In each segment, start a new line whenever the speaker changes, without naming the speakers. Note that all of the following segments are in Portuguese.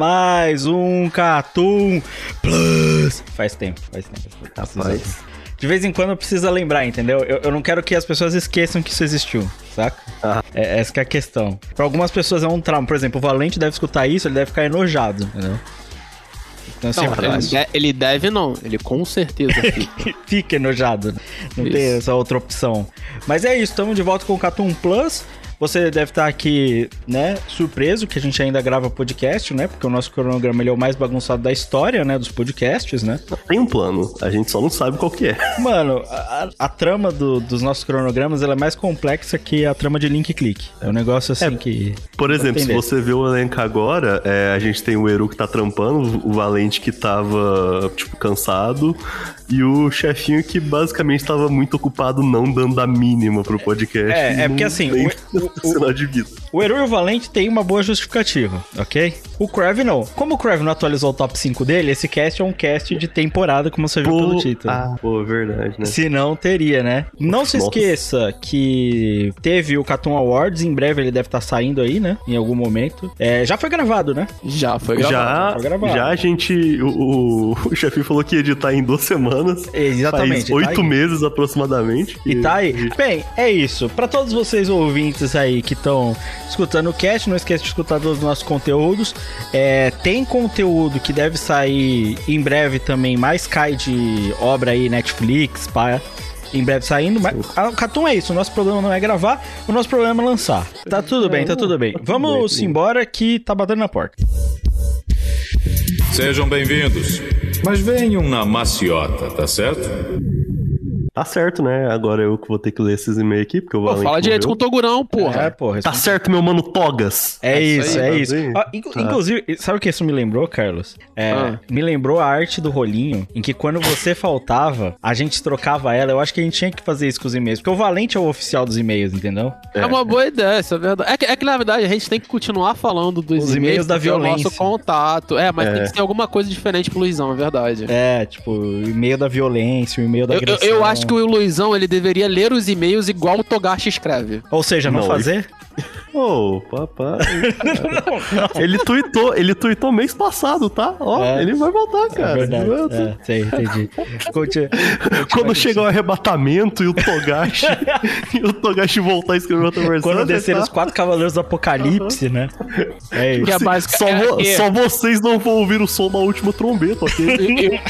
Mais um Catum Plus. Faz tempo, faz tempo.
Rapaz.
De vez em quando precisa lembrar, entendeu? Eu, eu não quero que as pessoas esqueçam que isso existiu, saca?
Ah.
É, essa que é a questão. Pra algumas pessoas é um trauma. Por exemplo, o Valente deve escutar isso, ele deve ficar enojado, entendeu? Então, assim,
Não, ele, ele deve não, ele com certeza fica.
fica enojado. Não
Isso.
tem essa outra opção. Mas é isso, estamos de volta com o Catum Plus. Você deve estar aqui, né, surpreso que a gente ainda grava podcast, né? Porque o nosso cronograma ele é o mais bagunçado da história, né, dos podcasts, né?
Tem um plano, a gente só não sabe qual que é.
Mano, a, a- trama do- dos nossos cronogramas ela é mais complexa que a trama de link e clique. É um negócio assim que.
Por exemplo, se você vê o elenco agora, é, a gente tem o Eru que tá trampando, o Valente que tava, tipo, cansado, e o chefinho que basicamente tava muito ocupado não dando a mínima pro podcast.
É, é porque assim, o-
sinal de vida.
O e o Valente tem uma boa justificativa, ok? O Krav não. Como o Krav não atualizou o top 5 dele, esse cast é um cast de temporada, como você viu pelo título.
ah, pô, verdade, né?
Se não, teria, né? Não se
Nossa.
esqueça que teve o Cartoon Awards, em breve ele deve estar saindo aí, né? Em algum momento. É, já foi gravado, né?
Já foi gravado.
Já,
foi gravado.
já a gente. O, o, o chefinho falou que ia editar em duas semanas.
Exatamente.
Faz
tá
oito
aí.
meses aproximadamente.
E tá aí. Bem, é isso. Pra todos vocês ouvintes aí que estão escutando o cast, não esqueça de escutar todos os nossos conteúdos. É, tem conteúdo que deve sair em breve também, mais cai de obra aí, Netflix, pá. Em breve saindo, mas a Catum é isso. O nosso problema não é gravar, o nosso problema é lançar. Tá tudo bem, tá tudo bem. Vamos embora que tá batendo na porta.
Sejam bem-vindos. Mas venham na maciota, tá certo?
Tá certo, né? Agora eu que vou ter que ler esses e-mails aqui, porque
Pô,
Valente
fala direito com o. Togurão, porra.
É, porra.
Tá certo, meu mano Togas.
É
É isso aí,
é
tá
isso.
bem?
Ah, inclu- Inclusive, sabe o que isso me lembrou, Carlos? É,
Ah.
Me lembrou a arte do rolinho, em que quando você faltava, a gente trocava ela. Eu acho que a gente tinha que fazer isso com os e-mails, porque o Valente é o oficial dos e-mails, entendeu?
É uma boa ideia, isso é verdade. É que, é que, na verdade a gente tem que continuar falando dos
Os e-mails da
é
violência.
nosso contato. É, mas
É.
tem que ser alguma coisa diferente pro Luizão, é verdade.
É, tipo, o e-mail da violência, o e-mail da
Eu, eu,
agressão.
eu acho que o Luizão ele deveria ler os e-mails igual o Togashi escreve.
Ou seja, não,
Não,
fazer?
Ô, papai. ele tweetou, ele tweetou mês passado, tá? Ó,
É.
ele vai voltar,
É
cara.
verdade. É, sei, entendi. Conte-
Quando chegar o arrebatamento e o Togashi e o Togashi voltar a escrever outra versão.
Quando descer
tá.
os quatro cavaleiros do apocalipse, né? É isso.
Que é
Sim,
básica-
só,
é-
vo-
é-
só vocês não vão ouvir o som da última trombeta, ok?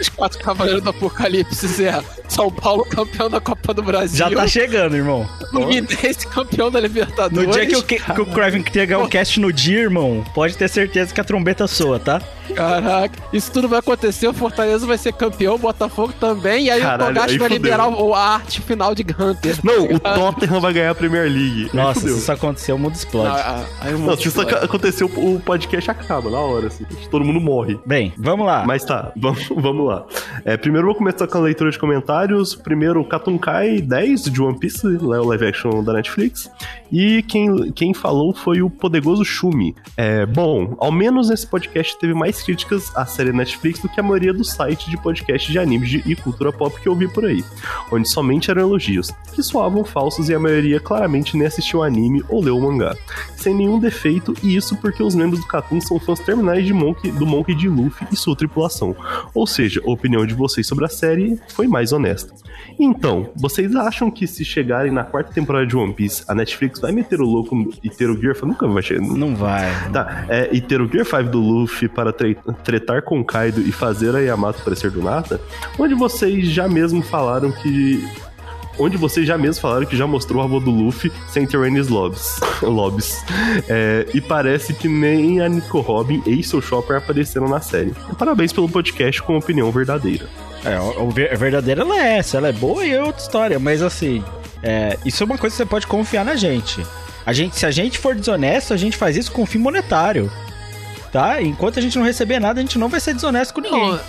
Os quatro cavaleiros do Apocalipse é São Paulo campeão da Copa do Brasil.
Já tá chegando, irmão.
Fluminense campeão da Libertadores.
No dia que o, que, que o Kraven pegar o cast no dia, irmão, pode ter certeza que a trombeta soa, tá?
Caraca, isso tudo vai acontecer, o Fortaleza vai ser campeão, o Botafogo também, e aí
Caralho,
o Togashi
aí
vai
fudeu.
liberar o- a arte final de Hunter.
Não, o Tottenham vai ganhar a Premier League.
Nossa, se isso acontecer, o mundo explode.
Ah, ah, aí o
Não,
mundo
se isso acontecer, o podcast acaba na hora, assim. Todo mundo morre.
Bem, vamos lá.
Mas tá, vamos, vamos lá. É, primeiro eu vou começar com a leitura de comentários. Primeiro, Katunkai 10 de One Piece, né, o live action da Netflix. E quem, quem falou foi o Poderoso Shumi. É, bom, ao menos nesse podcast teve mais críticas à série Netflix do que a maioria dos sites de podcast de animes de- e cultura pop que eu vi por aí, onde somente eram elogios, que soavam falsos e a maioria claramente nem assistiu anime ou leu o mangá. Sem nenhum defeito, e isso porque os membros do Katun são fãs terminais de Monkey, do Monkey D. Luffy e sua tripulação. Ou seja, a opinião de vocês sobre a série foi mais honesta. Então, vocês acham que se chegarem na quarta temporada de One Piece, a Netflix vai meter o louco e ter o Gear 5? Nunca vai chegar.
Não vai.
Tá, é, e ter o Gear 5 do Luffy para tre- tretar com Kaido e fazer a Yamato parecer do nada? Onde vocês já mesmo falaram que. Onde vocês já mesmo falaram que já mostrou a avó do Luffy sem Terranis Lobs. Lobs. É, e parece que nem a Nico Robin e Soul Shopper apareceram na série. Parabéns pelo podcast com opinião verdadeira.
É, o, o a verdadeira ela é essa, ela é boa e é outra história, mas assim, é, isso é uma coisa que você pode confiar na gente. A gente. Se a gente for desonesto, a gente faz isso com fim monetário. Tá? Enquanto a gente não receber nada, a gente não vai ser desonesto com ninguém.
Não,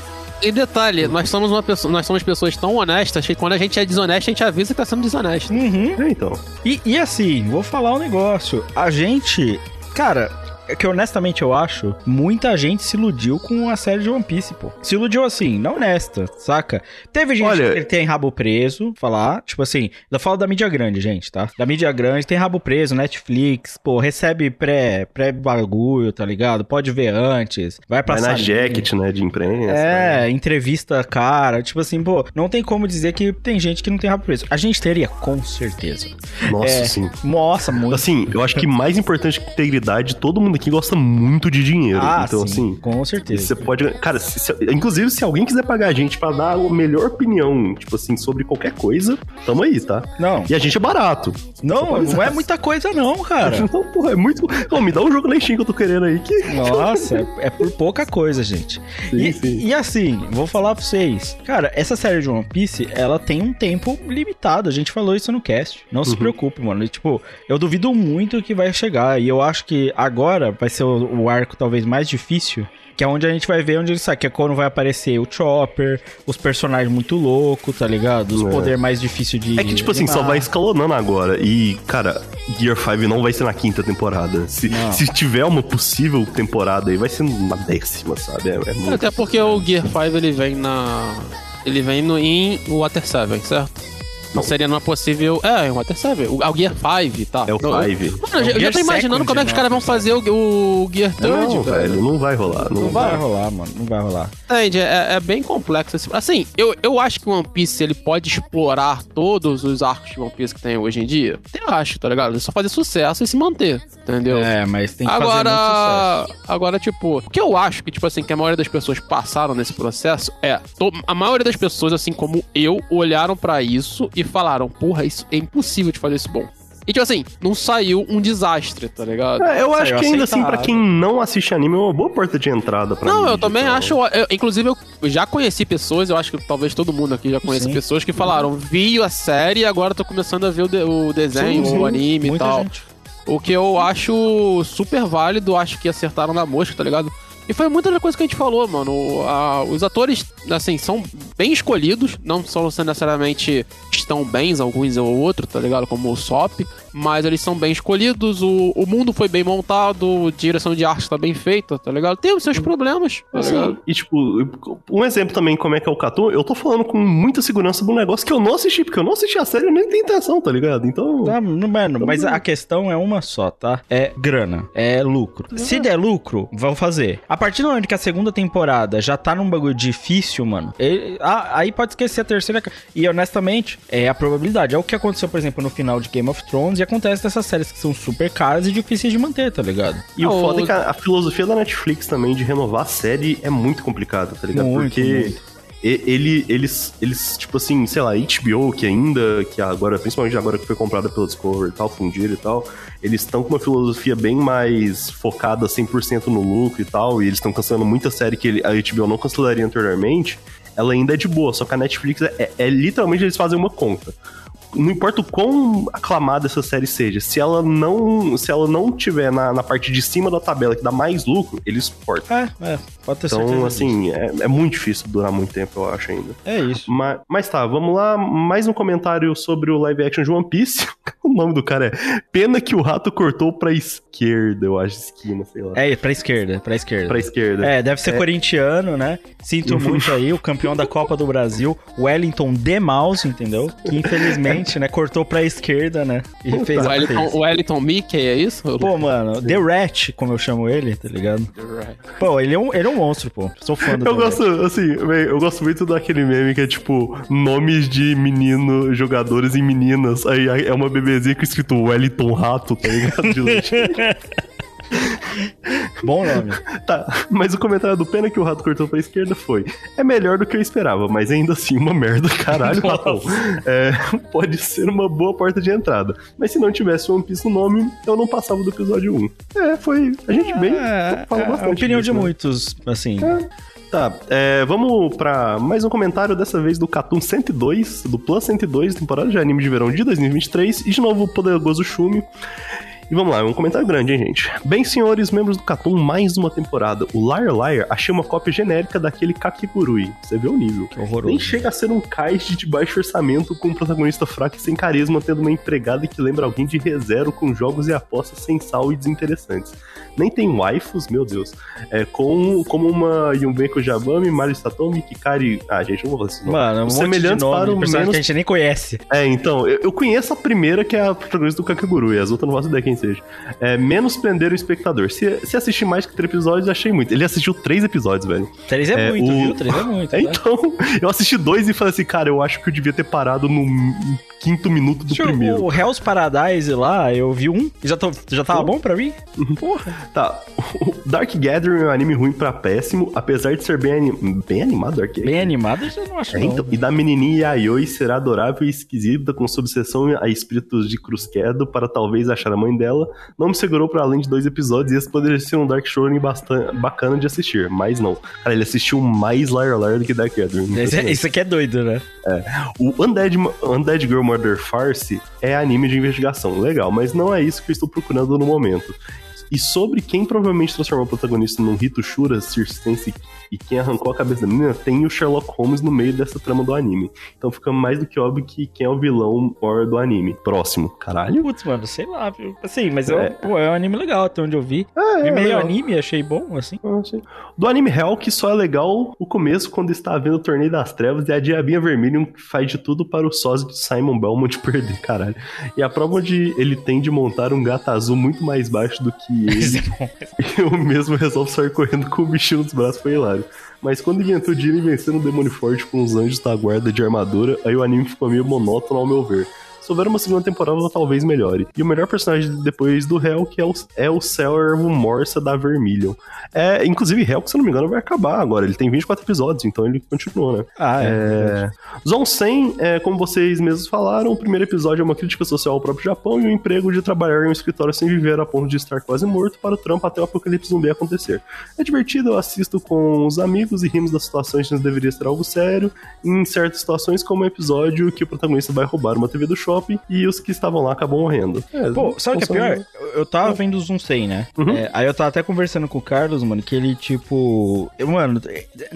e detalhe, nós somos uma pessoa, nós somos pessoas tão honestas que quando a gente é desonesto, a gente avisa que tá sendo desonesto.
Uhum.
É, então.
E, e assim, vou falar um negócio. A gente. Cara. É que honestamente eu acho, muita gente se iludiu com a série de One Piece, pô. Se iludiu assim, não honesta, saca? Teve gente
Olha-
que tem rabo preso, falar, tipo assim, eu falo da mídia grande, gente, tá? Da mídia grande, tem rabo preso, Netflix, pô, recebe pré, pré bagulho, tá ligado? Pode ver antes, vai pra
Vai na jacket, né, de imprensa.
É, entrevista cara, tipo assim, pô, não tem como dizer que tem gente que não tem rabo preso. A gente teria, com certeza.
Nossa,
É,
sim.
Nossa, muito.
Assim, eu acho que mais importante que integridade, todo mundo aqui gosta muito de dinheiro.
Ah,
então,
sim,
assim,
com certeza.
você pode. Cara, se- se- inclusive, se alguém quiser pagar a gente pra dar a melhor opinião, tipo assim, sobre qualquer coisa, tamo aí, tá?
Não,
E a gente é barato.
não, não é muita coisa não, cara.
Então, porra, é muito. Ô, me dá um jogo na Steam que eu tô querendo aí que.
Nossa, é, é por pouca coisa, gente.
Sim,
e,
sim.
e assim, vou falar pra vocês. Cara, essa série de One Piece, ela tem um tempo limitado. A gente falou isso no cast. Não se
Uhum.
preocupe, mano. E, tipo, eu duvido muito que vai chegar. E eu acho que agora vai ser o, o arco talvez mais difícil. Que é onde a gente vai ver onde ele sai. Que é quando vai aparecer o Chopper, os personagens muito loucos, tá ligado? Os
É.
poderes mais difíceis de.
É que, tipo assim, só vai escalonando agora. E, cara, Gear 5 não vai ser na quinta temporada. Se,
Não.
se tiver uma possível temporada aí, vai ser na décima, sabe? É, é muito.
Até porque o Gear 5 ele vem na. Ele vem no, em Water 7, certo? Não seria numa possível. É, em Water 7. O, é o Gear 5, tá?
É o
Não, eu-
5.
Mano, eu já- eu já tô imaginando
Second,
como é que os
né?
caras vão fazer o, o Gear 3,
Não, velho, não vai rolar. Não,
Não vai rolar, mano. Não vai rolar.
Entende? É, é bem complexo. esse- Assim, eu, eu acho que o One Piece ele pode explorar todos os arcos de One Piece que tem hoje em dia. Eu acho, tá ligado? É só fazer sucesso e se manter, entendeu?
É, mas tem que fazer muito
Agora,
sucesso.
agora, tipo, o que eu acho que, tipo assim, que a maioria das pessoas passaram nesse processo é. to- a maioria das pessoas, assim como eu, olharam pra isso e falaram: porra, isso é impossível de fazer isso bom. E, tipo assim, não saiu um desastre, tá ligado?
É, eu acho
Saiu
que ainda assim, pra
aceitável.
quem não assiste anime, é uma boa porta de entrada pra
Não,
mídia
eu também
e tal.
acho. eu- inclusive, eu já conheci pessoas, eu acho que talvez todo mundo aqui já conheça
Sim.
pessoas que falaram: vi a série e agora tô começando a ver o, de- o desenho,
Sim, sim.
o anime e
Muita
tal.
gente.
O que eu acho super válido, acho que acertaram na mosca, tá ligado? E foi muita coisa que a gente falou, mano. A- os atores, assim, são bem escolhidos, não são necessariamente estão bens, alguns ou outro, tá ligado? Como o Sop, mas eles são bem escolhidos, o, o mundo foi bem montado, a direção de arte tá bem feita, tá ligado? Tem os seus problemas, tá
Assim,
ligado?
e tipo, um exemplo também como é que é o Catum, eu tô falando com muita segurança de um negócio que eu não assisti, porque eu não assisti a série e nem tenho intenção, tá ligado? Então.
Tá, mano, mas a questão é uma só, tá? É grana, é lucro. Se der lucro, vão fazer. A partir do momento que a segunda temporada já tá num bagulho difícil, mano, ele- ah, aí pode esquecer a terceira. E honestamente, é a probabilidade. É o que aconteceu, por exemplo, no final de Game of Thrones e acontece nessas séries que são super caras e difíceis de manter, tá ligado?
E o
Ah,
foda
o-
é que a, a filosofia da Netflix também de renovar a série é muito complicada, tá ligado?
Muito,
Porque
muito.
ele, eles, eles, tipo assim, sei lá, HBO, que ainda, que agora, principalmente agora que foi comprada pela Discovery e tal, fundiram e tal, eles estão com uma filosofia bem mais focada 100% no lucro e tal, e eles estão cancelando muita série que ele- a HBO não cancelaria anteriormente, ela ainda é de boa, só que a Netflix é, é- é literalmente eles fazem uma conta. Não importa o quão aclamada essa série seja, se ela não, se ela não tiver na, na parte de cima da tabela que dá mais lucro, eles suportam.
É, é, pode ter certeza.
Então, assim, é, é muito difícil durar muito tempo, eu acho ainda.
É isso.
Mas, mas tá, vamos lá. Mais um comentário sobre o live action de One Piece. o nome do cara é Pena que o rato cortou pra esquerda, eu acho, esquina, sei lá.
É, pra esquerda, pra esquerda.
Pra esquerda.
É, deve ser corintiano, né? Sinto muito aí, o campeão da Copa do Brasil, Wellington De Mouse, entendeu? Que infelizmente, né, cortou pra esquerda, né? E fez
O
a
Wellington, o Wellington Mickey, é isso?
Pô, mano, The Rat, como eu chamo ele, tá ligado? Pô, ele é um, ele é um monstro, pô. Sou fã do
Eu
The
gosto, assim, véi, eu gosto muito daquele meme que é tipo nomes de menino, jogadores e meninas. Aí é uma bebezinha com escrito Wellington Rato, tá ligado? De leite.
Bom nome.
Tá, mas o comentário do Pena que o rato cortou pra esquerda foi: é melhor do que eu esperava, mas ainda assim uma merda, caralho, ratão. É, pode ser uma boa porta de entrada. Mas se não tivesse One Piece no nome, eu não passava do episódio 1. É, foi. A gente bem.
É,
fala
é a
bastante.
opinião
disso,
de
né?
muitos, assim.
Tá, é, vamos pra mais um comentário, dessa vez do Cartoon 102, do Plus 102, temporada de anime de verão de 2023, e de novo o poderoso Shumi. E vamos lá, é um comentário grande, hein, gente? Bem, senhores, membros do Cartoon, mais uma temporada. O Liar Liar achei uma cópia genérica daquele Kakigurui. Você vê o nível.
Que horroroso.
Nem chega a ser um caixa de baixo orçamento com um protagonista fraco e sem carisma, tendo uma empregada que lembra alguém de ReZero com jogos e apostas sem sal e desinteressantes. Nem tem waifus, meu Deus. É com, como uma Yumeko Jabami, Mario Satomi, Kikari... Ah, gente, não vou falar isso. não.
Mano, um
semelhantes
nome
para o menos
que a gente nem conhece.
é, então, eu, eu conheço a primeira, que é a protagonista do Kakeguru, e as outras não faço ideia quem seja. É, menos prender o espectador. Se, se assistir mais que três episódios, achei muito. Ele assistiu três episódios, velho.
Três é,
É,
muito,
o-
viu? Três é muito.
É,
né?
então, eu assisti dois e falei assim, cara, eu acho que eu devia ter parado no quinto minuto do
Deixa
primeiro.
O Hell's Paradise lá, eu vi um. e Já, tô, já tava
Oh.
bom pra mim? Porra.
Tá, o Dark Gathering é um anime ruim pra péssimo, apesar de ser bem, anim... bem animado, Dark Gathering.
Bem animado, eu não acho
É, então, e da menininha Yayoi será adorável e esquisita, com sua obsessão a espíritos de Cruzquedo para talvez achar a mãe dela. Não me segurou para além de dois episódios e esse poderia ser um Dark Shonen bastante bacana de assistir, mas não. Cara, ele assistiu mais Liar Liar do que Dark Gathering.
Esse- Isso aqui é doido, né?
O Undead, Undead Girl Murder Farce é anime de investigação, legal, mas não é isso que eu estou procurando no momento. E sobre quem provavelmente transformou o protagonista num rito Shura circense e quem arrancou a cabeça da menina, tem o Sherlock Holmes no meio dessa trama do anime. Então fica mais do que óbvio que quem é o vilão maior do anime. Próximo. Caralho?
Putz, mano, sei lá, viu? Assim, mas
É.
é. pô, é um anime legal, até onde eu vi.
É,
vi meio anime, achei bom, assim.
Ah, sim. Do anime Hell, que só é legal o começo, quando está vendo o Torneio das Trevas e a Diabinha Vermelha que faz de tudo para o sósia de Simon Belmont perder, caralho. E a prova de ele tem de montar um gato azul muito mais baixo do que ele,
é bom.
e o mesmo resolve sair correndo com o bichinho nos braços, foi hilário. Mas quando inventou ir vencendo um demônio forte com os anjos da guarda de armadura, aí o anime ficou meio monótono ao meu ver. Se houver uma segunda temporada, talvez melhore. E o melhor personagem depois do Hell, que é o, é o Servo Morsa da Vermilion. É, inclusive, Hell, que se eu não me engano, vai acabar agora. Ele tem 24 episódios, então ele continua, né?
Ah, é.
É... Zone 100, é, como vocês mesmos falaram, o primeiro episódio é uma crítica social ao próprio Japão e o emprego de trabalhar em um escritório sem viver a ponto de estar quase morto para o trampo até o apocalipse zumbi acontecer. É divertido, eu assisto com os amigos e rimos das situações que deveria ser algo sério, em certas situações como o episódio que o protagonista vai roubar uma TV do shopping e os que estavam lá acabam morrendo. É,
Pô, sabe o que é pior? Eu- Eu tava vendo os 100, né?
Uhum.
É, aí eu tava até conversando com o Carlos, mano, que ele, tipo. Mano,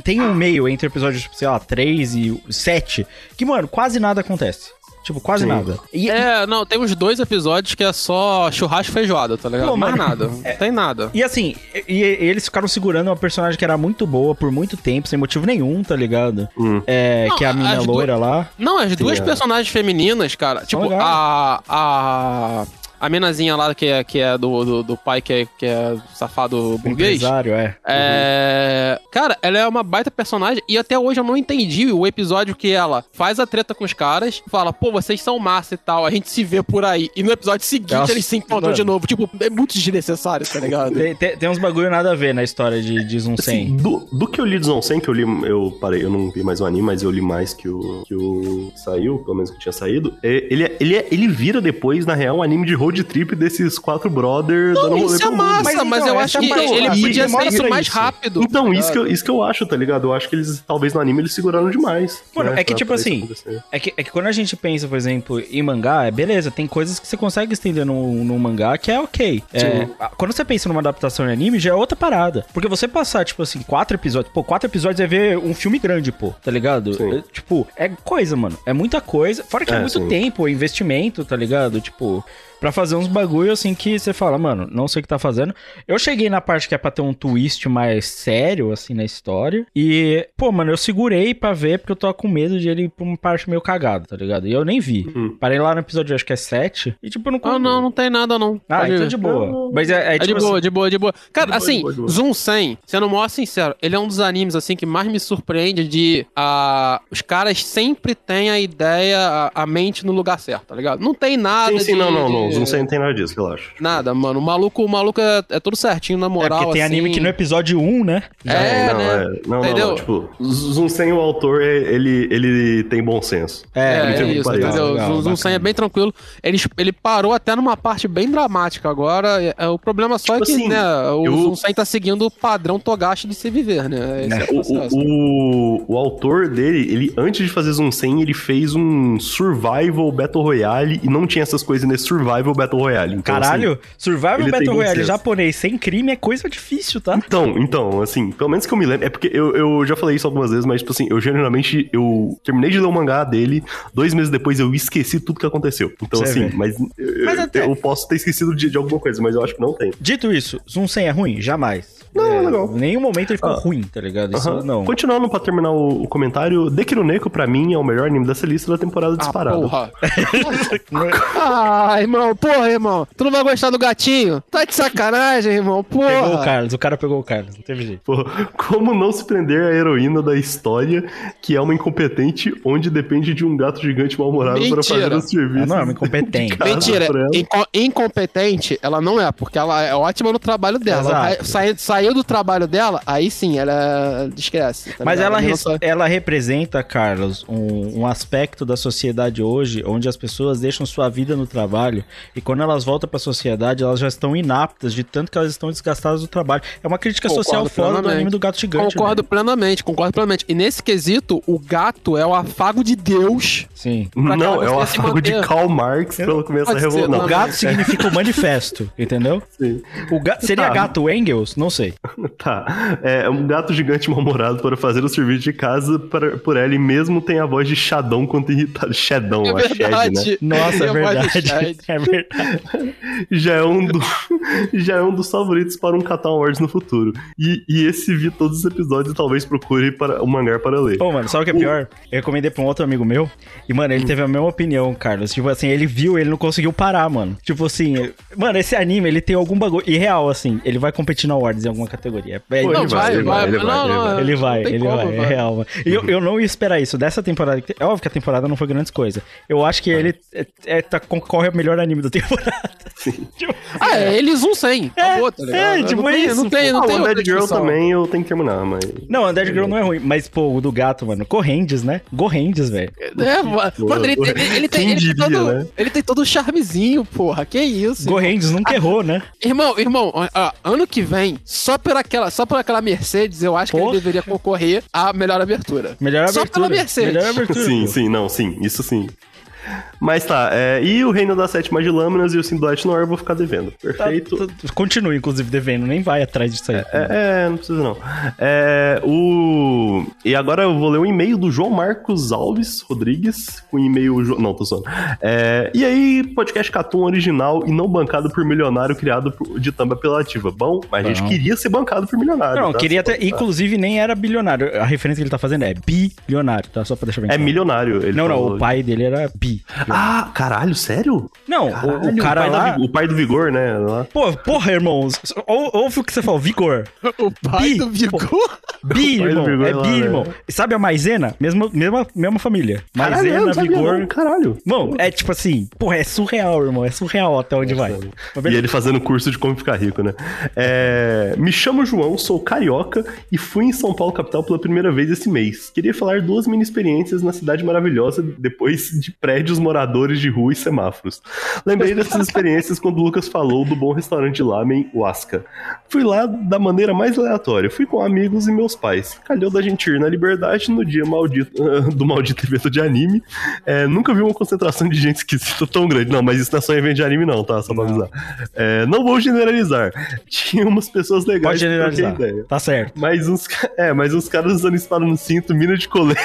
tem um meio entre episódios, tipo, sei lá, 3 e 7, que, mano, quase nada acontece. Tipo, quase
Sim.
nada. E,
É, não, tem uns dois episódios que é só churrasco e feijoada, tá ligado?
Pô,
Mais
mano,
nada. Não tem nada.
E assim, e, e eles ficaram segurando uma personagem que era muito boa por muito tempo, sem motivo nenhum, tá ligado?
Hum.
É,
Não,
que é a menina loira lá.
Não, as duas
é.
personagens femininas, cara, tipo,
legais.
a. a. A menazinha lá que é, que é do, do, do pai que é, que é safado burguês.
Empresário, é.
É. Cara, ela é uma baita personagem e até hoje eu não entendi o episódio que ela faz a treta com os caras, fala, pô, vocês são massa e tal, a gente se vê por aí. E no episódio seguinte
Nossa,
eles se encontram
mano.
de novo. Tipo, é muito desnecessário, tá ligado?
Tem, tem- tem uns bagulho nada a ver na história de, de 100.
Assim, do, do que eu li de 100, que eu li, eu parei, eu não vi mais o anime, mas eu li mais que o que o saiu, pelo menos que tinha saído. é, ele, é- ele, é- ele vira depois, na real, um anime de road road trip desses quatro brothers dando
Não,
rolê
isso é massa,
Mas
mas,
então,
eu
essa
acho que
é a
ele podia ser isso mais
isso.
rápido.
Então, isso que, eu, isso que eu acho, tá ligado? Eu acho que eles, talvez no anime, eles seguraram demais.
Mano,
né,
é que
pra-
tipo assim, é que, é que quando a gente pensa, por exemplo, em mangá, é beleza, tem coisas que você consegue estender num, num mangá que é ok. É, quando você pensa numa adaptação em anime, já é outra parada. Porque você passar, tipo assim, quatro episódios, pô, quatro episódios é ver um filme grande, pô, tá ligado? É, tipo, é coisa, mano. É muita coisa. Fora que é,
É,
muito
sim.
tempo, é investimento, tá ligado? Tipo. Pra fazer uns bagulho assim que você fala, mano, não sei o que tá fazendo. Eu cheguei na parte que é pra ter um twist mais sério, assim, na história. E, pô, mano, eu segurei pra ver porque eu tô com medo de ele ir pra uma parte meio cagada, tá ligado? E eu nem vi.
Uhum.
Parei lá no episódio, acho que é 7. E, tipo, não
Ah, não, não tem nada, não.
Ah,
Pode
então
ir.
de boa. Mas é, é,
É de
tipo
boa,
assim,
de boa, de boa. Cara,
De boa,
assim,
de boa, de boa.
Zoom 100, sendo mó sincero, ele é um dos animes, assim, que mais me surpreende de... ah, os caras sempre têm a ideia, a, a mente no lugar certo, tá ligado? Não tem nada
Sim, sim,
de-
não, não, não.
De-
Não sei, não tem nada disso, relaxa.
Nada, mano. O maluco, o maluco é, é tudo certinho na
É
moral,
porque tem
assim.
anime que no episódio 1, né? já
É,
não,
né?
é, não, não,
Entendeu?
não, tipo, sem o autor, é- ele, ele tem bom senso.
É,
É,
é,
incrível que
isso,
pareça.
entendeu?
Legal.
100 é bem tranquilo. Ele, ele parou até numa parte bem dramática agora. é- é, o problema só
Tipo
é que,
assim,
né, o
eu-
100 tá seguindo o padrão Togashi de se viver, né? Esse é, o
O, o, o, o autor dele, ele, antes de fazer 100, ele fez um Survival Battle Royale e não tinha essas coisas nesse Survival Battle Royale. Então,
Caralho,
assim,
Survival Battle Royale japonês sem crime é coisa difícil, tá?
Então, então, assim, pelo menos que eu me lembro, é porque eu, eu já falei isso algumas vezes, mas, tipo assim, eu genuinamente, eu terminei de ler o mangá dele, dois meses depois eu esqueci tudo que aconteceu. Então,
Você
assim,
vê.
mas, eu,
Mas até-
eu posso ter esquecido de, de alguma coisa, mas eu acho que não tem.
Dito isso, Zoom 100 é ruim? Jamais.
Não,
é,
legal.
Nenhum momento ele ficou
Ah.
ruim, tá ligado? Isso
Aham.
não.
Continuando pra terminar o, o comentário, Dekironeko, pra mim, é o melhor anime dessa lista da temporada
Ah,
disparado.
porra. ah, irmão, porra, irmão. Tu não vai gostar do gatinho? Tá de sacanagem, irmão, porra.
Pegou o Carlos, o cara pegou o Carlos, não teve jeito.
Pô, como não se prender a heroína da história, que é uma incompetente, onde depende de um gato gigante mal-humorado para fazer os serviços.
Ela não é uma incompetente.
Mentira, inco- incompetente ela não é, porque ela é ótima no trabalho dela.
Exato.
Ela sai- saiu do trabalho dela, aí sim, ela esquece. tá
Mas ela,
sai-
ela representa, Carlos, um, um aspecto da sociedade hoje onde as pessoas deixam sua vida no trabalho e quando elas voltam pra sociedade, elas já estão inaptas de tanto que elas estão desgastadas do trabalho. É uma crítica
Concordo
social foda do
plenamente.
anime do gato gigante.
Concordo
né?
plenamente, concordo plenamente. E nesse quesito, o gato é o afago de Deus.
Sim.
Não, é o afago de. Karl Marx pra ela começar a
Pode
revoltar.
não,
O gato significa o manifesto, entendeu?
Sim.
O ga... Seria
Tá.
gato Engels? Não sei.
Tá. É um gato gigante mal-humorado para fazer o serviço de casa para, por ela e mesmo tem a voz de Xadão quanto irritado. Xedão,
É
a Shed, né?
verdade.
Nossa, é verdade. É verdade.
já é um, do- já é um dos favoritos para um Catar Awards no futuro. E, e esse vi todos os episódios e talvez procure para o mangá para ler.
Pô, mano, sabe o que é pior? Eu recomendei pra um outro amigo meu. E, mano, ele teve a mesma opinião, Carlos. Tipo assim, ele viu, ele não conseguiu parar, mano. Tipo assim, ele- mano, esse anime, ele tem algum bagulho. E real, assim, ele vai competir na Awards em alguma categoria. É,
Pô,
ele
Não, vai,
ele
vai.
ele
Não,
vai,
não,
Ele vai,
não
ele
como,
vai, é real, mano. E eu, eu não ia esperar isso. Dessa temporada. É óbvio que a temporada não foi grandes coisas. Eu acho que ele é, é, tá, concorre ao melhor anime da temporada. Tipo,
Ah, é eles um 100. Acabou, tá ligado?
é, tipo
não tem,
isso,
Não tem, não
ah,
tem
o Dead Girl também eu tenho que terminar, mas.
Não, Undead Girl não é ruim. Mas, pô, o do gato, mano. Correndes, né? Gorrendes, velho.
É, mano, ele, ele, ele tem,
Quem
ele, tem
diria,
todo,
né?
ele tem todo um charmezinho, porra. Que isso?
Gorrendes nunca errou, né?
Irmão, irmão, ó, ó, ano que vem, só por aquela, só por aquela Mercedes, eu acho que ele deveria concorrer à melhor abertura.
Melhor
Só
abertura.
pela Mercedes.
Melhor abertura.
Sim,
pô.
sim, não, sim, isso sim. Mas tá, é, e o Reino das Sete de Lâminas e o Sindulete Noir eu vou ficar devendo.
Tá,
Perfeito.
tá, continua, inclusive, devendo. Nem vai atrás disso aí.
É, é, não precisa não. É, o... E agora eu vou ler um e-mail do João Marcos Alves Rodrigues, com e-mail... Não, tô zoando. É, e aí, podcast Catum original e não bancado por milionário criado por- de thumb apelativa. Bom, mas a gente queria ser bancado por milionário.
Não,
tá?
queria
pra-
Inclusive, nem era bilionário. A referência que ele tá fazendo é bilionário, tá? Só pra deixar bem
É
claro.
milionário. Ele
Não, não,
falou.
o pai dele era bi.
Ah, caralho, sério?
Não, o-
Caralho,
o cara
pai da
lá.
O pai do Vigor, né? lá.
Pô, porra, irmãos. ou- Ouve o que você falou, Vigor.
O pai
Bi,
do Vigor.
Bi,
pai do
irmão.
Vigor
é
lá,
bi,
né?
irmão. Sabe a Maisena? Mesma, mesma, mesma família.
Caralho,
Maisena,
sabia
Vigor.
não, caralho.
Mano, é tipo assim, porra, é surreal, irmão. É surreal até onde vai.
E ele fazendo curso de como ficar rico, né? É, Me chamo João, sou carioca e fui em São Paulo capital pela primeira vez esse mês. Queria falar duas mini experiências na cidade maravilhosa depois de pré prédios, moradores de rua e semáforos. Lembrei dessas experiências quando o Lucas falou do bom restaurante lamen Huasca. Fui lá da maneira mais aleatória. Fui com amigos e meus pais. Calhou da gente ir na Liberdade no dia maldito, do maldito evento de anime. É, nunca vi uma concentração de gente esquisita tão grande. Não, mas isso não é só evento de anime não, tá? Só pra avisar. É, não vou generalizar. Tinha umas pessoas legais
Pode generalizar.
ideia.
Tá certo.
Mas uns, é, mas uns caras usando espada no cinto, mina de colete,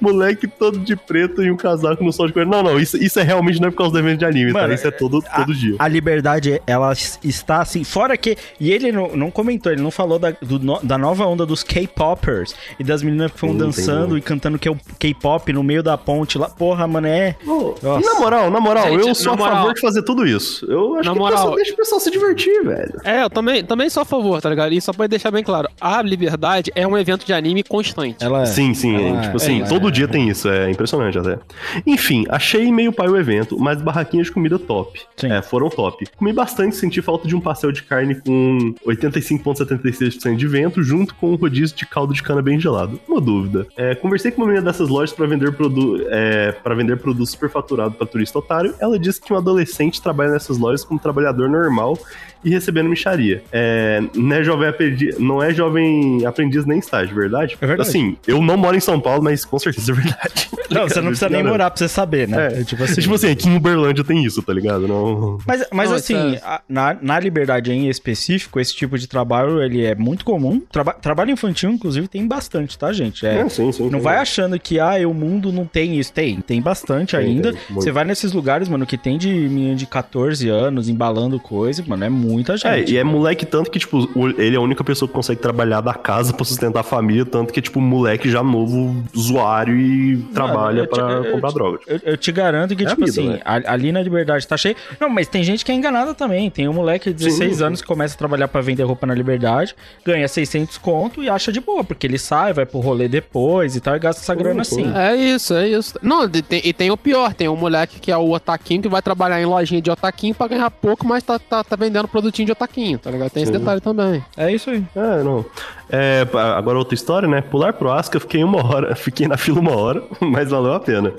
moleque todo de preto e um casaco no sol de coelho. Não, não, isso, isso é realmente não é por causa do evento de anime,
Mano,
tá? Isso é todo, todo dia.
A liberdade, ela está assim. Fora que. E ele não, não comentou, ele não falou da, do da nova onda dos K-Poppers e das meninas que foram dançando e cantando que é o K-pop no meio da ponte lá. Porra, mano, é.
Na moral, na moral,
Gente,
eu sou a
moral-
favor de fazer tudo isso. Eu acho
Na
que o
moral-
pessoal deixa o pessoal se divertir, velho.
É, eu também, também sou a favor, tá ligado? E só pra deixar bem claro, a Liberdade é um evento de anime constante.
Ela é.
Sim, sim,
ela-
tipo assim,
ela
todo
é-
dia tem isso, é impressionante até. Enfim, achei meio pai o evento, mas barraquinhas de comida top.
Sim.
É, foram top. Comi bastante, senti falta de um pastel de carne com 85,76% de vento, junto com um rodízio de caldo de cana bem gelado. Uma dúvida. É, conversei com uma menina dessas lojas pra vender, produ é, pra vender produto superfaturado pra turista otário. Ela disse que um adolescente trabalha nessas lojas como trabalhador normal e recebendo micharia. É, não, é jovem aprendiz, não é jovem aprendiz nem estágio, verdade?
É verdade.
Assim, eu não moro em São Paulo, mas com certeza é verdade.
Não, você não precisa nem morar pra você saber, né?
É,
tipo assim.
tipo assim, aqui em Uberlândia tem isso, tá ligado? Não...
Mas, mas
Não,
assim, a- na, na liberdade em específico, esse tipo de trabalho, ele é muito comum. Traba- trabalho infantil, inclusive, tem bastante, tá, gente? É,
É, sim, sim,
não
sim.
vai achando que, ah, o mundo não tem isso. Tem, tem bastante
Tem,
ainda.
tem, muito.
Você vai nesses lugares, mano, que tem de menina de 14 anos embalando coisa, mano, é muita
É,
gente.
e é moleque tanto que, tipo, ele é a única pessoa que consegue trabalhar da casa pra sustentar a família, tanto que, tipo, moleque já novo, usuário e trabalha
te-
pra
eu
comprar
te-
droga.
Eu, eu te garanto que,
É
tipo
vida,
assim,
né?
a- ali na Liberdade tá cheio. Não, mas tem gente que é enganada também. Tem um moleque de 16
Sim.
anos que começa a trabalhar pra vender roupa na Liberdade, ganha 600 conto e acha de boa, porque ele sai, vai pro rolê depois e tal, e gasta essa grana assim.
É isso, é isso. Não, e tem, e tem o pior, tem um moleque que é o otaquinho que vai trabalhar em lojinha de otaquinho pra ganhar pouco, mas tá, tá, tá vendendo produtinho de otaquinho, tá ligado? Tem esse
Sim.
detalhe também.
É isso aí.
É, não. É, agora outra história, né? Pular pro Asca, fiquei uma hora, fiquei na fila uma hora, mas valeu a pena.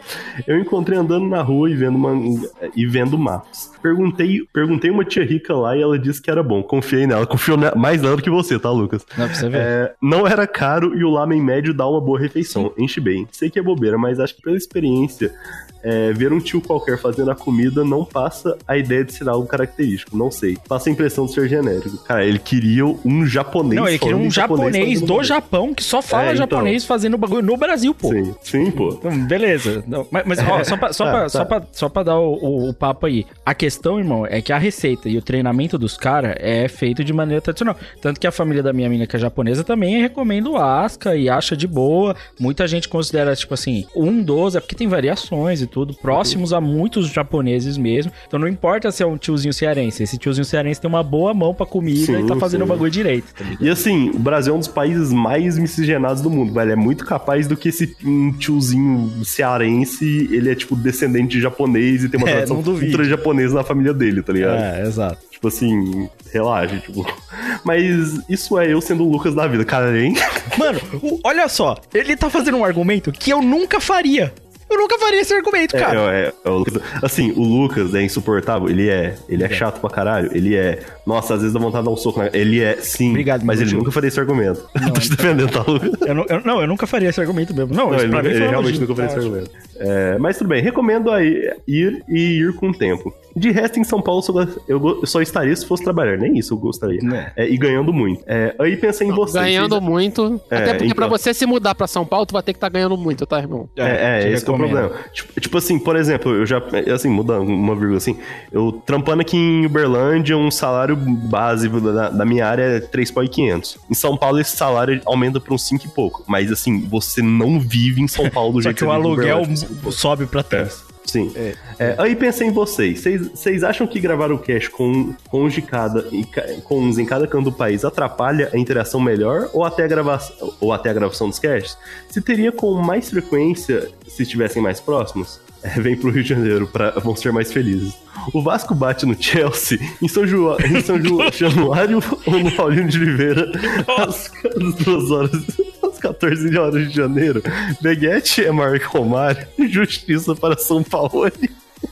Eu encontrei andando na rua e vendo, uma, e vendo mapas. Perguntei, perguntei uma tia rica lá e ela disse que era bom. Confiei nela, confiou ne- mais nela do que você, tá, Lucas?
Não, pra você ver.
É, não era caro e o lamen médio dá uma boa refeição. Enche bem. Sei que é bobeira, mas acho que pela experiência, é, ver um tio qualquer fazendo a comida não passa a ideia de ser algo característico. Não sei. Passa a impressão de ser genérico. Cara, ele queria um japonês.
Não, ele queria um
em
japonês do. Japão que só fala
É, então.
japonês fazendo bagulho no Brasil, pô.
Sim, sim, pô.
Então, beleza. Não, mas, mas, ó, só pra, só,
Tá,
pra,
tá.
só, pra, só pra dar o, o- o papo aí. A questão, irmão, é que a receita e o treinamento dos caras é feito de maneira tradicional. Tanto que a família da minha mina, que é japonesa, também recomenda o Asca e acha de boa. Muita gente considera, tipo assim, um dos, é porque tem variações e tudo, próximos a muitos japoneses mesmo. Então não importa se é um tiozinho cearense. Esse tiozinho cearense tem uma boa mão pra comida
Sim,
e tá fazendo o bagulho direito. tá?
E assim, o Brasil é um dos países mais miscigenados do mundo, velho. É muito capaz do que esse um tiozinho cearense, ele é tipo descendente de japonês e tem uma
É,
tradição
duvido.
ultra japonesa na família dele, tá ligado?
É, exato.
Tipo assim, relaxa, tipo. Mas isso é eu sendo o Lucas da vida, cara, hein?
Mano, olha só, ele tá fazendo um argumento que eu nunca faria. Eu nunca faria esse argumento, cara.
É, é, é. Assim, o Lucas é insuportável, ele é. Ele é chato pra caralho, ele é. Nossa, às vezes dá vontade de dar um soco na. Ele é, sim.
Obrigado,
mas ele nunca faria esse argumento. Tô te defendendo, tá, Lucas?
Eu não, eu- não, eu nunca faria esse argumento mesmo. Não,
Não, ele,
pra mim
ele realmente nunca faria esse argumento. É, mas tudo bem, recomendo aí ir e ir com o tempo. De resto, em São Paulo, eu, só estaria se fosse trabalhar. Nem isso eu gostaria.
Né.
É, e ganhando muito. É, aí pensei em vocês.
Ganhando
Vocês-
muito.
É,
até porque pra
então.
você se mudar pra São Paulo, tu vai ter que estar ganhando muito, tá, irmão?
É, é,
te
esse que é o problema. Tipo, tipo assim, por exemplo, eu já. Assim, mudando uma vírgula assim. Eu trampando aqui em Uberlândia, um salário base da, da minha área é 3.500. Em São Paulo, esse salário aumenta pra uns 5 e pouco. Mas assim, você não vive em São Paulo do
Só
jeito
que o
você
aluguel Sobe pra trás.
Sim. É, aí pensei em vocês. Vocês- acham que gravar o cast com, com, uns de cada, ca- com uns em cada canto do país atrapalha a interação melhor ou até a gravação, ou até a gravação dos casts? Se teria com mais frequência se estivessem mais próximos? É, vem pro Rio de Janeiro, pra, vão ser mais felizes. O Vasco bate no Chelsea em São, João, em São João, Januário ou no Paulinho de Oliveira às duas horas. Às 14 horas de janeiro. Beguete é Marco Romário. Justiça para São Paulo.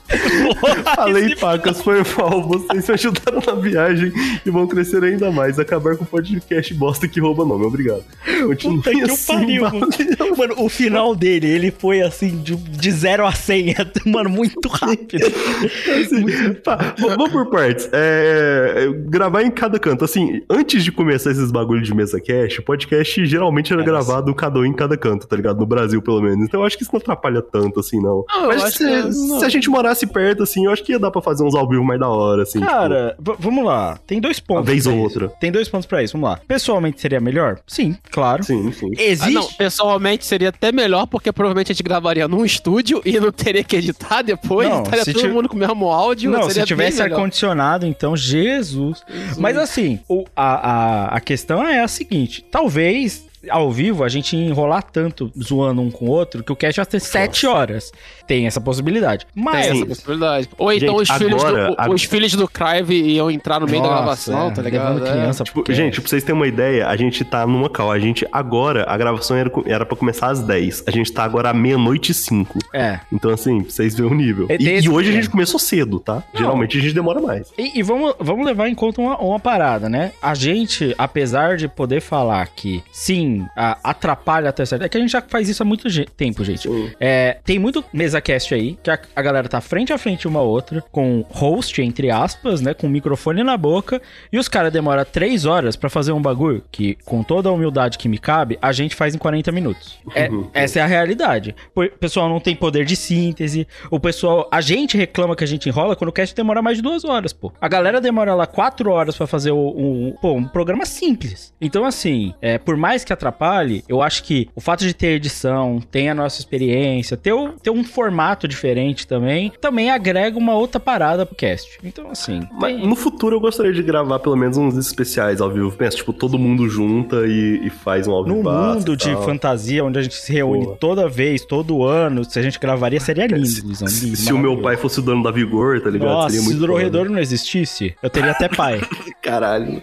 Falei, pacas, foi mal. Vocês me ajudaram na viagem e vão crescer ainda mais. Acabar com o podcast bosta que rouba nome. Obrigado. Continue
Puta que o
assim,
pariu, mano. o final dele, ele foi assim, de, de 0 a 100, mano, muito rápido.
Assim, tá, vamos por partes. É, gravar em cada canto. Assim, antes de começar esses bagulho de mesa cast, o podcast geralmente era
Era
gravado cada um em cada canto, tá ligado? No Brasil, pelo menos. Então eu acho que isso não atrapalha tanto, assim, não.
Eu
Mas se,
que não.
se a gente morasse perto, assim, eu acho que ia dar pra fazer uns ao vivo mais da hora, assim.
Cara, v- vamos lá. Tem dois pontos.
Uma vez ou outra.
Tem dois pontos pra isso, vamos lá. Pessoalmente seria melhor? Sim, claro.
tipo, sim, sim.
Ah,
Existe.
não, pessoalmente seria até melhor, porque provavelmente a gente gravaria num estúdio e não teria que editar depois,
Não,
estaria
se
todo
ti-
mundo com o mesmo áudio.
Não,
seria
se tivesse ar-condicionado, então, Jesus. Mas assim, o- a, a, a questão é a seguinte: talvez ao vivo a gente ia enrolar tanto zoando um com o outro que o cast ia ter sete horas. Tem essa possibilidade. Mas.
Tem essa possibilidade. Ou então
Gente,
os, filhos
agora-
do,
agora-
os filhos do Crive iam entrar no meio da
Nossa,
gravação,
é,
tá ligado? É.
criança
Tipo,
pro
gente, pra vocês terem uma ideia, a gente tá numa cal. A gente agora, a gravação era, era pra começar às 10. A gente tá agora à meia-noite e 5.
É.
Então, assim, pra vocês verem o nível.
É
E, e hoje a
é.
gente começou cedo, tá? Geralmente a gente demora mais.
E, e vamos, vamos levar em conta uma, uma parada, né? A gente, apesar de poder falar que sim, a- atrapalha até certo. É que a gente já faz isso há muito tempo, gente. É, tem muito mesa cast aí, que a, a galera tá frente a frente uma outra, com host, entre aspas, né? Com microfone na boca, e os caras demoram três horas pra fazer um bagulho que, com toda a humildade que me cabe, a gente faz em 40 minutos. É- essa é a realidade. O pessoal não tem poder de síntese, o pessoal. A gente reclama que a gente enrola quando o cast demora mais de duas horas, pô. A galera demora lá quatro horas pra fazer o- um, pô, um programa simples. Então, assim, é, por mais que atrapalhe, eu acho que o fato de ter edição, tem a nossa experiência, ter, o- ter um formato diferente também, também agrega uma outra parada pro cast. Então, assim.
Mas
tem-
no futuro eu gostaria de gravar pelo menos uns especiais ao vivo. Pensa, tipo, todo mundo junta e, e faz um ao vivo.
mundo de fantasia, onde a gente se reúne
Pô.
toda vez, todo ano, se a gente gravaria, seria lindo, Luizão.
Se,
lindo,
se o meu pai fosse o dono da Vigor, tá ligado?
Nossa,
Seria
se
muito
o
foda.
Dorredor não existisse, eu teria até pai,
Caralho.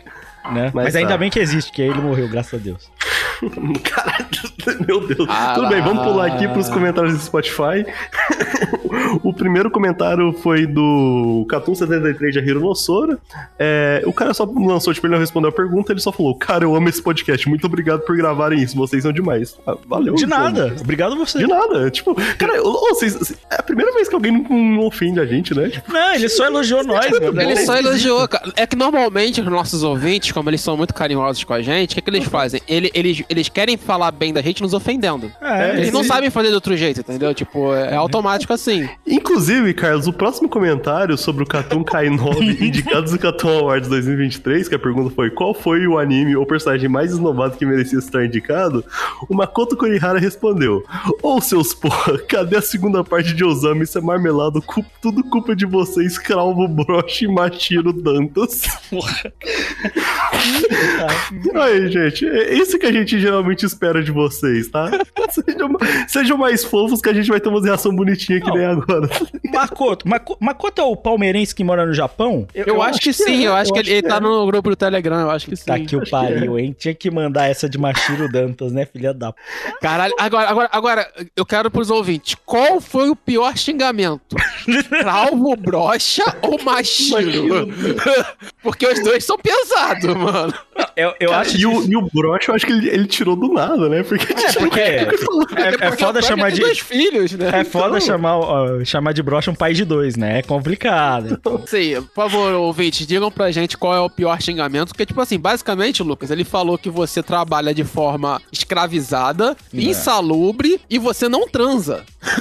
né? Mas,
Mas
ainda
tá.
bem que existe, que ele morreu, graças a Deus.
Caralho, meu Deus.
Ah
Tudo bem, vamos pular aqui pros comentários do Spotify. o primeiro comentário foi do Catum73 de Hiro Nossora. É, o cara só lançou, tipo, ele não respondeu a pergunta, ele só falou: Cara, eu amo esse podcast, muito obrigado por gravarem isso, vocês são demais. Ah, valeu.
De
então.
nada, obrigado a você.
De nada. Tipo, cara, vocês, é a primeira vez que alguém não, não ofende a gente, né? Tipo,
Não, ele só elogiou nós, mano.
Ele só elogiou, cara. É que normalmente os nossos ouvintes, como eles são muito carinhosos com a gente, o que, que eles fazem? Ele- eles, eles querem falar bem da gente nos ofendendo.
É,
Eles não sabem fazer de outro jeito, entendeu? Tipo, é automático assim.
Inclusive, Carlos, o próximo comentário sobre o Catum K9 indicados do Catum Awards 2023, que a pergunta foi qual foi o anime ou personagem mais esnobado que merecia estar indicado, o Makoto Kurihara respondeu: Ô seus porra, cadê a segunda parte de Osama? Isso é marmelado, cu- tudo culpa de vocês, Cralvo, Broche e Machiro Dantas. Aí, gente, é isso que a gente geralmente espera de vocês, tá? Sejam, sejam mais fofos que a gente vai ter uma reação bonitinha que nem agora.
Makoto. Mako- Makoto é o palmeirense que mora no Japão?
Eu, acho, que sim, eu acho que ele, ele tá no grupo do Telegram, eu acho que sim.
Tá que o pariu, hein? Tinha que mandar essa de Machiro Dantas, né, filha da...
Caralho, agora, agora, agora, eu quero pros ouvintes, qual foi o pior xingamento? Calvo, brocha ou machiro? Porque os dois são pesados, mano.
Eu, eu
Cara,
acho
e, o, e o broche, eu acho que ele, ele tirou do nada, né? Porque,
É, porque é, é
Porque
foda chamar
tem
de...
dois filhos, né?
É foda
Então,
chamar, ó, chamar de brocha um pai de dois, né? É complicado.
Sim, por favor, ouvintes, digam pra gente qual é o pior xingamento. Porque, tipo assim, basicamente, Lucas, ele falou que você trabalha de forma escravizada,
É.
insalubre e você não transa.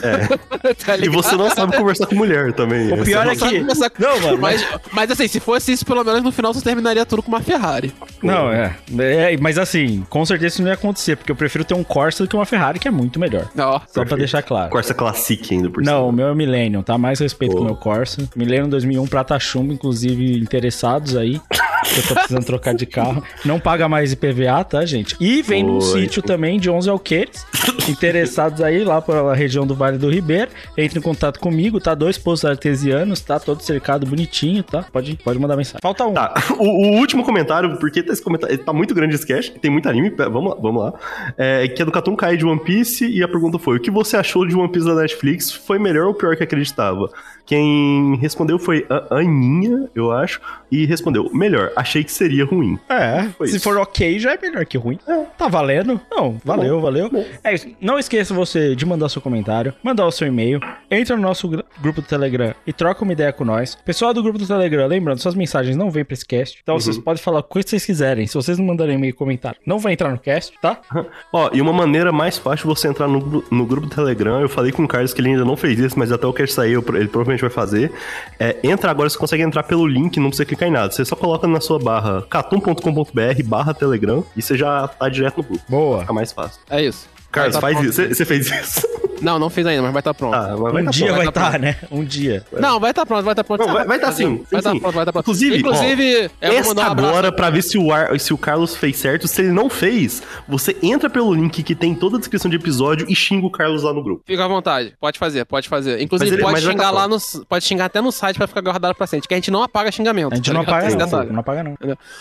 Tá
E você não sabe conversar com mulher também.
O pior é
Não sabe
que...
conversar com-
Não, mano,
Mas, mas assim, se fosse isso, pelo menos no final você terminaria tudo com uma Ferrari.
Não, é. É, Mas assim, com certeza isso não ia acontecer, porque eu prefiro ter um Corsa do que uma Ferrari, que é muito melhor.
Ó,
Só pra deixar claro.
Corsa Classic ainda por
Não, o meu é o Millennium, tá? Mais respeito
Pô.
com o meu Corsa. Millennium 2001 prata chumbo, inclusive interessados aí. que eu tô precisando trocar de carro. Não paga mais IPVA, tá, gente? E vem num sítio também de 11 alqueires. interessados aí lá pela região do Vale do Ribeiro, entre em contato comigo, tá? Dois poços artesianos, tá? Todo cercado bonitinho, tá? Pode, pode mandar mensagem. Falta um.
Tá, o, o último comentário, porque tá esse comentário, tá muito grande esse cast, tem muito anime, pera, vamos lá, vamos lá. É, que é do Katum Kai de One Piece, e a pergunta foi: o que você achou de One Piece da Netflix? Foi melhor ou pior que acreditava? Quem respondeu foi a Aninha, eu acho, e respondeu: melhor, achei que seria ruim.
É,
Foi
se
isso.
for ok, já é melhor que ruim. Tá valendo? Não, valeu, valeu. É isso. Não esqueça você de mandar seu comentário, mandar o seu e-mail, entra no nosso gru- grupo do Telegram e troca uma ideia com nós. Pessoal do grupo do Telegram, lembrando, suas mensagens não vêm pra esse cast. Então vocês podem falar o que vocês quiserem. Se vocês não mandarem e-mail comentário, não vai entrar no cast, tá?
Ó, e uma maneira mais fácil de você entrar no, no grupo do Telegram, eu falei com o Carlos que ele ainda não fez isso, mas até o cast sair, ele provavelmente vai fazer. É, entra agora, você consegue entrar pelo link, não precisa clicar em nada. Você só coloca na sua barra catum.com.br barra Telegram e você já tá direto no grupo.
Boa.
Fica mais fácil.
É isso.
Carlos,
tá
faz
pronto.
isso. Você fez isso?
Não, não fiz ainda, mas vai estar pronto.
Ah, vai
um
tá
dia
pronto.
vai
vai tá
estar, né? Um dia.
Não, vai estar pronto, vai estar pronto.
Não, vai- tá sim,
Vai estar
sim.
pronto, vai estar pronto.
Inclusive,
Inclusive eu vou
Esta
mandar um
agora, pra ver se o, Ar- se o Carlos fez certo. Se ele não fez, você entra pelo link que tem toda a descrição de episódio e xinga o Carlos lá no grupo.
Fica à vontade, pode fazer, pode fazer. Inclusive,
ele-
pode xingar
tá
lá no. Pode xingar até no site pra ficar guardado pra sempre, que a gente não apaga xingamento.
A gente
tá
não apaga, não. Não apaga, não.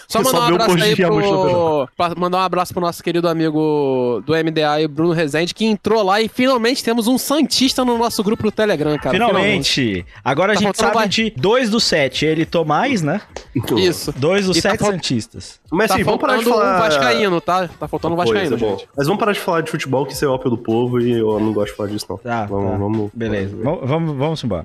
Só mandar um
o
abraço aí pro... mandar um abraço pro nosso querido amigo do MDA e Bruno Rezende, que entrou lá e finalmente temos um Santista no nosso grupo do Telegram, cara.
Finalmente. Agora a
Tá
gente
faltando
sabe
mais.
de dois dos sete. Ele Tomás, né?
Isso.
Dois dos
E tá
sete
fal-
Santistas.
Mas
tá
assim, vamos parar de falar.
um Vascaíno, tá? Tá faltando um
Pois,
Vascaíno,
é bom.
gente.
Mas vamos parar de falar de futebol, que isso é ópio do povo e eu não gosto de falar disso, não.
Tá,
vamos,
tá.
vamos.
Beleza. Vamos, vamos, vamos embora.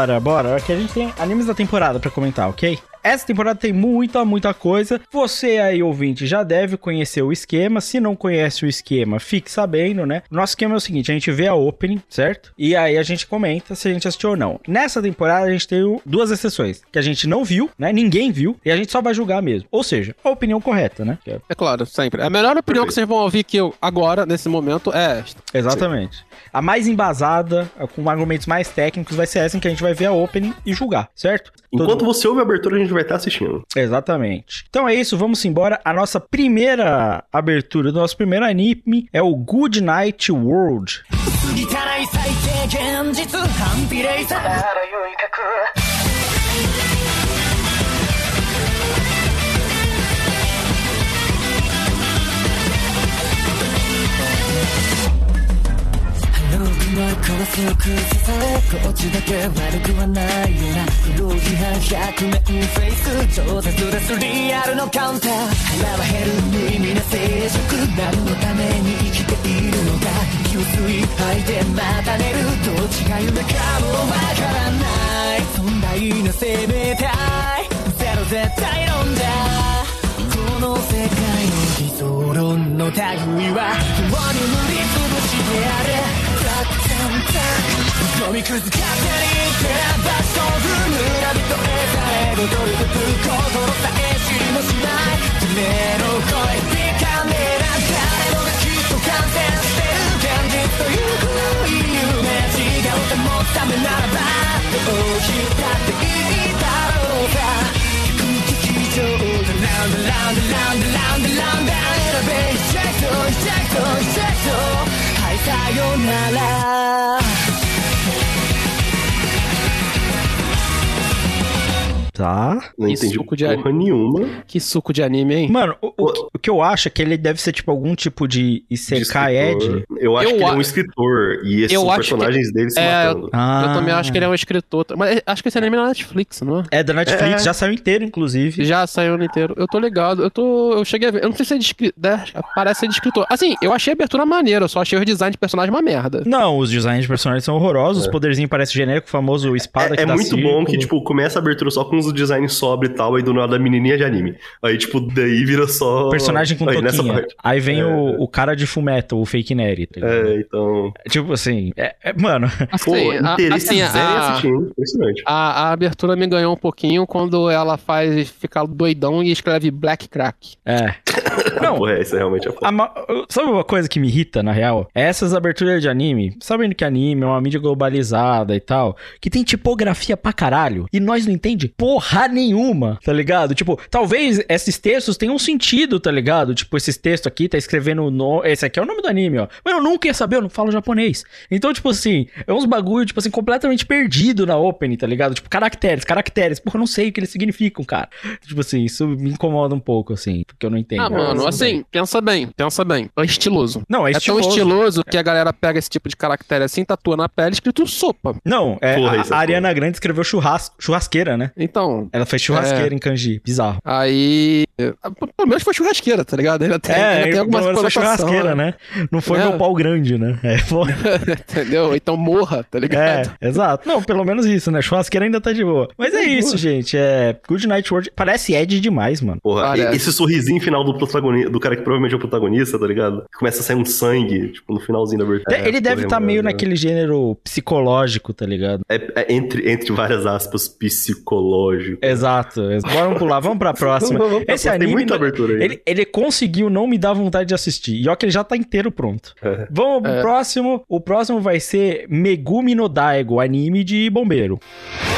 Bora, bora. Aqui a gente tem animes da temporada pra comentar, ok? Essa temporada tem muita, muita coisa. Você aí, ouvinte, já deve conhecer o esquema. Se não conhece o esquema, fique sabendo, né? Nosso esquema é o seguinte: a gente vê a opening, certo? E aí a gente comenta se a gente assistiu ou não. Nessa temporada a gente tem duas exceções: que a gente não viu, né? Ninguém viu, e a gente só vai julgar mesmo. Ou seja, a opinião correta, né? É-
É claro, sempre. A melhor opinião que vocês vão ouvir que eu, agora, nesse momento, é esta.
Exatamente. A mais embasada, com argumentos mais técnicos, vai ser essa em que a gente vai ver a opening e julgar, certo?
Enquanto
Todo-
você ouve a abertura, a gente vai estar assistindo.
Exatamente. Então é isso, vamos embora. A nossa primeira abertura do nosso primeiro anime é o Good Night World.
のコースを崩されこっちだけ悪くはないよな。黒い批判100面フェイス超絶レスリアルのカウンター。腹は減る無意味な静寂何のために生きているのか。給水吐いてまた寝る。どっちが夢かもわからない。存在の生命体。ゼロ絶対論じゃこの世界の理想論の類は共に塗りつぶしてやる。飲みくず勝手に手出しとく村人へさえごとるとぶ心さえ知りもしないてめえの声でかめな誰もがきっと感染してる現実という古い夢違うと思うためならばどうしたっていいだろうさ劇場でラウンドラウンドラウンドラウンドラウンド選べエジェクトエジェクトエジェクトはいさよなら
Tá?
Não
Que
entendi
suco de
porra nenhuma.
Que suco de anime, hein?
Mano, o, o que- o que eu acho é que ele deve ser tipo algum tipo de Isekai Ed.
escritor. Eu acho
Eu
que ele é
a-
um escritor. E esses
Eu
são
acho que-
personagens dele se
É,
matando.
Ah,
Eu também acho que ele é um escritor. Mas é- acho que esse anime é na Netflix, não é?
É da Netflix,
É.
já saiu inteiro, inclusive.
Já saiu inteiro. Eu tô ligado. Eu tô. Eu cheguei a ver. Eu não sei se é de escri- né, Parece ser de escritor. Assim, eu achei a abertura maneira, eu só achei o design de personagem uma merda.
Não, os designs de personagens são horrorosos, os poderzinhos parecem genérico, o famoso espada que
É, é
dá
muito
círculo.
bom que, tipo, começa a abertura só com uns o design sobre e tal, aí do nada a menininha de anime. Aí, tipo, daí vira só...
Personagem com
aí, nessa
toquinha.
parte.
Aí vem
É.
o, o cara de fumeto, o fake nerd. tá?
É, então...
Tipo assim, é- é- mano,
Pô,
Assim, a-
interesse
assim,
zero em
a-
assistir, hein? Impressionante.
A, a abertura me ganhou um pouquinho quando ela faz ficar doidão e escreve Black Crack.
é. Não,
Porra, essa realmente é foda.
A ma- Sabe uma coisa que me irrita, na real? É essas aberturas de anime. Sabendo que anime é uma mídia globalizada e tal, que tem tipografia pra caralho, e nós não entende porra nenhuma, tá ligado? Tipo, talvez esses textos tenham um sentido, tá ligado? Tipo, esses textos aqui tá escrevendo no... esse aqui é o nome do anime, ó. Mas eu nunca ia saber, eu não falo japonês. Então, tipo assim, é uns bagulho, tipo assim, completamente perdido na opening, tá ligado? Tipo, caracteres, caracteres. Porra, eu não sei o que eles significam, cara. Tipo assim, isso me incomoda um pouco, assim, porque eu não entendo.
Ah, mano, Assim, pensa bem, pensa bem. É estiloso.
Não, é
É, tão
estiloso.
estiloso que a galera pega esse tipo de caractere assim, tatua na pele escrito sopa.
Não, é,
Porra,
a,
é
a Ariana Grande escreveu churras, churrasqueira, né?
Então,
Ela fez churrasqueira em kanji, bizarro.
aí. é, Pelo menos foi churrasqueira, tá ligado? Ainda tem, ainda tem algumas
menos foi churrasqueira, né? Não foi
É.
meu pau grande, né? É, foi-
Entendeu? Então morra, tá
é,
ligado?
exato. Não, pelo menos isso, né? Churrasqueira ainda tá de boa. Mas é isso, gente. É Good Night World. Parece Ed demais, mano.
Porra,
Parece.
e- esse sorrisinho final do protagonista, do cara que provavelmente é o protagonista, tá ligado? Começa a sair um sangue, tipo, no finalzinho da abertura.
Ele deve estar
é
meio
maravilhoso.
naquele gênero psicológico, tá ligado?
É, é entre, entre várias aspas, psicológico.
Exato. Bora pular, vamos pra próxima.
Vamos, vamos pra
Esse
próxima. Tem
anime,
muita abertura aí.
ele, ele conseguiu não me dar vontade de assistir. E ó que ele já tá inteiro pronto.
É.
Vamos pro
É.
próximo. O próximo vai ser Megumi no Daigo, anime de bombeiro.「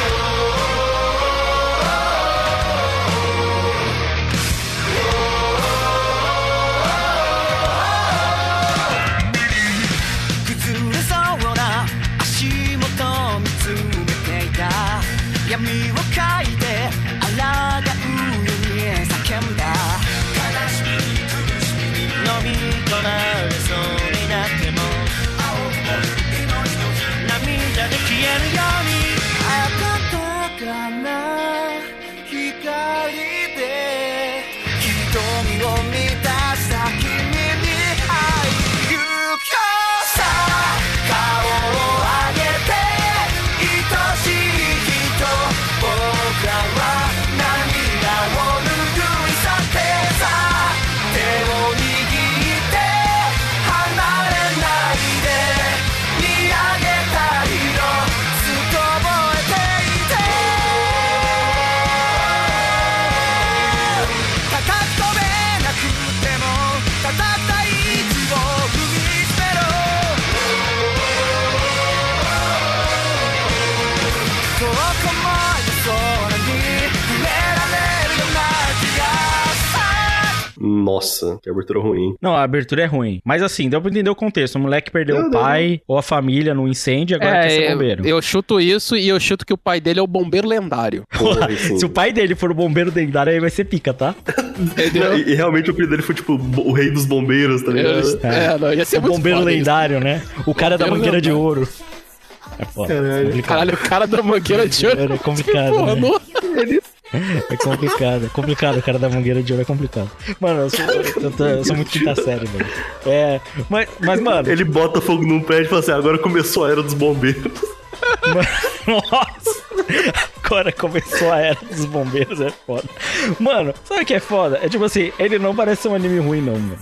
Nossa, que abertura ruim.
Não, a abertura é ruim. Mas assim, deu pra entender o contexto. O moleque perdeu
Deu,
o pai ou a família no incêndio e agora quer ser
É,
bombeiro.
eu chuto isso e eu chuto que o pai dele é o bombeiro lendário.
Porra.
Se o pai dele for o bombeiro dentário, aí vai ser pica, tá?
Entendeu?
E, e realmente o apelido dele foi tipo o rei dos bombeiros, tá ligado?
É, não, ia ser
o
muito
bombeiro
foda isso.
lendário, né? O cara da
Bombeiro
mangueira de
lendário.
ouro. É foda.
Caralho.
complicado.
Caralho, o cara da mangueira de ouro.
É complicado,
Porra,
né?
não-
É complicado, é complicado. O cara da mangueira de ouro é complicado. Mano, eu sou, eu tô- eu sou muito quinta série, velho. É, mas, mas, mano,
Ele bota fogo num prédio e fala assim: agora começou a era dos bombeiros.
Nossa! Agora começou a era dos bombeiros, é foda. Mano, sabe o que é foda? É tipo assim, ele não parece ser um anime ruim, não, mano.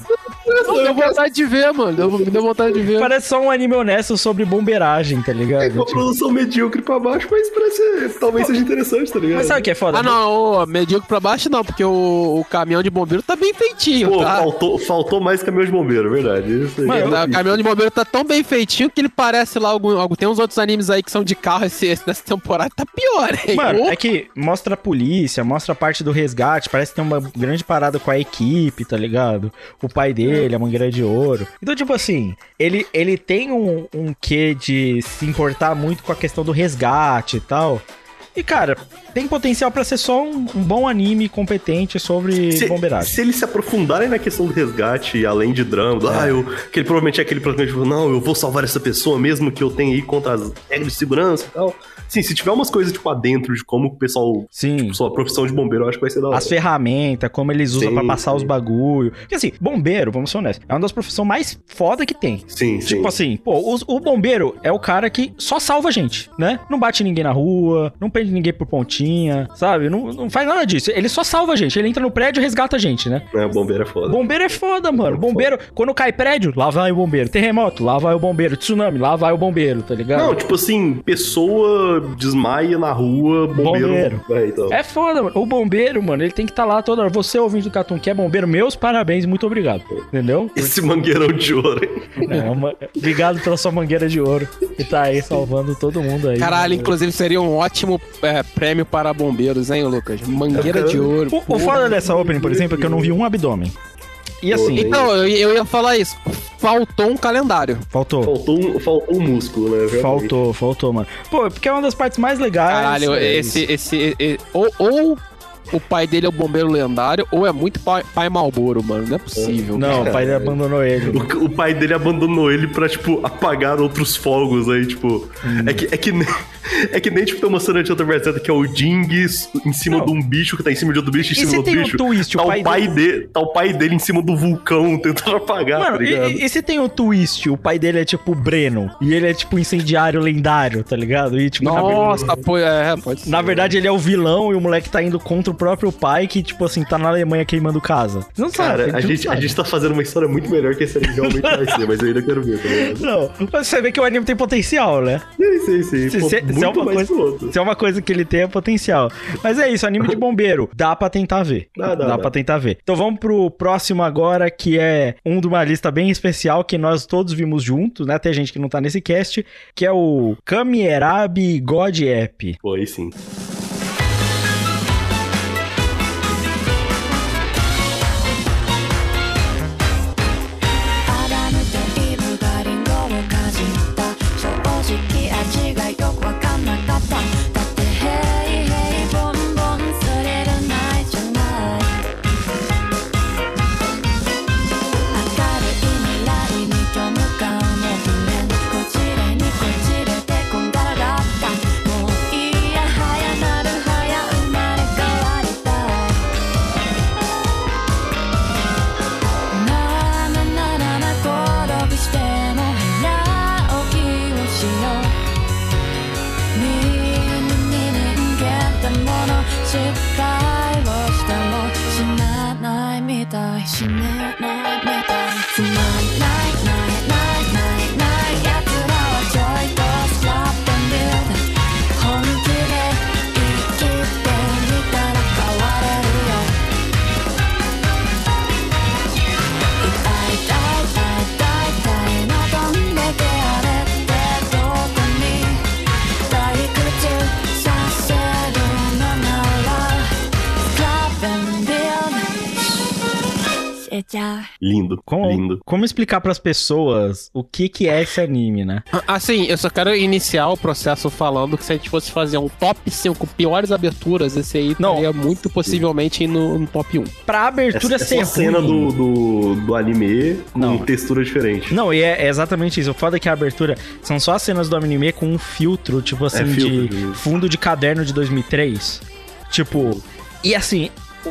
Deu vontade de ver, mano. Deu, me deu vontade de ver.
Parece só um anime honesto sobre bombeiragem, tá ligado?
É uma produção medíocre pra baixo, mas parece. Talvez seja interessante, tá ligado?
mas sabe o que é foda?
Ah, não, medíocre pra baixo não, porque o, o caminhão de bombeiro tá bem feitinho,
Pô,
tá?
faltou, faltou mais caminhão de bombeiro, verdade. Isso aí
Mano,
é
O caminhão de bombeiro tá tão bem feitinho que ele parece lá algum, algum. Tem uns outros animes aí que são de carro esse, esse nessa temporada. Tá pior, hein?
Mano, é que mostra a polícia, mostra a parte do resgate, parece que tem uma grande parada com a equipe, tá ligado? O pai dele, a mangueira de ouro. Então, tipo assim, ele, ele tem um, um quê de se importar muito com a questão do resgate e tal. E, cara, tem potencial pra ser só um, um bom anime competente sobre
Se,
bombeiragem.
se eles se aprofundarem na questão do resgate, além de drama,
É.
ah, eu, que ele provavelmente é aquele protagonista, tipo, não, eu vou salvar essa pessoa mesmo que eu tenha aí contra as regras de segurança e tal. Sim, se tiver umas coisas, tipo, adentro de como o pessoal,
Sim.
tipo, sua profissão de bombeiro, eu acho que vai ser da hora.
As ferramentas, como eles usam pra passar
sim.
os bagulho. Porque assim, bombeiro, vamos ser honestos, é uma das profissões mais foda que tem.
Sim, sim.
Tipo assim, pô, os- o, bombeiro é o cara que só salva a gente, né? Não bate ninguém na rua, não depende de ninguém por pontinha, sabe? Não, não faz nada disso. Ele só salva a gente. Ele entra no prédio e resgata a gente, né?
É, o bombeiro é foda.
Bombeiro é foda, mano. Bombeiro, quando cai prédio, lá vai o bombeiro. Terremoto, lá vai o bombeiro. Tsunami, lá vai o bombeiro, tá ligado?
Não, tipo assim, pessoa desmaia na rua, bombeiro.
Bombeiro.
É, então.
É foda, mano. O bombeiro, mano, ele tem que estar lá toda hora. Você, ouvinte do Catum, que é bombeiro, meus parabéns, muito obrigado. Entendeu?
Esse mangueirão de ouro, hein?
É, uma- Obrigado pela sua mangueira de ouro. Que tá aí salvando todo mundo aí.
Caralho, inclusive seria um ótimo é, prêmio para bombeiros, hein, Lucas? Mangueira de ouro.
O, o foda dessa opening, por exemplo, é que eu não vi um abdômen. E assim,
Então, eu, eu ia falar isso. Faltou um calendário.
faltou.
Faltou um, faltou um músculo, né? Realmente.
Faltou, faltou, mano. Pô, porque é uma das partes mais legais.
Caralho,
é
esse. esse e- e- ou, ou o pai dele é o bombeiro lendário, ou é muito pai, pai Malboro, mano. Não é possível.
Não, o pai dele abandonou ele.
O, o pai dele abandonou ele pra, tipo, apagar outros fogos aí, tipo.
Hum.
É, que, é, que nem, é que nem, tipo, tem uma cena de outra versão que é o Jing em cima
Não.
de um bicho que tá em cima de outro bicho, em cima do outro
tem o
bicho.
twist, o
tá,
pai
o pai dele, tá o pai dele em cima do vulcão tentando apagar,
Mano,
tá ligado?
e- e se tem o twist, o pai dele é tipo o Breno, e ele é tipo incendiário lendário, tá ligado? E tipo, na,
Nossa, pô, é, pode ser.
na verdade ele é o vilão e o moleque tá indo contra o próprio pai que, tipo assim, tá na Alemanha queimando casa. Não sabe,
Cara, a
não
gente, a
sabe.
gente tá fazendo uma história muito melhor que esse anime realmente vai ser, mas eu ainda quero ver, tá ligado?
Não, mas você vê que o anime tem potencial, né?
Sim, sim, sim.
Se,
Pô,
se- se
muito
é uma
mais
coisa, se é uma coisa que ele tem, é potencial. Mas é isso, anime de bombeiro. Dá pra tentar ver.
Dá, dá, dá.
pra tentar ver. Então vamos pro próximo agora, que é um de uma lista bem especial que nós todos vimos juntos, né? Tem gente que não tá nesse cast, que é o Kamierabi God App.
Pô, aí sim. Lindo,
Como,
lindo.
como explicar pras pessoas o que que é esse anime, né?
Assim, eu só quero iniciar o processo falando que se a gente fosse fazer um top 5 piores aberturas, esse aí
Não.
estaria muito possivelmente no, no top 1.
Pra abertura
Essa,
ser
essa cena
ruim-
do, do, do anime com
Não.
textura diferente.
Não, e é, é exatamente isso. O foda é que a abertura são só as cenas do anime com um filtro, tipo assim,
filtro,
de
isso.
fundo de caderno de 2003. Tipo, e assim,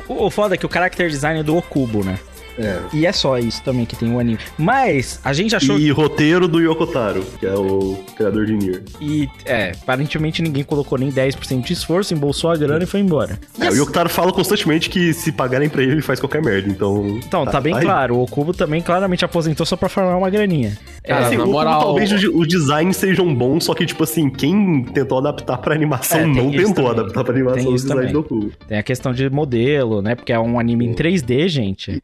o, o foda é que o character design é do Okubo, né?
É.
E é só isso também que tem o anime. Mas a gente achou
E roteiro do Yokotaro, que é o criador de Nier.
E, é, aparentemente ninguém colocou nem 10% de esforço, embolsou a grana e foi embora.
É,
assim-
o Yokotaro fala constantemente que se pagarem pra ele, ele faz qualquer merda, então...
Então, tá, bem
aí.
claro, o Okubo também claramente aposentou só pra formar uma graninha.
Cara,
Assim,
na
o-
moral-
talvez os, designs sejam bons, só que, tipo assim, quem tentou adaptar pra animação
É,
não tentou
também.
adaptar pra animação
Tem
designs
também.
do Goku.
Tem a questão de modelo, né? Porque é um anime em 3D, gente.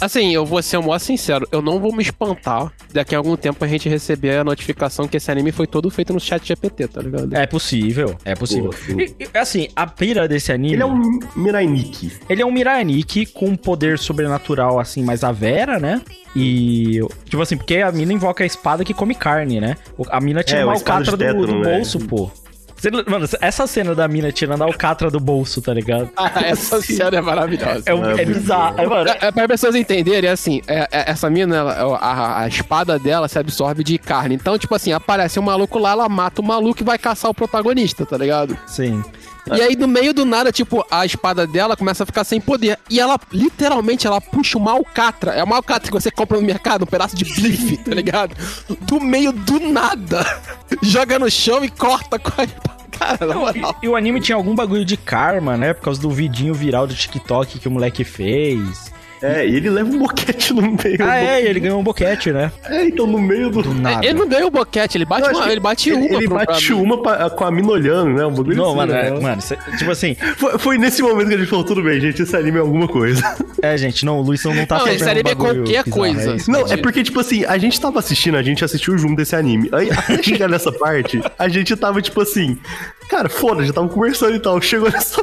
Assim, eu vou ser o maior sincero, eu não vou me espantar daqui a algum tempo a gente receber a notificação que esse anime foi todo feito no chat GPT, tá ligado?
É possível, é possível. E- e, assim, a pira desse anime.
Ele é um Mirai Nikki.
Ele é um Miranik com um poder sobrenatural, assim, mais a Vera, né? E. Tipo assim, porque a mina invoca a espada que come carne, né? A mina tira
É,
uma alcatra do, do
né?
bolso, pô. Mano, essa cena da mina tirando a alcatra do bolso, tá ligado?
Essa cena é maravilhosa.
É, um-
É
é bizarro. É, mano,
É, para pessoas entenderem, assim, é- é- essa mina, ela- a, a espada dela se absorve de carne. Então, tipo assim, aparece um maluco lá, ela mata o maluco e vai caçar o protagonista, tá ligado?
sim.
E aí, no meio do nada, tipo, a espada dela começa a ficar sem poder. E ela, literalmente, ela puxa uma alcatra. É uma alcatra que você compra no mercado, um pedaço de bife, tá ligado? Do meio do nada. Joga no chão e corta com a espada. Cara, na moral.
E o anime tinha algum bagulho de karma, né? Por causa do vidinho viral do TikTok que o moleque fez.
É, e ele leva um boquete no meio.
Ah, é, ele ganhou um boquete, né?
É, então no meio do.
Do nada.
Ele não ganhou o boquete, ele bate, uma, ele bate
ele,
uma.
Ele
pro-
bate
pra-
uma pra- com a mina olhando, né? Um bagulho
Não,
assim,
mano,
né?
é, mano, cê- tipo assim,
Foi, foi nesse momento que a gente falou, tudo bem, gente, esse anime é alguma coisa.
é, gente, não, o Luizão não tá
Não,
fazendo
esse anime é qualquer
bizarro,
coisa.
é isso.
Não, é porque, tipo assim, a gente tava assistindo, a gente assistiu junto desse anime. Aí, até chegar nessa parte, a gente tava, tipo assim, cara, foda, já tava conversando e tal. Chegou nessa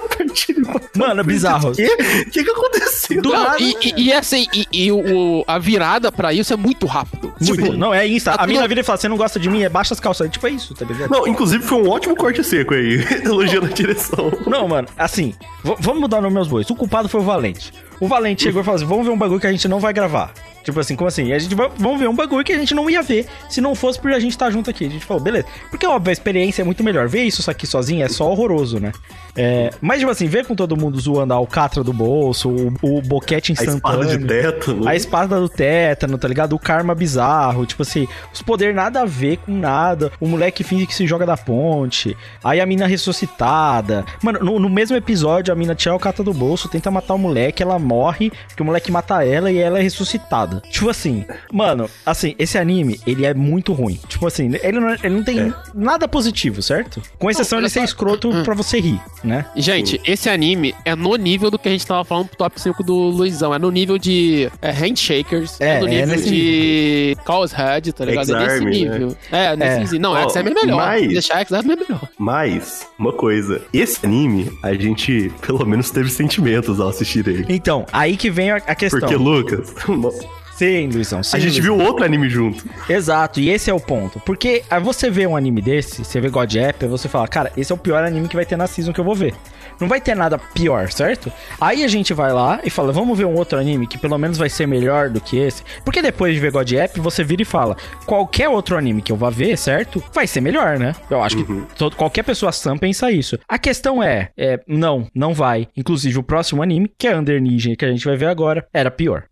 ele falou,
Mano, é bizarro.
O que? Que que aconteceu?
Não,
nada,
e, e- e assim, e, e o, a virada pra isso é muito rápido.
Muito.
Tipo,
não, é Insta. A mina
tudo-
vira e fala: você não gosta de mim? É baixa as calças. Tipo, é isso, tá ligado?
Não, inclusive foi um ótimo corte seco aí, elogiando a direção.
Não, mano, assim, vamos mudar o nome aos bois. O culpado foi o Valente. O Valente chegou e falou assim: vamos ver um bagulho que a gente não vai gravar. Tipo assim, como assim? A gente vai, vamos ver um bagulho que a gente não ia ver se não fosse por a gente estar junto aqui. A gente falou, beleza. Porque, óbvio, a experiência é muito melhor. Ver isso aqui sozinho é só horroroso, né? É, mas, tipo assim, ver com todo mundo zoando a alcatra do bolso, o, o boquete
A espada
instantâneo.
de tétano.
A espada do tétano, tá ligado? O karma bizarro, tipo assim, os poderes nada a ver com nada. O moleque finge que se joga da ponte. Aí a mina ressuscitada. Mano, no, no mesmo episódio, a mina tira o cata do bolso, tenta matar o moleque, ela morre, porque o moleque mata ela e ela é ressuscitada. Tipo assim, mano, assim, esse anime, ele é muito ruim. Tipo assim, ele não, ele não tem nada positivo, certo? Com exceção
olha
de ser
só.
escroto pra você rir, né?
Gente, esse anime é no nível do que a gente tava falando pro top 5 do Luizão. É no nível de é, Handshakers, é,
É,
no
é
nível
nesse
de Chaos Head, tá ligado? É nesse
X-Army,
nível. É, nesse
É.
Não,
Ó,
X-Army é melhor.
mas-
Deixar X-Army é melhor.
Mas, uma coisa, esse anime, a gente pelo menos teve sentimentos ao assistir ele.
Então, aí que vem a, a questão.
Porque, Lucas,
Sim, Luizão, sim,
a gente
Luizão.
viu outro anime junto.
Exato, e esse é o ponto. Porque aí você vê um anime desse, você vê God App, você fala, cara, esse é o pior anime que vai ter na season que eu vou ver. Não vai ter nada pior, certo? Aí a gente vai lá e fala, vamos ver um outro anime que pelo menos vai ser melhor do que esse. Porque depois de ver God App, você vira e fala, qualquer outro anime que eu vá ver, certo? Vai ser melhor, né? Eu acho que todo- qualquer pessoa sã pensa isso. A questão é, é, não, não vai. Inclusive o próximo anime, que é Under Ninja, que a gente vai ver agora, era pior.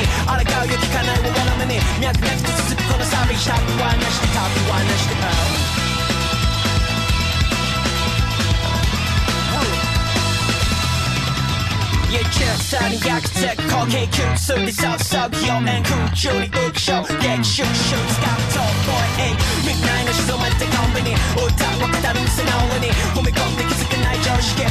に抗うよ聞かないのがラメに脈々と続くこのサビシャップはなしでタップはなしで、oh. いやキャサに焼きつく高級級すりさふさぐよ円空中に浮くショー劇シュッシュ使うと公園みんなの静まってコンビニ歌は語る店の上に踏み込んで気づけない
常識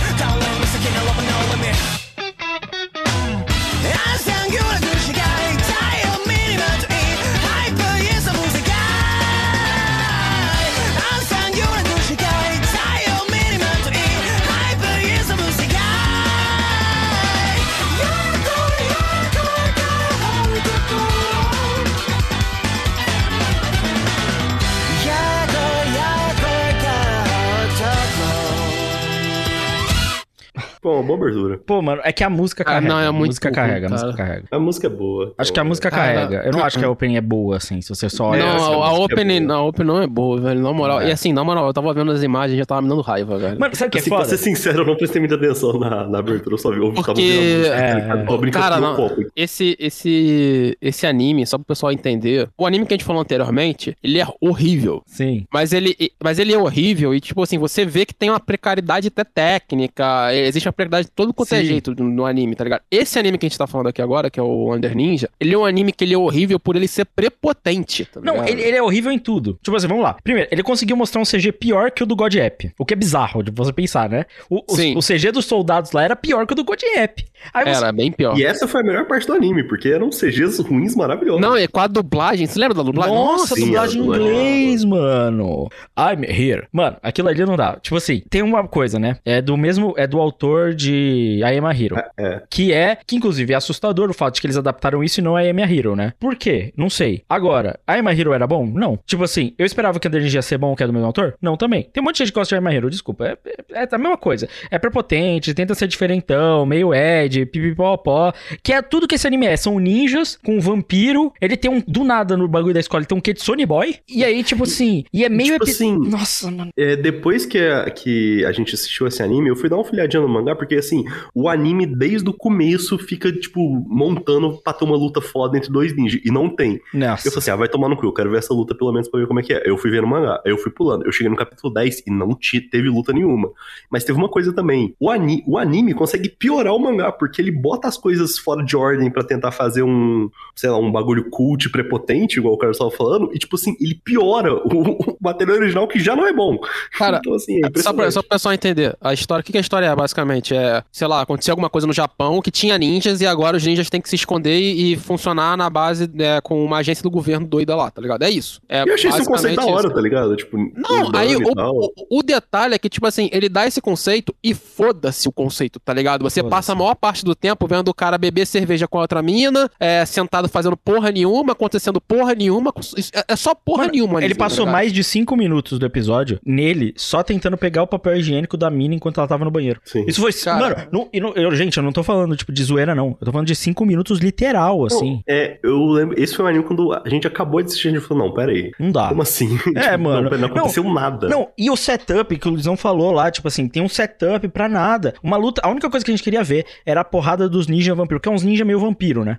boa abertura.
Pô, mano, é que a música
Ah,
carrega.
não, é
a
muito
música
ruim,
carrega, a música carrega.
A música é boa.
Acho que a música
Cara,
carrega. Eu não
uh-uh.
acho que a opening é boa, assim, se você só olha.
Não,
essa
a, a
música é
a opening não é boa, velho, na moral.
É.
E assim, na moral, eu tava vendo as imagens e já tava me dando raiva, velho.
Mano, sabe o que é
Assim, pra
foda?
ser sincero, eu não prestei muita atenção na, na abertura, eu só vi, eu tava
Porque-
a música,
É,
tá brincando
Cara,
com o
não,
copo.
esse, esse, esse anime, só pro pessoal entender, o anime que a gente falou anteriormente, ele é horrível.
Sim.
Mas ele, mas ele é horrível e, tipo assim, você vê que tem uma precariedade até técnica, existe uma precariedade de todo quanto é
Sim.
jeito no, no anime, tá ligado? Esse anime que a gente tá falando aqui agora, que é o Under Ninja, ele é um anime que ele é horrível por ele ser prepotente, tá
Não, ele, ele é horrível em tudo. Tipo assim, vamos lá. Primeiro, ele conseguiu mostrar um CG pior que o do God App. O que é bizarro de você pensar, né? O, o,
Sim.
o CG dos soldados lá era pior que o do God App. Aí você...
Era bem pior.
E essa foi a melhor parte do anime, porque eram CGs ruins maravilhosos.
Não, é com a dublagem, você lembra da dublagem?
Nossa,
sim,
dublagem em
dublagem.
inglês, mano. I'm here. Mano, aquilo ali não dá. Tipo assim, tem uma coisa, né? É do mesmo. É do autor diretor de I Am a Hero.
É.
Que é, que inclusive é assustador o fato de que eles adaptaram isso e não é I Am a Hero, né? Por quê? Não sei. Agora, I Am a Hero era bom? Não. Tipo assim, eu esperava que a Energia ia ser bom, que é do mesmo autor? Não, também. Tem um monte de gente que gosta de I Am a Hero, desculpa. É, é, é a mesma coisa. É prepotente, tenta ser diferentão, meio Ed, pipipopó. Que é tudo que esse anime é. São ninjas com um vampiro. Ele tem um, do nada no bagulho da escola, ele tem um Sony Boy. E aí, tipo assim, e é meio...
tipo
epi-
assim,
Nossa, mano.
É, depois que a, que a gente assistiu esse anime, eu fui dar uma folhadinha no mangá, porque assim, o anime desde o começo fica, tipo, montando pra ter uma luta foda entre dois ninjas. E não tem.
Nossa.
Eu falei assim, ah, vai tomar no cu, eu quero ver essa luta pelo menos pra ver como é que é. Eu fui ver no mangá, eu fui pulando. Eu cheguei no capítulo 10 e não te, teve luta nenhuma. Mas teve uma coisa também. O, ani, o anime consegue piorar o mangá, porque ele bota as coisas fora de ordem pra tentar fazer um, sei lá, um bagulho cult prepotente, igual o cara estava falando, e tipo assim, ele piora o, o material original que já não é bom.
Cara,
então assim, é
Só pra, só pro pessoal entender, a história, o que, que a história é, basicamente? É, sei lá, aconteceu alguma coisa no Japão que tinha ninjas e agora os ninjas têm que se esconder e, e funcionar na base é, com uma agência do governo doida lá, tá ligado? É isso. É
Eu achei esse um conceito da hora,
isso.
tá ligado? Tipo,
Não, aí o, o, o detalhe é que, tipo assim, ele dá esse conceito e foda-se o conceito, tá ligado? Você passa a maior parte do tempo vendo o cara beber cerveja com a outra mina, é, sentado fazendo porra nenhuma, acontecendo porra nenhuma. É, é só porra
Mano,
nenhuma.
Ele
ali, tá
passou
ligado?
mais de 5 minutos do episódio nele, só tentando pegar o papel higiênico da mina enquanto ela tava no banheiro.
Sim.
Isso foi.
Cara.
Mano, não- e não- eu- gente, eu não tô falando tipo de zoeira, não. Eu tô falando de 5 minutos literal, assim.
É, eu lembro. Esse foi um anime quando a gente acabou de assistir, a gente falou, não, pera aí.
Não dá.
Como assim?
É, mano.
Não, não aconteceu nada.
Não, e o setup que o Luizão falou lá, tipo assim, tem um setup pra nada. Uma luta, a única coisa que a gente queria ver era a porrada dos ninja vampiro, que é uns ninja meio vampiro, né?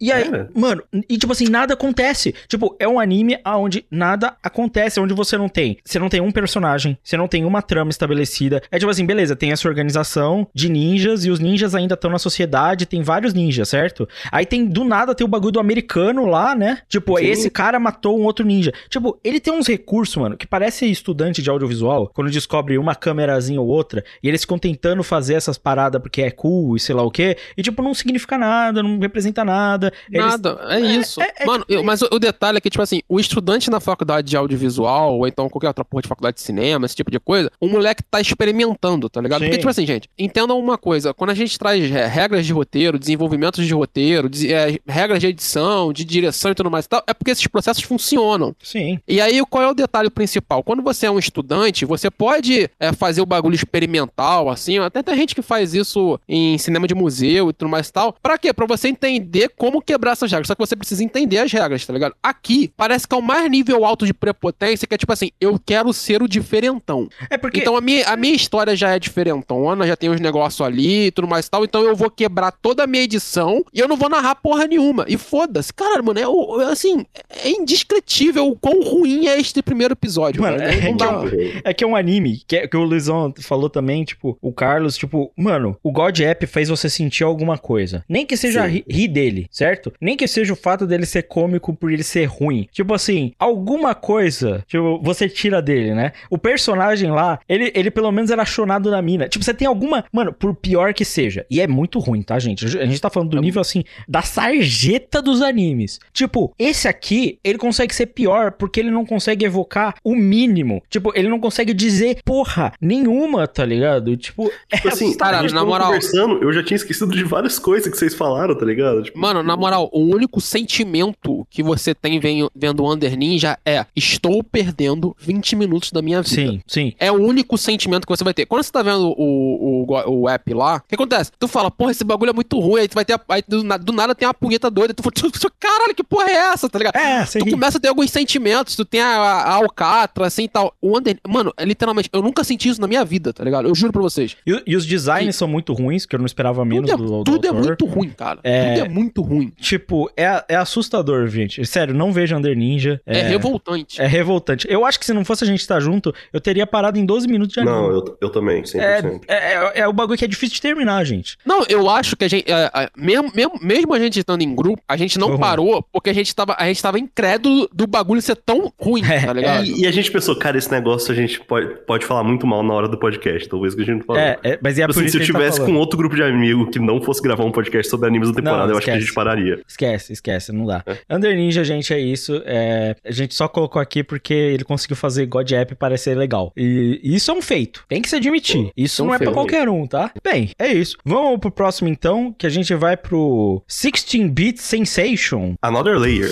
E aí,
É.
mano, e tipo assim, nada acontece. Tipo, é um anime onde nada acontece, onde você não tem, você não tem um personagem, você não tem uma trama estabelecida. É tipo assim, beleza, tem essa organização de ninjas e os ninjas ainda estão na sociedade, tem vários ninjas, certo? Aí tem do nada tem o bagulho do americano lá, né? Tipo,
Sim.
esse cara matou um outro ninja. Tipo, ele tem uns recursos, mano, que parece estudante de audiovisual, quando descobre uma câmerazinha ou outra, e eles ficam tentando fazer essas paradas porque é cool e sei lá o quê, e tipo, não significa nada, não representa nada. Eles-
Nada, é isso.
é- é
Mano, eu- mas o, detalhe é que, tipo assim, o estudante na faculdade de audiovisual, ou então qualquer outra porra de faculdade de cinema, esse tipo de coisa, o moleque tá experimentando, tá ligado?
Sim.
Porque, tipo assim, gente, entendam uma coisa, quando a gente traz regras de roteiro, desenvolvimentos de roteiro, de- é, regras de edição, de direção e tudo mais e tal, é porque esses processos funcionam.
Sim.
E aí, qual é o detalhe principal? Quando você é um estudante, você pode é, fazer o bagulho experimental, assim, até tem gente que faz isso em cinema de museu e tudo mais e tal. Pra quê? Pra você entender como quebrar essas regras. Só que você precisa entender as regras, tá ligado? Aqui, parece que é o mais nível alto de prepotência, que é tipo assim, eu quero ser o diferentão.
É porque.
Então a minha, a minha história já é diferentona, já tem uns negócios ali e tudo mais e tal. Então eu vou quebrar toda a minha edição e eu não vou narrar porra nenhuma. E foda-se. Cara, mano, é, é assim, é indescritível o quão ruim é este primeiro episódio.
Mano,
cara.
é
Não
que
dá-
eu- É que é um anime, que, é- que o Luizão falou também, tipo, o Carlos, tipo, mano, o God App fez você sentir alguma coisa. Nem que seja
Sim.
ri, rir dele, certo? Nem que seja o fato dele ser cômico por ele ser ruim. Tipo assim, alguma coisa, tipo, você tira dele, né? O personagem lá, ele, ele pelo menos era chonado na mina. Tipo, você tem alguma. Mano, por pior que seja. E é muito ruim, tá, gente? A gente tá falando do nível assim, da sarjeta dos animes. Tipo, esse aqui, ele consegue ser pior porque ele não consegue evocar o mínimo. Tipo, ele não consegue dizer porra nenhuma, tá ligado? Tipo, é
Tipo assim,
Cara,
a gente
na moral-
conversando, eu já tinha esquecido de várias coisas que vocês falaram, tá ligado? Tipo,
Mano, na moral, o único sentimento que você tem ven- vendo Under Ninja é: estou perdendo 20 minutos da minha vida.
Sim, sim.
É o único sentimento que você vai ter. Quando você tá vendo o, o, o app lá, o que acontece? Tu fala, porra, esse bagulho é muito ruim, aí tu vai ter. a- Aí do, do nada tem uma punheta doida, tu fala, caralho, que porra é essa, tá ligado?
É, você
Tu começa a ter alguns sentimentos, tu tem a, a Alcatra, assim e tal. O Under. Mano, é literalmente, eu nunca senti isso na minha vida, tá ligado? Eu juro pra vocês.
E, e os designs são muito ruins, que eu não esperava menos
Tudo, é,
do, do
tudo é
autor.
muito ruim, cara.
É-
Tudo é muito ruim.
Tipo, é, é assustador, gente. Sério, não veja Under Ninja.
É, revoltante.
É revoltante. Eu acho que se não fosse a gente estar junto, eu teria parado em 12 minutos de anime.
não, eu, eu também, 100%.
É, é, é, é o bagulho que é difícil de terminar, gente.
Não, eu acho que a gente. é, é, mesmo, mesmo, mesmo a gente estando em grupo, a gente não
ruim.
parou porque a gente tava, a gente tava incrédulo do bagulho ser tão ruim,
É,
tá ligado?
E, e a gente pensou, cara, esse negócio a gente pode, pode falar muito mal na hora do podcast, talvez que a gente não falou.
É, é, mas é
Tipo
por
assim,
isso
se eu
a gente tá
tivesse com outro grupo de amigos que não fosse gravar um podcast sobre animes da temporada,
Não,
eu acho que a gente pararia.
Esquece, esquece, não dá. Under Ninja, gente, é isso. É, a gente só colocou aqui porque ele conseguiu fazer God App parecer legal. E isso é um feito. Tem que se admitir. Isso
é um
não é pra
feito.
qualquer qualquer tá? Bem, é isso. Vamos pro próximo então, que a gente vai pro 16-Bit Sensation.
Another Layer.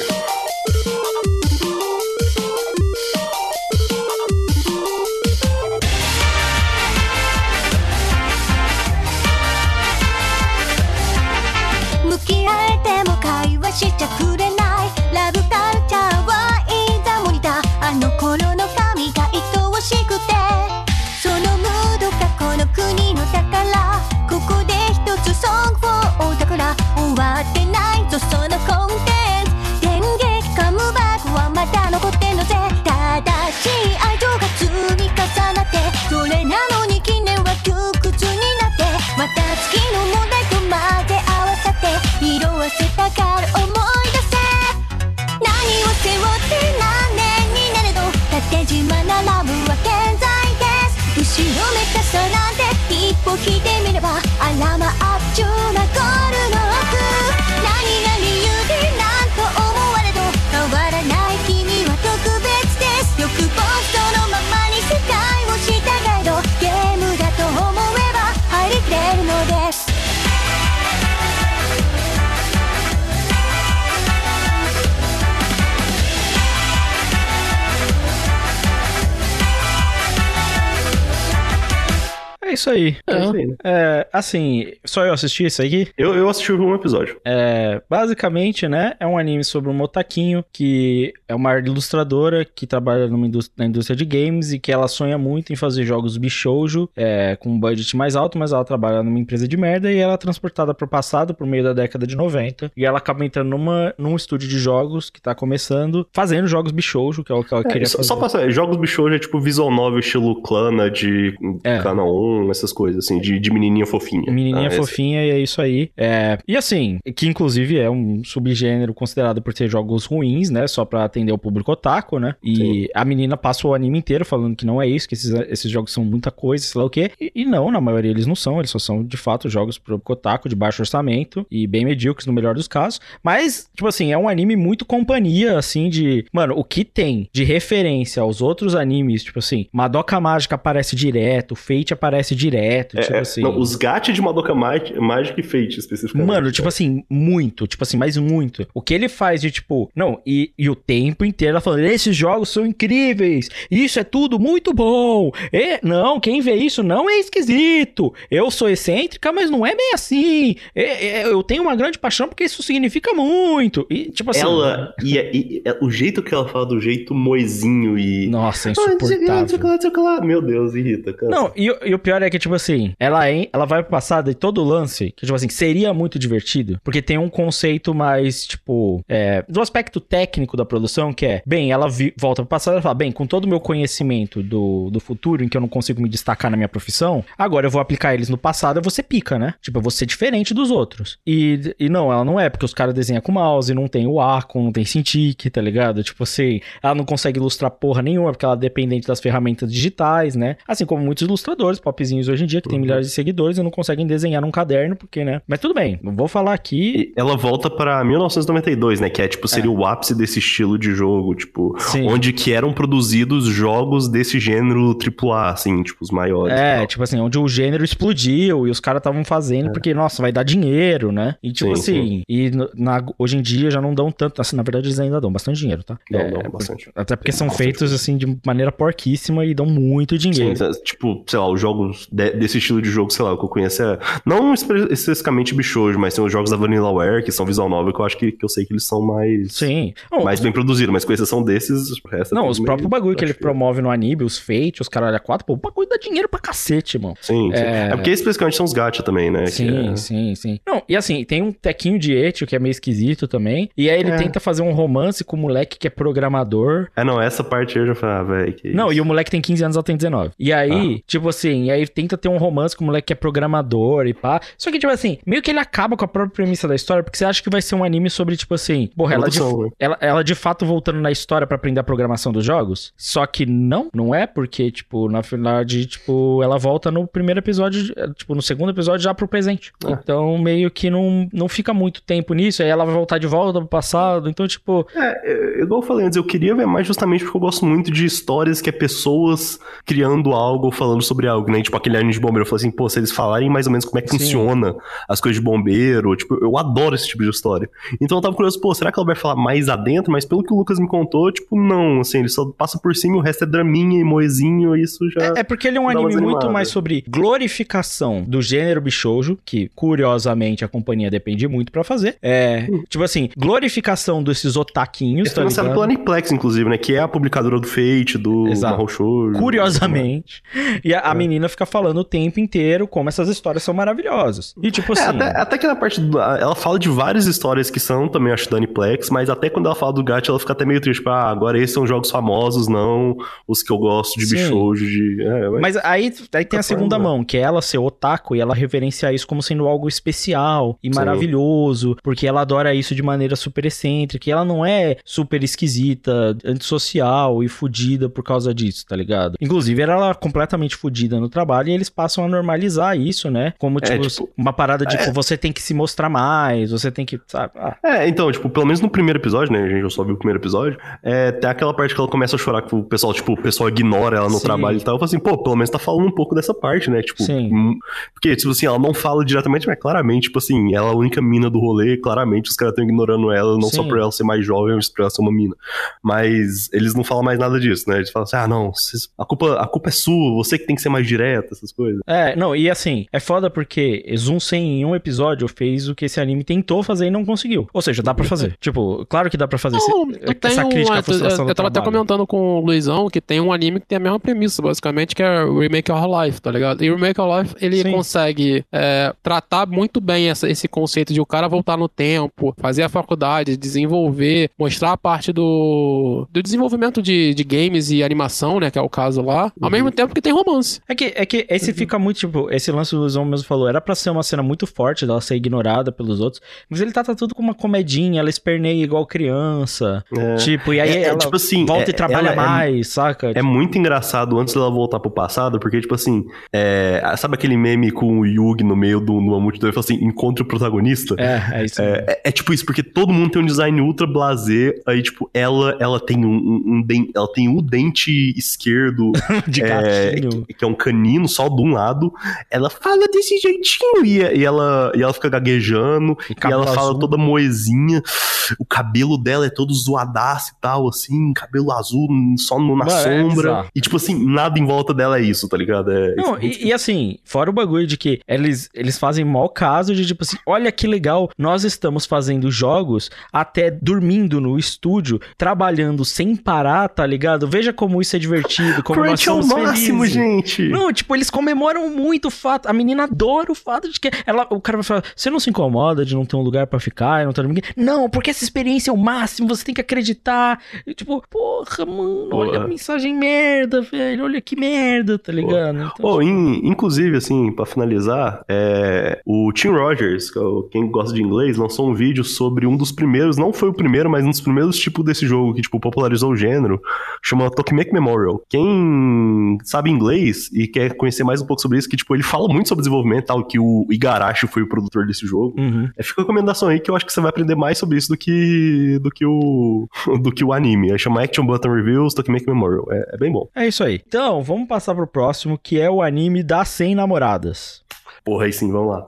É isso aí.
É isso aí, né?
É, assim, só eu assisti isso aqui?
Eu, eu assisti um episódio.
É, basicamente, né, é um anime sobre um motaquinho que é uma ilustradora que trabalha numa indústria, na indústria de games e que ela sonha muito em fazer jogos bishoujo é, com um budget mais alto, mas ela trabalha numa empresa de merda e ela é transportada pro passado, por meio da década de 90, e ela acaba entrando numa, num estúdio de jogos que tá começando, fazendo jogos bishoujo, que é o que ela
É,
queria
só,
fazer.
só passar, jogos bichos é tipo visual novel estilo Clana de
É.
Cana 1, essas coisas, assim, de, de menininha fofinha.
Menininha
Ah,
fofinha e é isso aí. É, e assim, que inclusive é um subgênero considerado por ter jogos ruins, né? Só pra atender o público otaku, né? E
Sim.
a menina passa o anime inteiro falando que não é isso, que esses, esses jogos são muita coisa, sei lá o quê. E, e não, na maioria eles não são, eles só são de fato jogos pro público otaku de baixo orçamento e bem medíocres no melhor dos casos. Mas, tipo assim, é um anime muito companhia, assim, de. Mano, o que tem de referência aos outros animes, tipo assim, Madoka Mágica aparece direto, Fate aparece direto,
É,
tipo
é,
assim.
não, os gatos de Madoka Mag- Magic e Fate, especificamente.
Mano, tipo assim, muito, tipo assim, mas muito. O que ele faz de tipo, não, e, e o tempo inteiro ela falando, esses jogos são incríveis, isso é tudo muito bom. E, não, quem vê isso não é esquisito. Eu sou excêntrica, mas não é bem assim. É, é, eu tenho uma grande paixão porque isso significa muito. E, tipo assim.
Ela, e, e- e- o jeito que ela fala do jeito moizinho e...
Nossa, é insuportável.
Meu Deus, irrita, cansa.
Não, e, e o pior é que, tipo assim, ela, en- ela vai pro passado e todo lance, que, tipo assim, seria muito divertido, porque tem um conceito mais, tipo, é, do aspecto técnico da produção, que é, bem, ela vi- volta pro passado e fala, bem, com todo o meu conhecimento do, do futuro, em que eu não consigo me destacar na minha profissão, agora eu vou aplicar eles no passado, eu vou ser pica, né? Tipo, eu vou ser diferente dos outros. E, e não, ela não é, porque os caras desenham com mouse, não tem o arco, não tem Cintiq, tá ligado? Tipo assim, ela não consegue ilustrar porra nenhuma, porque ela é dependente das ferramentas digitais, né? Assim como muitos ilustradores, popzinhos hoje em dia, que tem milhares de seguidores e não conseguem desenhar num caderno, porque, né? Mas tudo bem, não vou falar aqui.
E Ela volta pra 1992, né? Que é tipo, seria o ápice desse estilo de jogo, tipo,
Sim.
onde que eram produzidos jogos desse gênero AAA, assim, tipo, os maiores. e
É, tipo assim, onde o gênero explodiu e os caras estavam fazendo porque, nossa, vai dar dinheiro, né? E tipo
É. Sim,
assim, e no- na- hoje em dia já não dão tanto, assim, na verdade eles ainda dão bastante dinheiro, tá?
Não,
É,
não, bastante.
Até porque são
Bastante
feitos assim de maneira porquíssima e dão muito
Sim,
dinheiro.
tipo, sei lá, os jogos de- desse estilo de jogo, sei lá, o que eu conheço é. Não espe- especificamente bichos, mas tem os jogos da Vanillaware, que são visual novel, que eu acho que, que eu sei que eles são mais.
Sim. Não,
Mais bem produzidos, mas com exceção desses, o resto é
não os próprios bagulho que ele
acho
promove no anime, os fate, os caralho a quatro, pô, o bagulho dá dinheiro pra cacete, mano.
Sim, sim.
É.
É... porque especificamente são os gacha também, né? que
Sim,
é-
sim, sim. Não, e assim, tem um tequinho de Etio que é meio esquisito também. E aí ele
É.
tenta fazer um romance com o moleque que é programador.
É, não, essa parte eu já falei, ah, velho, que
Não, e o moleque tem 15 anos, ela tem 19. E aí, tipo assim, e aí tenta ter um romance com o moleque que é programador e pá. Só que, tipo assim, meio que ele acaba com a própria premissa da história, porque você acha que vai ser um anime sobre, tipo assim, porra, ela de,
né?
ela, ela de fato voltando na história pra aprender a programação dos jogos. Só que não, não é, porque, tipo, na verdade, tipo, ela volta no primeiro episódio, tipo, no segundo episódio já pro presente.
É.
Então, meio que não, não fica muito tempo nisso, aí ela vai voltar de volta pro passado. Então, tipo,
É, é, igual eu falei antes, eu queria ver mais justamente porque eu gosto muito de histórias que é pessoas criando algo ou falando sobre algo, né? Tipo, aquele anime de bombeiro. Eu falei assim, pô, se eles falarem mais ou menos como é que
Sim.
funciona as coisas de bombeiro, tipo, eu adoro esse tipo de história. Então eu tava curioso, pô, será que ela vai falar mais adentro? Mas pelo que o Lucas me contou, tipo, não, assim, ele só passa por cima e o resto é draminha e moezinho, e isso já.
É, é porque ele é um anime muito mais sobre glorificação do gênero bishoujo, que curiosamente a companhia depende muito pra fazer. É, tipo assim, glorificação desses otaquinhos,
Esse
tá
lançado
ligado?
pela Aniplex, inclusive, né? Que é a publicadora do Fate, do Shoujo.
Curiosamente. E
É.
a, a menina fica falando o tempo inteiro como essas histórias são maravilhosas. E tipo assim.
É, até, até que na parte do. Ela fala de várias histórias que são também, acho, da Aniplex, mas até quando ela fala do Gacha, ela fica até meio triste. Tipo, ah, agora esses são jogos famosos, não os que eu gosto de
Sim.
bichoujo, de. É, mas-
Mas aí, aí tem a
Tá
segunda
falando,
mão, que é ela ser otaku e ela reverenciar isso como sendo algo especial e
Sim.
maravilhoso, porque ela adora isso de maneira super excêntrica, e ela não é super esquisita, antissocial e fudida por causa disso, tá ligado? Inclusive, era ela completamente fudida no trabalho e eles passam a normalizar isso, né? Como,
É,
tipo,
tipo,
uma parada de, tipo, você tem que se mostrar mais, você tem que, sabe? Ah,
É, então, tipo, pelo menos no primeiro episódio, né? A gente só viu o primeiro episódio. É, tem aquela parte que ela começa a chorar que o pessoal, tipo, o pessoal ignora ela no
Sim.
trabalho e tal. Eu falo assim, pô, pelo menos tá falando um pouco dessa parte, né? Tipo,
Sim.
hum, porque, tipo assim, ela não fala diretamente, mas claramente, tipo assim, ela é a única mina do rolê, claramente os caras estão ignorando ela, não só
Sim.
por ela ser mais jovem, mas por ela ser uma mina. Mas eles não falam mais nada disso, né? Eles falam assim, ah, não, a culpa, a culpa é sua, você que tem que ser mais essas coisas.
É, não, e assim, é foda porque Zoom 100 em um episódio fez o que esse anime tentou fazer e não conseguiu. Ou seja, dá pra fazer. tipo, claro que dá pra fazer.
Não,
Esse-
eu tenho
essa crítica à
eu,
frustração
eu,
do
eu tava até
trabalho.
comentando com o Luizão que tem um anime que tem a mesma premissa, basicamente, que é o Remake Our Life, tá ligado? E o Remake Our Life, ele
Sim.
consegue é, tratar muito bem essa- esse conceito de o cara voltar no tempo, fazer a faculdade, desenvolver, mostrar a parte do, do desenvolvimento de, de games e animação, né, que é o caso lá, ao mesmo tempo que tem romance.
É que, é que esse fica muito, tipo, esse lance do Luizão mesmo falou, era pra ser uma cena muito forte dela ser ignorada pelos outros, mas ele tá, tudo com uma comedinha, ela esperneia igual criança,
É.
tipo, e aí
É, é,
ela
tipo assim,
volta
é-
e trabalha
ela é-
mais, saca?
É muito engraçado antes dela voltar pro passado, porque, tipo assim, é, sabe aquele meme com o Yugi no meio de uma multidão e fala assim, encontre o protagonista?
É, é isso.
É, é- é tipo isso, porque todo mundo tem um design ultra blasé, aí, tipo, ela, ela tem um, um- um ela tem o dente esquerdo,
de
é,
gatinho.
que, que é um canino só de um lado, ela fala desse jeitinho, e, e ela, e ela fica gaguejando,
E
e ela fala
azul.
toda moezinha, o cabelo dela é todo zoadaço e tal, assim, cabelo azul só no- na
Mano, é
sombra.
bizarro.
e tipo assim, nada em volta dela é isso, tá ligado? É,
Não,
isso-
e, e assim, fora o bagulho de que eles, eles fazem mau caso de tipo assim, olha que legal, nós estamos fazendo jogos até dormindo no estúdio, trabalhando sem parar, tá ligado? Veja como isso é divertido, como nós
Crunch é o
somos
máximo,
felizes.
gente.
Não, tipo, eles comemoram muito o fato. A menina adora o fato de que ela, o cara vai falar: "Você não se incomoda de não ter um lugar pra ficar, e não ter ninguém?" Não, porque essa experiência é o máximo, você tem que acreditar. E, tipo, porra, mano, olha a mensagem merda, velho. Olha que merda, tá ligado? Então,
Oh, in- inclusive, assim, pra finalizar, é, o Tim Rogers, é quem gosta de inglês, lançou um vídeo sobre um dos primeiros, não foi o primeiro, mas um dos primeiros tipos desse jogo que, tipo, popularizou o gênero, chama Tokimeki Memorial. Quem sabe inglês e quer conhecer mais um pouco sobre isso, que, tipo, ele fala muito sobre desenvolvimento, tal, que o Igarashi foi o produtor desse jogo.
Uhum.
É, fica a recomendação aí que eu acho que você vai aprender mais sobre isso do que, do que, o, do que o anime. Aí chama Action Button Reviews Tokimeki Memorial. É, é bem bom.
É isso aí. Então, vamos passar pro próximo, que é o anime das 100 namoradas.
Porra, aí sim, vamos lá.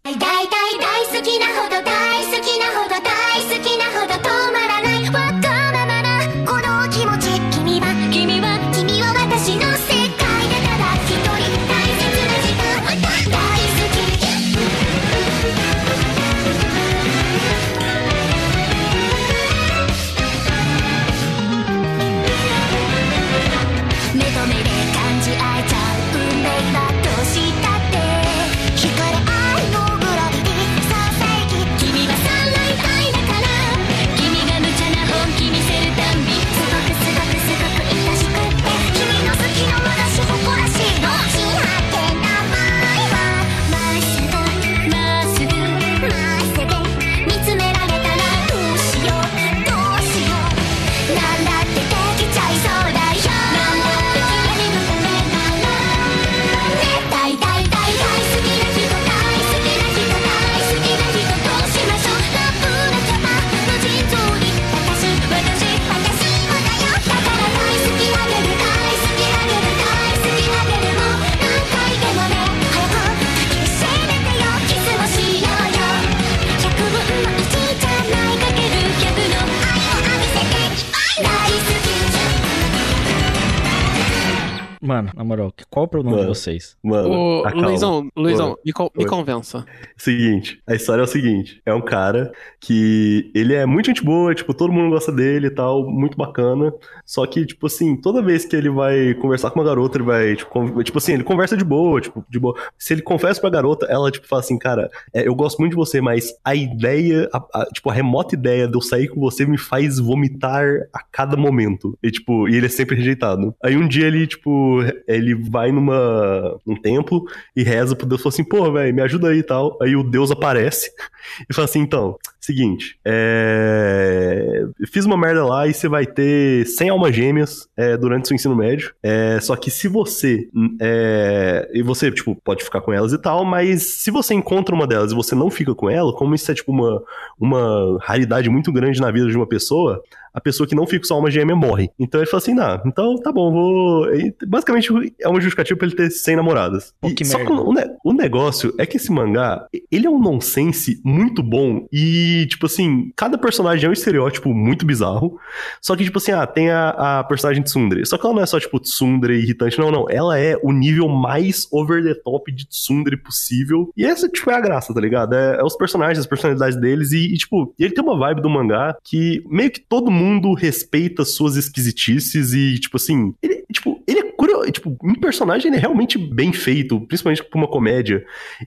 Mano, na moral, qual é o problema de
Mano.
vocês?
Mano,
Ô,
acalma.
Luizão, Luizão,
Oi.
me, con- me convença.
Seguinte, a história é o seguinte: é um cara que ele é muito gente boa, tipo, todo mundo gosta dele e tal, muito bacana. Só que, tipo assim, toda vez que ele vai conversar com uma garota, ele vai, tipo, tipo assim, ele conversa de boa, tipo, de boa. Se ele confessa pra garota, ela, tipo, fala assim, cara, é, eu gosto muito de você, mas a ideia, a- a- tipo, a remota ideia de eu sair com você me faz vomitar a cada momento. E, tipo, e ele é sempre rejeitado. Aí um dia ele, tipo, ele vai numa, num templo e reza pro Deus, fala assim, pô, velho, me ajuda aí e tal. Aí o Deus aparece e fala assim, então, seguinte, é... fiz uma merda lá e você vai ter 100 almas gêmeas é, durante seu ensino médio, é, só que se você, é... e você, tipo, pode ficar com elas e tal, mas se você encontra uma delas e você não fica com ela, como isso é, tipo, uma, uma raridade muito grande na vida de uma pessoa, a pessoa que não fica com sua alma gêmea morre. Então ele fala assim, não, então tá bom, vou... e, Basicamente é uma justificativa pra ele ter 100 namoradas.
Pô,
E-
que
só
merda.
que o, o negócio é que esse mangá, ele é um nonsense muito bom e, tipo assim, cada personagem é um estereótipo muito bizarro. Só que, tipo assim, ah, tem a, a personagem Tsundere. Só que ela não é só, tipo, Tsundere irritante, não, não. Ela é o nível mais over the top de Tsundere possível. E essa, tipo, é a graça, tá ligado? É, é os personagens, as personalidades deles e, e, tipo, ele tem uma vibe do mangá que meio que todo mundo respeita suas esquisitices e, tipo assim, ele, tipo, ele é curio- tipo, em personagem ele é realmente bem feito, principalmente pra uma comédia.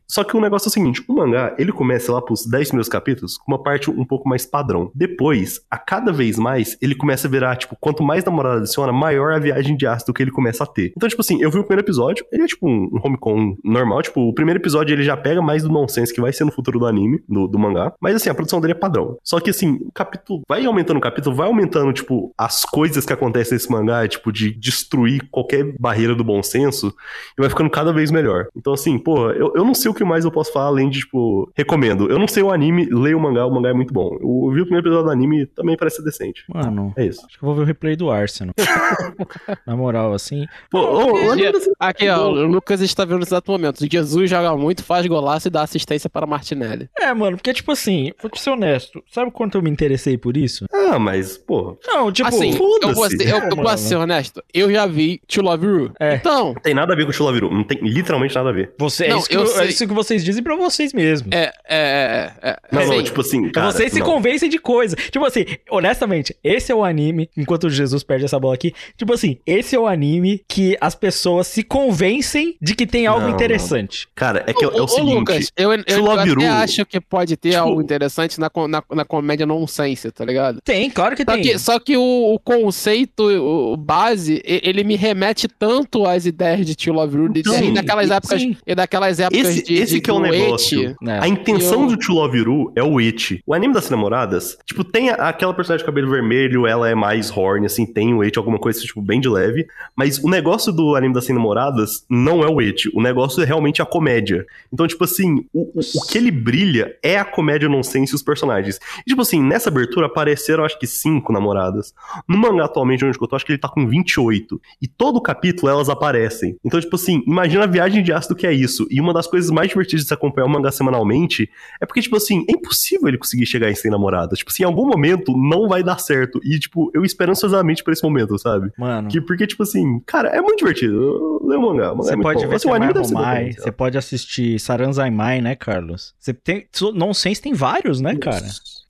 Só que o negócio é o seguinte, o mangá, ele começa lá pros 10 primeiros capítulos com uma parte um pouco mais padrão. Depois, a cada vez mais, ele começa a virar, tipo, quanto mais namorada adiciona, maior a viagem de ácido que ele começa a ter. Então, tipo assim, eu vi o primeiro episódio, ele é tipo um, um homecom normal, tipo, o primeiro episódio ele já pega mais do nonsense que vai ser no futuro do anime, do, do mangá, mas assim, a produção dele é padrão. Só que assim, o capítulo vai aumentando o capítulo, vai aumentando, tipo, as coisas que acontecem nesse mangá, tipo, de destruir qualquer barreira do bom senso, e vai ficando cada vez melhor. Então, assim, pô, eu, eu não sei o que mais eu posso falar além de, tipo, recomendo. Eu não sei o anime, leia o mangá, o mangá é muito bom. Eu vi o primeiro episódio do anime, também parece ser decente.
Mano,
É isso.
acho que eu vou ver o replay do Arsenal. Na moral, assim.
Pô, ô, o anime da-
Aqui, ó, o Lucas está vendo no exato momento. Jesus joga muito, faz golaço e dá assistência para Martinelli.
É, mano, porque, tipo assim, vou te ser honesto. Sabe quanto eu me interessei por isso?
Ah, mas, pô,
Não, tipo.
assim, eu vou, ser, eu, eu
Mano.
posso ser honesto. Eu já vi To Love You.
É.
Então,
não tem nada a ver com o Chulaviru. Não tem literalmente nada a ver.
Você, é,
Não,
isso que,
eu
é isso que vocês dizem pra vocês mesmos.
é, é, é, é.
Não, não,
assim,
tipo assim, cara,
vocês se
não.
convencem de coisa. Tipo assim, honestamente, esse é o anime, enquanto Jesus perde essa bola aqui. Tipo assim, esse é o anime que as pessoas se convencem de que tem algo
Não,
interessante.
Cara, é que é, é o
ô,
seguinte.
Lucas, eu, eu, eu até acho que pode ter
tipo-
algo interessante na, na, na comédia nonsense, tá ligado?
Tem, claro que
Só
tem.
que, só que o, o conceito, o, o base, e- ele me remete tanto às ideias de Tio Love You, de,
Então,
de- daquelas
sim.
épocas, e daquelas épocas
Esse,
de,
esse
de,
que é o negócio.
Eti.
É.
A intenção
Eu-
do To Love You é o Eti. O anime das namoradas, tipo, tem a- aquela personagem de cabelo vermelho, ela é mais horny, assim, tem o Eti, alguma coisa, tipo, bem de leve. Mas o negócio do anime das namoradas não é o Eti. O negócio é realmente a comédia. Então, tipo assim, o, o, o que ele brilha é a comédia nonsense e os personagens. E, tipo assim, nessa abertura apareceram, acho que, cinco namoradas. No mangá atualmente, onde eu tô, acho que ele tá com 28. E todo capítulo elas aparecem. Então, tipo assim, imagina a viagem de ácido que é isso. E uma das coisas mais divertidas de se acompanhar o mangá semanalmente é porque, tipo assim, é impossível ele conseguir chegar em 100 namoradas. Tipo assim, em algum momento não vai dar certo. E, tipo, eu espero ansiosamente por esse momento, sabe?
Mano.
Que, porque, tipo assim, cara, é muito divertido. Lê o mangá. o mangá
Você
é
pode
bom.
ver
Assim, o anime deve
Romai, você pode assistir Saranzaimai, né, Carlos? Você tem. Nonsense tem vários, né, cara?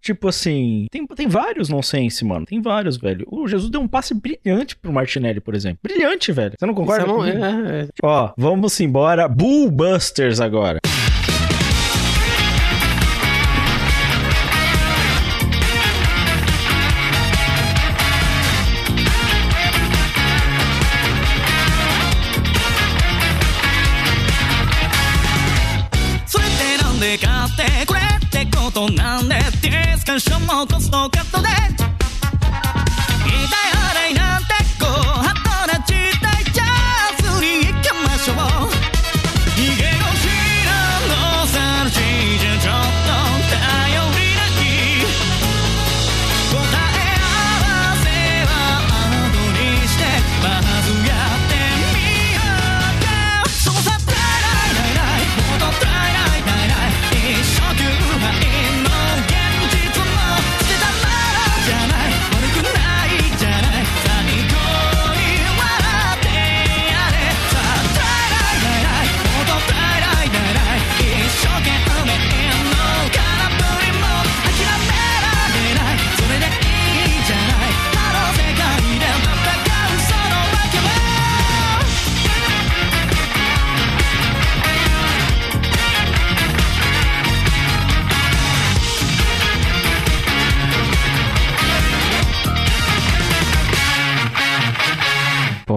Tipo assim, tem, tem vários nonsense, mano. Tem vários, velho. O Jesus deu um passe brilhante pro Martinelli, por exemplo. Brilhante, velho. Você não concorda?
Isso não-
comigo?
é, é.
Ó, vamos embora. Bullbusters agora. "
それ can't show my constante carte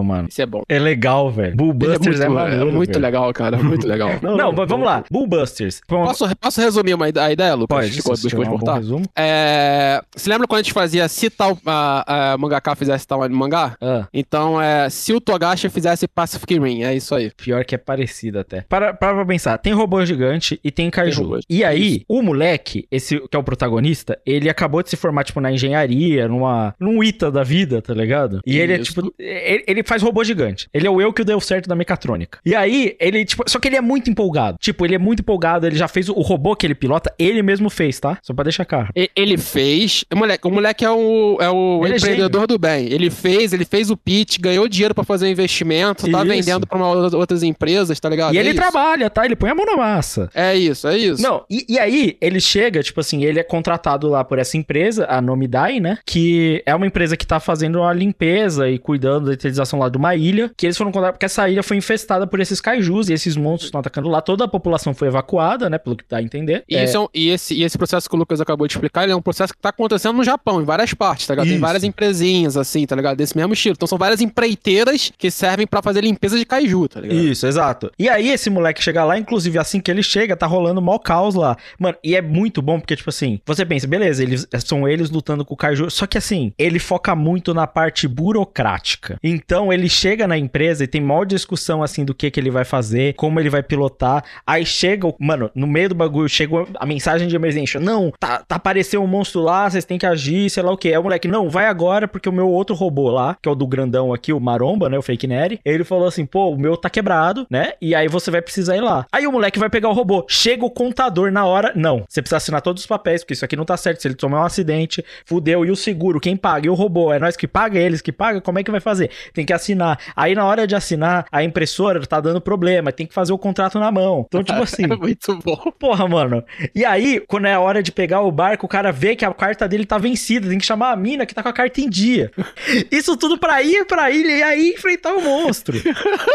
mano.
Isso é bom.
É legal, velho. Bull
Ele é
Busters
muito,
é,
é
maneiro,
muito
velho.
legal, cara. Muito legal.
Não, mas vamos lá. Bull Busters. Foi uma-
Posso, posso resumir uma a ideia, Lucas?
Pode,
Desculpa,
se
depois
um resumo.
É, Você lembra quando a gente fazia se tal a, a mangaka fizesse tal mangá?
Ah.
Então, é, se o Togashi fizesse Pacific Rim, é isso aí.
Pior que é parecido até. Para, para pra pensar, tem robô gigante e tem kaiju.
robô.
e aí, o moleque, esse que é o protagonista, ele acabou de se formar, tipo, na engenharia, numa, num ITA da vida, tá ligado? E ele é,
Isso.
tipo, ele, ele faz robô gigante. Ele é o eu que deu certo da mecatrônica. E aí, ele, tipo, só que ele é muito empolgado. Tipo, ele é muito empolgado, ele já fez o, o robô que ele pilota, ele mesmo fez, tá? Só pra deixar claro.
Ele fez. O moleque, o moleque é o, é o
Ele é
empreendedor do bem. Ele fez, ele fez o pitch, ganhou dinheiro pra fazer o investimento, tá
Isso.
vendendo pra uma- outras empresas, tá ligado?
e
É
ele
isso.
trabalha, tá? Ele põe a mão na massa.
É isso, é isso.
Não, e, e aí ele chega, tipo assim, ele é contratado lá por essa empresa, a Nomidai, né? Que é uma empresa que tá fazendo a limpeza e cuidando da utilização lá de uma ilha. Que eles foram contratados porque essa ilha foi infestada por esses kaijus e esses monstros estão atacando lá. Toda a população foi evacuada, né? Pelo que dá a entender.
E, é um- e esse, e esse processo que o Lucas acabou de explicar, ele é um processo que tá acontecendo no Japão, em várias partes, tá ligado? Tem
Isso.
várias empresinhas, assim, tá ligado? Desse mesmo estilo. Então são várias empreiteiras que servem pra fazer limpeza de kaiju, tá ligado?
Isso, exato. E aí esse moleque chega lá, inclusive assim que ele chega, tá rolando mó caos lá. Mano, e é muito bom porque, tipo assim, você pensa, beleza, eles são eles lutando com o Kaiju, só que assim, ele foca muito na parte burocrática. Então ele chega na empresa e tem maior discussão assim do que que ele vai fazer, como ele vai pilotar. Aí chega, mano, no meio do bagulho, chega a mensagem de emergência. Não, tá, tá apareceu um monstro lá, vocês têm que agir, sei lá o que. É o moleque, não, vai agora porque o meu outro robô lá, que é o do grandão aqui, o Maromba, né, o Fake Neri, ele falou assim, pô, o meu tá quebrado, né? E aí você vai precisar ir lá. Aí o moleque vai pegar o robô. Chega o contador na hora. Não, você precisa assinar todos os papéis, porque isso aqui não tá certo. Se ele tomar um acidente, fudeu. E o seguro, quem paga? E o robô? É nós que paga, eles que pagam? Como é que vai fazer? Tem que assinar. Aí na hora de assinar, a impressora tá dando problema, tem que fazer o contrato na mão. Então, tipo assim.
É muito bom.
Porra, mano. E aí, quando é a hora de pegar o barco, o cara vê que a carta dele tá vencida. Tem que chamar a mina que tá com a carta em dia. Isso tudo pra ir pra ilha e aí enfrentar o monstro.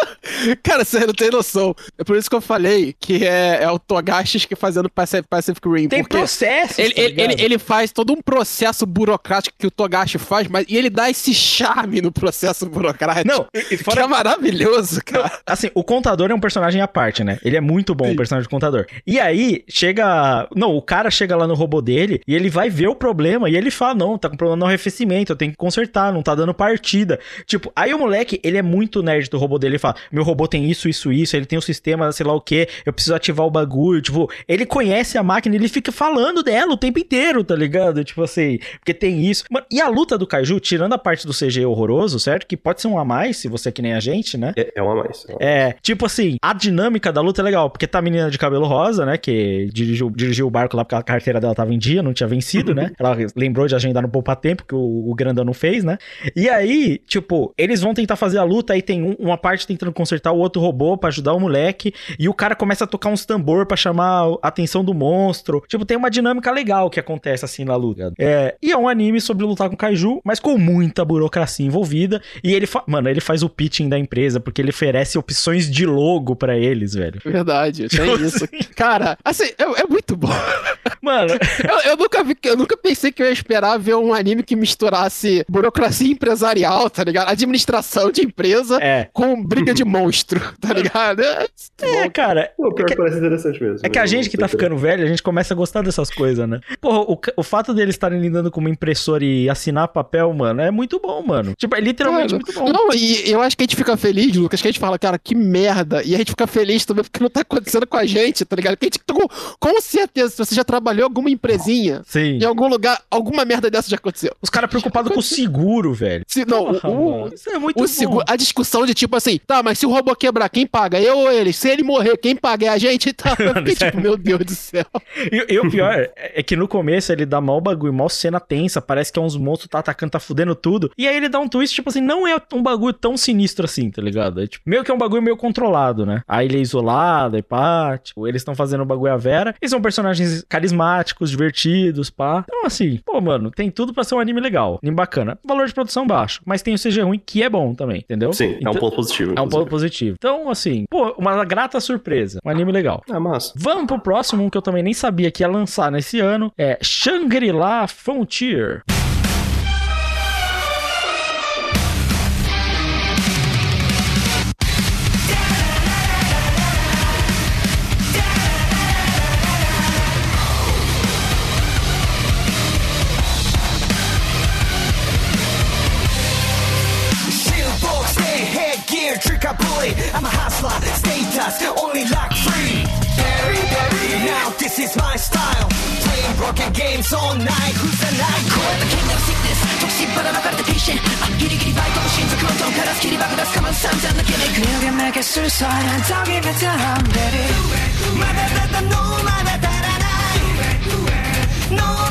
Cara, você não tem noção. É por isso que eu falei que é, é o Togashi que fazendo Pacific, Rim.
Tem processo.
Ele, ele, ele, ele faz todo um processo burocrático que o Togashi faz, mas e ele dá esse charme no processo burocrático.
Não, e, e
que
fora
é maravilhoso, cara.
Assim, o contador é um personagem à parte, né? Ele é muito bom, o personagem do contador. E aí, chega. Não, o cara chega lá no robô dele e ele vai ver o problema e ele fala: Não, tá com problema no arrefecimento, eu tenho que consertar, não tá dando partida. Tipo, aí o moleque, ele é muito nerd do robô dele. Ele fala: Meu robô tem isso, isso, isso, ele tem um sistema, sei lá o que, eu preciso ativar o bagulho. Tipo, ele conhece a máquina, ele fica falando dela o tempo inteiro, tá ligado? Tipo assim, porque tem isso. Mano, e a luta do Kaiju, tirando a parte do CG horroroso, certo? Que pode ser um a mais, se você é que nem a gente, né?
É, é uma a mais. é a
É, tipo assim, a dinâmica da luta é legal, porque tá a menina de cabelo rosa, né, que dirigiu, dirigiu o barco lá porque a carteira dela tava em dia, não tinha vencido, né? Ela lembrou de agendar no poupa tempo, que o, o grandão não fez, né? E aí, tipo, eles vão tentar fazer a luta, aí tem um- uma parte tentando consertar o outro robô pra ajudar o moleque, e o cara começa a tocar uns tambor pra chamar a atenção do monstro. Tipo, tem uma dinâmica legal que acontece assim na luta. É, e é um anime sobre lutar com kaiju, mas com muita burocracia envolvida, e ele, mano, ele faz o pitching da empresa, porque ele oferece opções de logo pra eles, velho.
Verdade, tem isso. Cara, assim, é, é muito bom.
Mano,
Eu, eu nunca vi, eu nunca pensei que eu ia esperar ver um anime que misturasse burocracia empresarial, tá ligado? Administração de empresa
é.
com briga de monstro, tá ligado? É,
É, cara,
Pô, pior
é
que parece interessante mesmo.
É que a gente que tá ficando velho, a gente começa a gostar dessas coisas, né? Porra, o, o fato deles estarem lidando com uma impressora e assinar papel, mano, é muito bom, mano. Tipo, é literalmente muito bom.
Não, e eu acho que a gente fica feliz, Lucas, que a gente fala, cara, que merda. E a gente fica feliz também porque não tá acontecendo com a gente, tá ligado? Que a gente, com, com certeza, se você já trabalhou em alguma empresinha,
Sim.
em algum lugar, alguma merda dessa já aconteceu.
Os caras preocupados com o seguro, velho.
Se, não,
Porra,
o,
Isso é muito
o
bom.
seguro, a discussão de tipo assim, tá, mas se o robô quebrar, quem paga? Eu ou ele? Se ele morrer, quem paga é a gente? Tá, eu fiquei tipo, meu Deus do céu.
E, e o pior é é que no começo ele dá mal bagulho, mal cena tensa, parece que é uns monstros tá atacando, tá fudendo tudo. E aí ele dá um twist, tipo assim, não é um bagulho tão sinistro assim, tá ligado? É, tipo, meio que é um bagulho meio controlado, né? A ilha é isolada e pá, tipo, eles estão fazendo o bagulho à vera. E são personagens carismáticos, divertidos, pá. Então, assim, pô, mano, tem tudo pra ser um anime legal, anime bacana. Valor de produção baixo, mas tem o CG ruim, que é bom também, entendeu?
Sim, é um
Então-
ponto positivo.
É um ponto positivo. Então, assim, pô, uma grata surpresa. Um anime legal.
Ah, massa.
Vamos pro próximo, um que eu também nem sabia que ia lançar nesse ano. É Shangri-La Frontier.
I'm a hustler, status, only like free. Now this is my style. Playing broken games all night. Who's the night? Call the kingdom sickness. 정신 받아나갈 때 patient. no, no, no, no, no, no, no, no, no, no, no, no, no, no, no, no, no, no, no,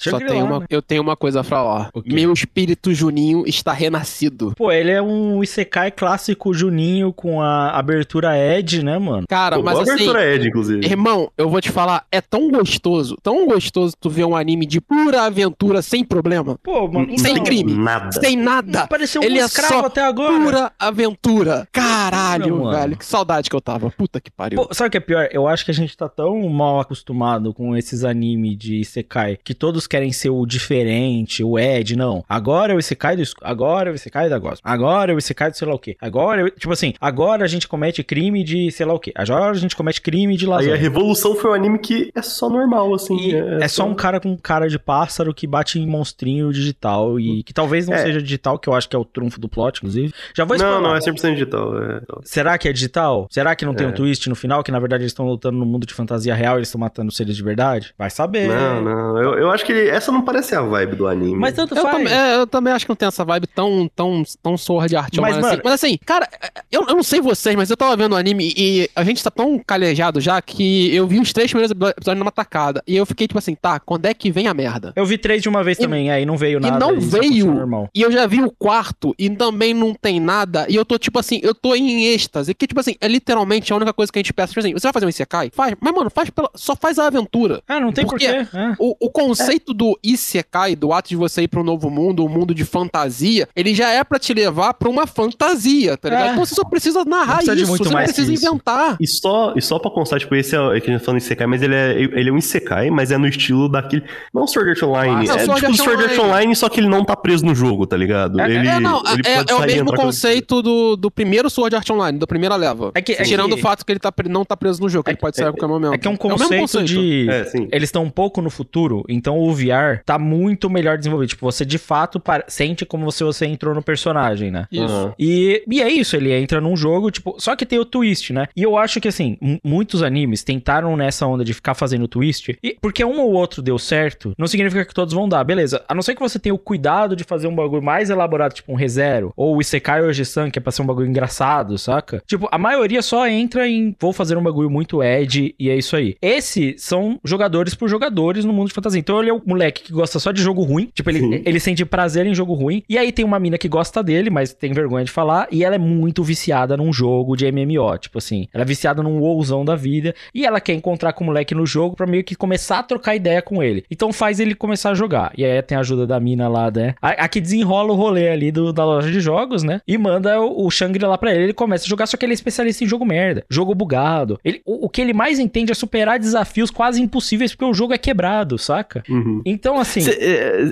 Só tem uma,
né?
eu tenho uma coisa a falar. Meu espírito Juninho está renascido.
Pô, ele é um Isekai clássico Juninho com a abertura Ed, né, mano?
Cara,
Pô,
mas
boa
assim,
abertura Ed, inclusive.
irmão, eu vou te falar, é tão gostoso, tão gostoso tu ver um anime de pura aventura sem problema,
Pô, mano,
sem
então,
crime,
Nada.
sem nada.
Pareceu um
Ele é
escravo
só
até agora.
pura aventura. Caralho,
Mano.
velho, que saudade que eu tava. Puta que pariu.
Pô, sabe o que é pior? Eu acho que a gente tá tão mal acostumado com esses animes de Isekai que todos querem ser o diferente, o Ed, não. Agora é o Isekai do agora é o Isekai da Gosma. Agora é o Isekai do sei lá o quê. Agora, é- tipo assim, agora a gente comete crime de sei lá o quê. Agora a gente comete crime de
Aí
lasanha.
a Revolução foi um anime que é só normal, assim.
E é, só um cara com cara de pássaro que bate em monstrinho digital e que talvez não
É.
seja digital, que eu acho que é o trunfo do plot, inclusive. Já vou
Não,
spoiler.
não, é 100% digital. É...
Será que é digital? Será que não tem
É.
um twist no final? Que na verdade eles estão lutando no mundo de fantasia real e eles estão matando seres de verdade? Vai saber.
Não, não. Eu, eu acho que ele- essa não parece a vibe do anime.
Mas tanto
Eu
faz.
também, é, eu também acho que não tem essa vibe tão, tão, tão Sword Art
Mas,
assim. Mas assim, cara, eu, eu não sei vocês, mas eu tava vendo o anime e a gente tá tão calejado já que eu vi os três primeiros episódios numa tacada. E eu fiquei tipo assim, tá, quando é que vem a merda?
Eu vi três de uma vez
E-
também, aí não veio nada.
e não
continua
veio. E eu já vi o quarto e também não tem nada. E eu tô tipo assim, eu tô em êxtase. Que tipo assim, é literalmente a única coisa que a gente peça. Tipo assim, você vai fazer um Isekai? Faz. Mas mano, faz pela, só faz a aventura.
Ah, não tem
Porque
porquê. É.
O, o conceito do Isekai, do ato de você ir pra um novo mundo, um mundo de fantasia, ele já é pra te levar pra uma fantasia, tá ligado?
É.
Então você só precisa narrar
precisa
isso,
muito
você não precisa inventar.
E só, e só pra constar, tipo, esse é, é que a gente tá falando em Isekai, mas ele é, ele é um Isekai, mas é no estilo daquele. Não Sword Art Online.
Ah,
é
Sword
tipo
Art
Sword Art
Online.
Online, só que ele não tá preso no jogo, tá ligado?
É,
ele,
é, não,
ele
é,
pode
é o mesmo conceito do, do primeiro Sword Art Online, da primeira leva.
É que- é
Tirando
que-
o fato que ele tá, não tá preso no jogo, que ele pode sair a qualquer momento.
É que é um
o mesmo
conceito, de.
É, sim.
Eles estão um pouco no futuro, então o VR tá muito melhor desenvolvido. Tipo, você de fato sente como se você entrou no personagem, né?
Isso.
Aham.
E, e é isso, ele entra num jogo, tipo, só que tem o twist, né? E eu acho que, assim, muitos animes tentaram nessa onda de ficar fazendo twist, e porque um ou outro deu certo, não significa que todos vão dar, beleza. A não ser que você tenha o cuidado de fazer um bagulho mais elaborado, tipo um ReZero, ou o Isekai Oji-san, que é pra ser um bagulho engraçado, saca? Tipo, a maioria só entra em vou fazer um bagulho muito Ed e é isso aí. Esse são jogadores por jogadores no mundo de fantasia. Então ele é o moleque que gosta só de jogo ruim, tipo, ele,
Sim.
ele sente prazer em jogo ruim, e aí tem uma mina que gosta dele, mas tem vergonha de falar, e ela é muito viciada num jogo de MMO, tipo assim, ela é viciada num WoWzão da vida, e ela quer encontrar com o moleque no jogo pra meio que começar a trocar ideia com ele. Então faz ele começar a jogar. E aí tem a ajuda da mina lá, né? A, a que desenrola o rolê ali do, da loja de jogos, né? E manda o, o Shangri-La pra ele, ele começa a jogar, só que ele é especialista em jogo merda, jogo bugado. Ele, o, o que ele mais entende é superar desafios quase impossíveis porque o jogo é quebrado, saca?
Uhum.
Então, assim...
Cê-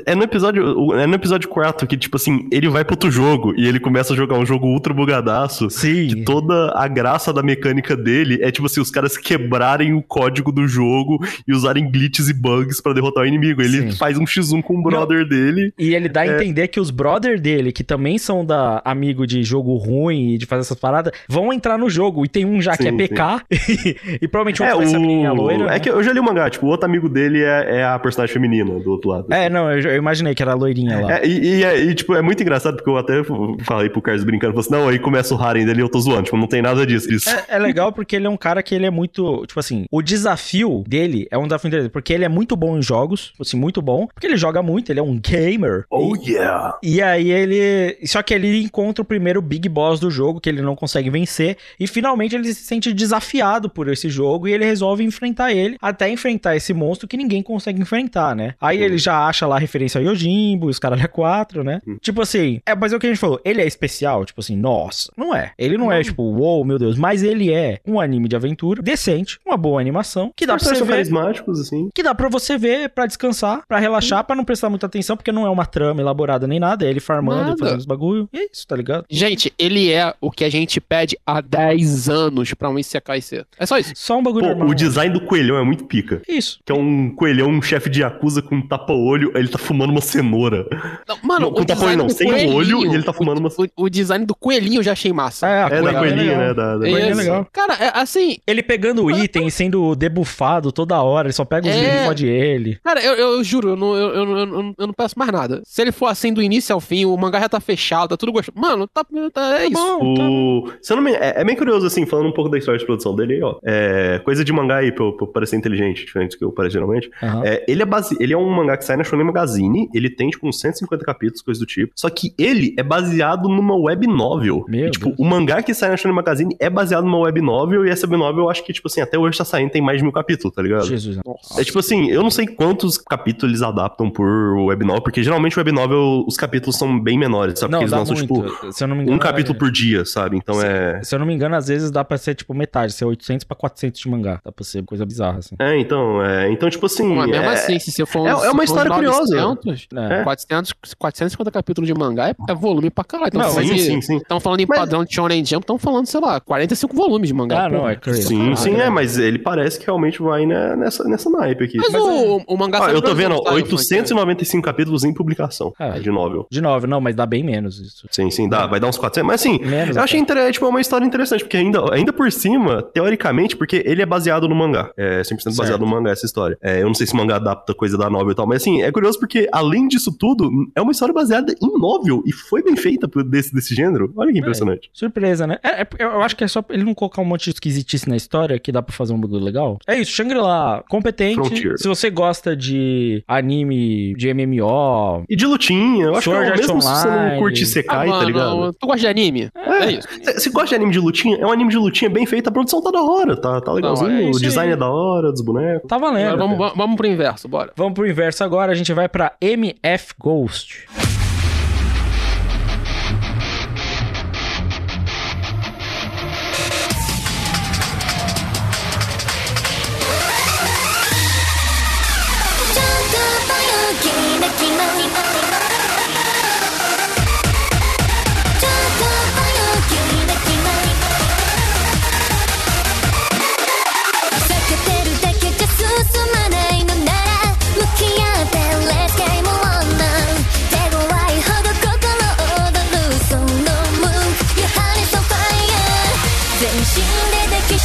é, é no episódio é no episódio 4 que, tipo assim, ele vai pro outro jogo e ele começa a jogar um jogo ultra bugadaço.
Sim.
Que toda a graça da mecânica dele é, tipo assim, os caras quebrarem o código do jogo e usarem glitches e bugs pra derrotar o inimigo. Ele
Sim.
faz um x1 com o brother dele.
E ele dá a
É.
entender que os brother dele, que também são da amigo de jogo ruim e de fazer essas paradas, vão entrar no jogo. E tem um já que é
Sim,
PK, e, provavelmente o
É,
outro vai ser a menininha
o...
loira.
é
né?
que eu já li o mangá, tipo, o outro amigo dele é, é a personagem feminina mina do outro lado.
É, não, eu, eu imaginei que era a loirinha lá.
É, e, e, é- e, tipo, é muito engraçado porque eu até falei pro Carlos brincando, falei assim, não, aí começa o Harem dele e eu tô zoando, tipo, não tem nada disso. Isso.
É, é legal porque ele é um cara que ele é muito. Tipo assim, o desafio dele é um desafio interessante. Porque ele é muito bom em jogos. tipo Assim, muito bom. Porque ele joga muito, ele é um gamer.
Oh yeah!
E aí ele. Só que ele encontra o primeiro Big Boss do jogo, que ele não consegue vencer. E finalmente ele se sente desafiado por esse jogo. E ele resolve enfrentar ele. Até enfrentar esse monstro que ninguém consegue enfrentar, né? Aí ele já acha lá referência ao Yojimbo, os caras é 4, né? Tipo assim, é, mas é o que a gente falou. Ele é especial, tipo assim, nossa, não é. Ele não é tipo, uou, meu Deus. Mas ele é um anime de aventura decente, uma boa animação, que dá pra
Personagens
você ver
carismáticos, assim.
que dá pra você ver, pra descansar, pra relaxar, pra não prestar muita atenção, porque não é uma trama elaborada nem nada, é ele farmando,
Nada.
fazendo os bagulho. E é isso, tá ligado?
Gente, ele é o que a gente pede há 10 anos pra um Isekai ser. É só isso.
Só um bagulho
Pô,
normal.
o design do coelhão é muito pica.
Isso.
Que é um coelhão, um chefe de Yakuza com um tapa-olho, ele tá fumando uma cenoura.
Não, mano,
Não, com tapa-olho não, sem o olho e ele tá fumando uma-
O, o design do coelhinho eu já achei massa.
É, a
É, da
coelhinha
coelhinha,
legal.
né? Da, da...
Coelhinho é legal.
Cara, é, assim,
Ele pegando o item e sendo debuffado toda hora, ele só pega os
É.
itens e fode ele.
Cara, eu, eu, eu juro, eu não, eu, eu, eu, eu- eu não peço mais nada. Se ele for assim do início ao fim, o mangá já tá fechado, tá tudo gostoso. Mano, tá, tá- é isso.
Bom, tá
O... Se eu não me... é, é bem curioso, assim, falando um pouco da história de produção dele aí, ó. É... Coisa de mangá aí, pra eu, pra eu parecer inteligente, diferente do que eu pareço geralmente.
Aham.
É, ele, é base... ele é um mangá que sai na Shonen Magazine, ele tem, tipo, uns 150 capítulos, coisa do tipo. Só que ele é baseado numa web novel.
Meu
E, tipo,
Deus.
o mangá que sai na Shonen Magazine é baseado numa web novel, e essa web novel, eu acho que, tipo assim, até hoje tá saindo, tem mais de mil capítulos, tá ligado?
Jesus.
Nossa.
É tipo assim, eu não sei quantos capítulos eles adaptam por web novel, porque geralmente o web novel, os capítulos são bem menores, sabe?
Não,
Porque eles lançam,
muito.
tipo,
Se eu não me engano,
um capítulo
é-
por dia, sabe? Então é...
Se eu não me engano, às vezes dá pra ser, tipo, metade. Ser 800 pra 400 de mangá. Dá pra ser coisa bizarra, assim.
É, então, é... Então, tipo assim...
Mas mesmo
é-
assim, se você for
é- é uma história curiosa.
900,
É.
400, 450 capítulos de mangá é, é volume pra caralho. Então,
Não,
se
sim, sim, sim.
Estão falando em
Mas-
padrão de Shonen Jump, estão falando, sei lá, 45 volumes de mangá.
Ah, não, é crazy.
Sim,
Ah,
sim,
é.
é, mas ele parece que realmente vai né, nessa, nessa naipe aqui.
Mas, o, o mangá sai
eu tô vendo,
Brasil,
ó,
tá,
895 capítulos em publicação
É.
de novel.
De novo, não, mas dá bem menos isso.
Sim, sim, dá, vai dar uns 400. Mas assim,
Menos
eu achei inter- tipo, uma história interessante, porque ainda, ainda por cima, teoricamente, porque ele é baseado no mangá. É 100% baseado
Certo.
no mangá essa história. É, eu não sei se o mangá adapta coisa da novel e tal, mas assim, é curioso porque, além disso tudo, é uma história baseada em novel e foi bem feita desse, desse gênero. Olha que impressionante.
Surpresa, né? É, é- eu acho que é só ele não colocar um monte de esquisitice na história que dá pra fazer um bagulho legal. É isso, Shangri-La, competente.
Frontier.
Se você gosta de anime, de MMO,
E de lutinha, eu acho
Sword
que é, mesmo se você não
Online.
curte
Ah,
Sekai, tá
mano,
ligado?
Tu gosta de anime? É, isso.
Se gosta de anime de lutinha, é um anime de lutinha bem feito, a produção tá da hora, tá, tá legalzinho,
Não, é
o design
aí.
é da hora, dos bonecos.
tá valendo.
Agora vamos- vamos pro inverso, bora.
Vamos pro inverso agora, a gente vai pra MF Ghost.「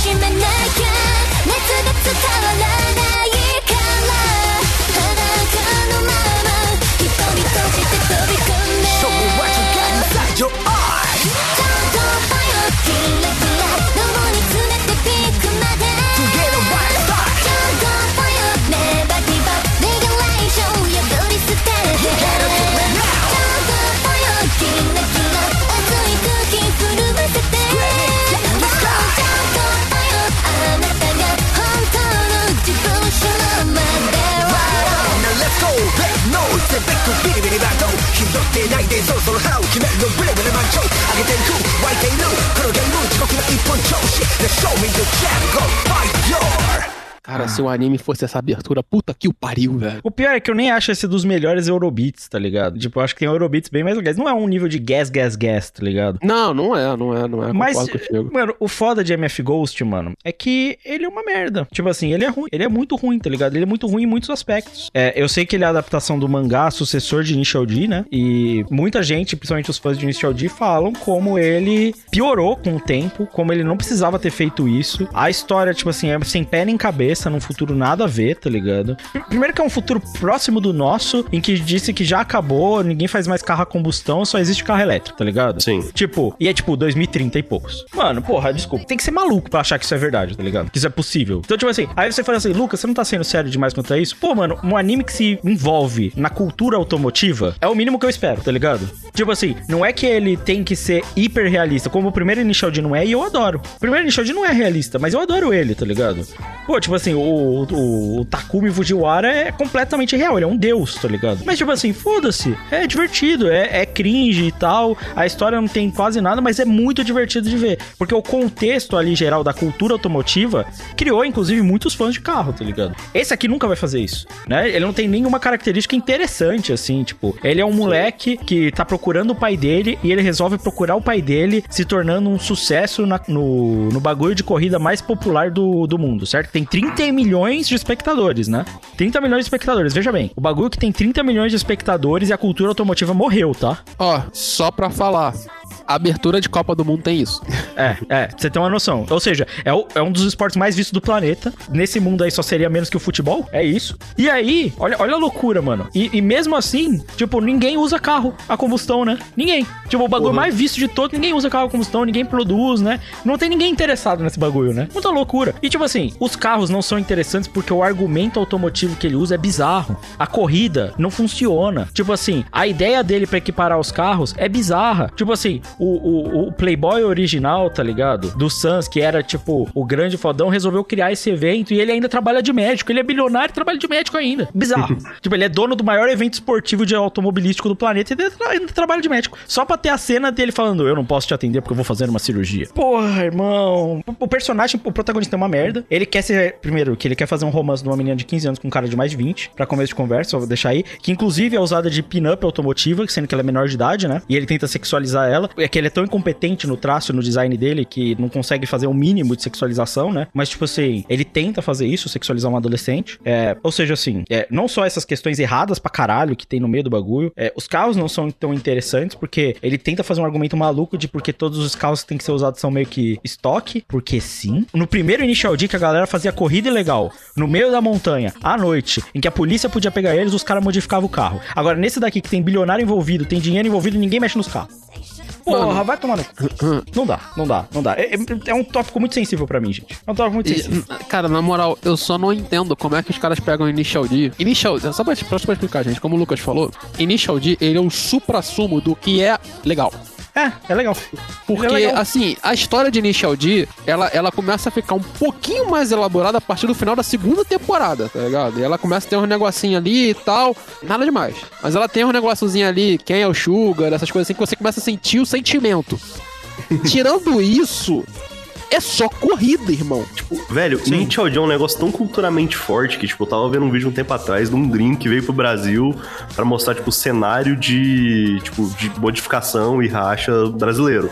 しめなきゃ
ステップビリビリバトン拾ってないでそろそろ腹を決めるのブレブレ満潮上げていく湧いているこのゲーム地獄の一本調子 Now show me you can go fight your
Cara, se o anime fosse essa abertura, puta que o pariu, velho.
O pior é que eu nem acho esse dos melhores Eurobeats, tá ligado? Tipo, eu acho que tem Eurobeats bem mais legais. Não é um nível de gas, gas, gas, tá ligado?
Não, não é, não é, não é.
Mas, mano, o foda de MF Ghost, mano, é que ele é uma merda. Tipo assim, ele é ruim. Ele é muito ruim, tá ligado? Ele é muito ruim em muitos aspectos. É, eu sei que ele é a adaptação do mangá, sucessor de Initial D, né? E muita gente, principalmente os fãs de Initial D, falam como ele piorou com o tempo, como ele não precisava ter feito isso. A história, tipo assim, é sem pé nem cabeça. Cabeça num futuro nada a ver, tá ligado? Primeiro que é um futuro próximo do nosso, em que disse que já acabou, ninguém faz mais carro a combustão, só existe carro elétrico, tá ligado?
Sim.
Tipo, e é tipo 2030 e poucos. Mano, porra, desculpa. Tem que ser maluco pra achar que isso é verdade, tá ligado? Que isso é possível. Então, tipo assim, aí você fala assim, Lucas, você não tá sendo sério demais quanto a isso? Pô, mano, um anime que se envolve na cultura automotiva é o mínimo que eu espero, tá ligado? Tipo assim, não é que ele tem que ser hiper realista, como o primeiro Initial D não é, e eu adoro. O primeiro Initial D não é realista, mas eu adoro ele, tá ligado? Pô, tipo assim, o, o, o Takumi Fujiwara é completamente real, ele é um deus, tá ligado? Mas, tipo assim, foda-se, é divertido, é, é cringe e tal, a história não tem quase nada, mas é muito divertido de ver. Porque o contexto ali geral da cultura automotiva criou, inclusive, muitos fãs de carro, tá ligado? Esse aqui nunca vai fazer isso, né? Ele não tem nenhuma característica interessante, assim, tipo, ele é um moleque que tá procurando o pai dele e ele resolve procurar o pai dele, se tornando um sucesso na- no, no bagulho de corrida mais popular do, do mundo, certo? Tem 30 milhões de espectadores, né? 30 milhões de espectadores, veja bem. O bagulho que tem 30 milhões de espectadores e a cultura automotiva morreu, tá?
Ó, só pra falar. A abertura de Copa do Mundo tem isso.
É, é, pra você ter uma noção. Ou seja, é, o- é um dos esportes mais vistos do planeta. Nesse mundo aí só seria menos que o futebol. É isso. E aí, olha, olha a loucura, mano. E, e mesmo assim, tipo, ninguém usa carro a combustão, né? Ninguém. Tipo, o bagulho mais visto de todos, ninguém usa carro a combustão, ninguém produz, né? Não tem ninguém interessado nesse bagulho, né? Muita loucura. E tipo assim, os carros não são interessantes porque o argumento automotivo que ele usa é bizarro. A corrida não funciona. Tipo assim, a ideia dele pra equiparar os carros é bizarra. Tipo assim, o, o, o Playboy original, tá ligado? Do Sans, que era tipo o grande fodão, resolveu criar esse evento e ele ainda trabalha de médico. Ele é bilionário e trabalha de médico ainda. Bizarro. tipo, ele é dono do maior evento esportivo de automobilístico do planeta e ainda, tra- ainda trabalha de médico. Só pra ter a cena dele falando: Eu não posso te atender porque eu vou fazer uma cirurgia. Porra, irmão. O- O personagem, o protagonista é uma merda. Ele quer ser. Primeiro, que ele quer fazer um romance de uma menina de 15 anos com um cara de mais de 20. Pra começo de conversa, vou deixar aí. Que inclusive é usada de pin-up automotiva, sendo que ela é menor de idade, né? E ele tenta sexualizar ela. É que ele é tão incompetente no traço no design dele que não consegue fazer o mínimo de sexualização, né? Mas, tipo assim, ele tenta fazer isso, sexualizar um adolescente. É, ou seja, assim, é, não só essas questões erradas pra caralho que tem no meio do bagulho. é, os carros não são tão interessantes porque ele tenta fazer um argumento maluco de porque todos os carros que têm que ser usados são meio que estoque. Porque sim. No primeiro Initial D que a galera fazia corrida ilegal no meio da montanha, à noite, em que a polícia podia pegar eles, os caras modificavam o carro. Agora, nesse daqui que tem bilionário envolvido, tem dinheiro envolvido, ninguém mexe nos carros. Porra, vai tomar no cu. Não dá, não dá, não dá. É, é- é um tópico muito sensível pra mim, gente. É um tópico muito
E,
sensível.
cara, na moral, eu só não entendo como é que os caras pegam Initial D. Initial D, só pra, só pra explicar, gente, como o Lucas falou, Initial D, ele é o supra-sumo do que é legal.
É, é legal.
Porque,
é legal.
assim, a história de Initial D, ela, ela começa a ficar um pouquinho mais elaborada a partir do final da segunda temporada, tá ligado? E ela começa a ter um negocinho ali e tal, nada demais. Mas ela tem um negocinho ali, quem é o Sugar, essas coisas assim, que você começa a sentir o sentimento. Tirando isso, é só corrida, irmão. Tipo,
Velho, D é um negócio tão culturalmente forte que, tipo, eu tava vendo um vídeo um tempo atrás de um Dream que veio pro Brasil pra mostrar, tipo, o cenário de, tipo, de modificação e racha brasileiro.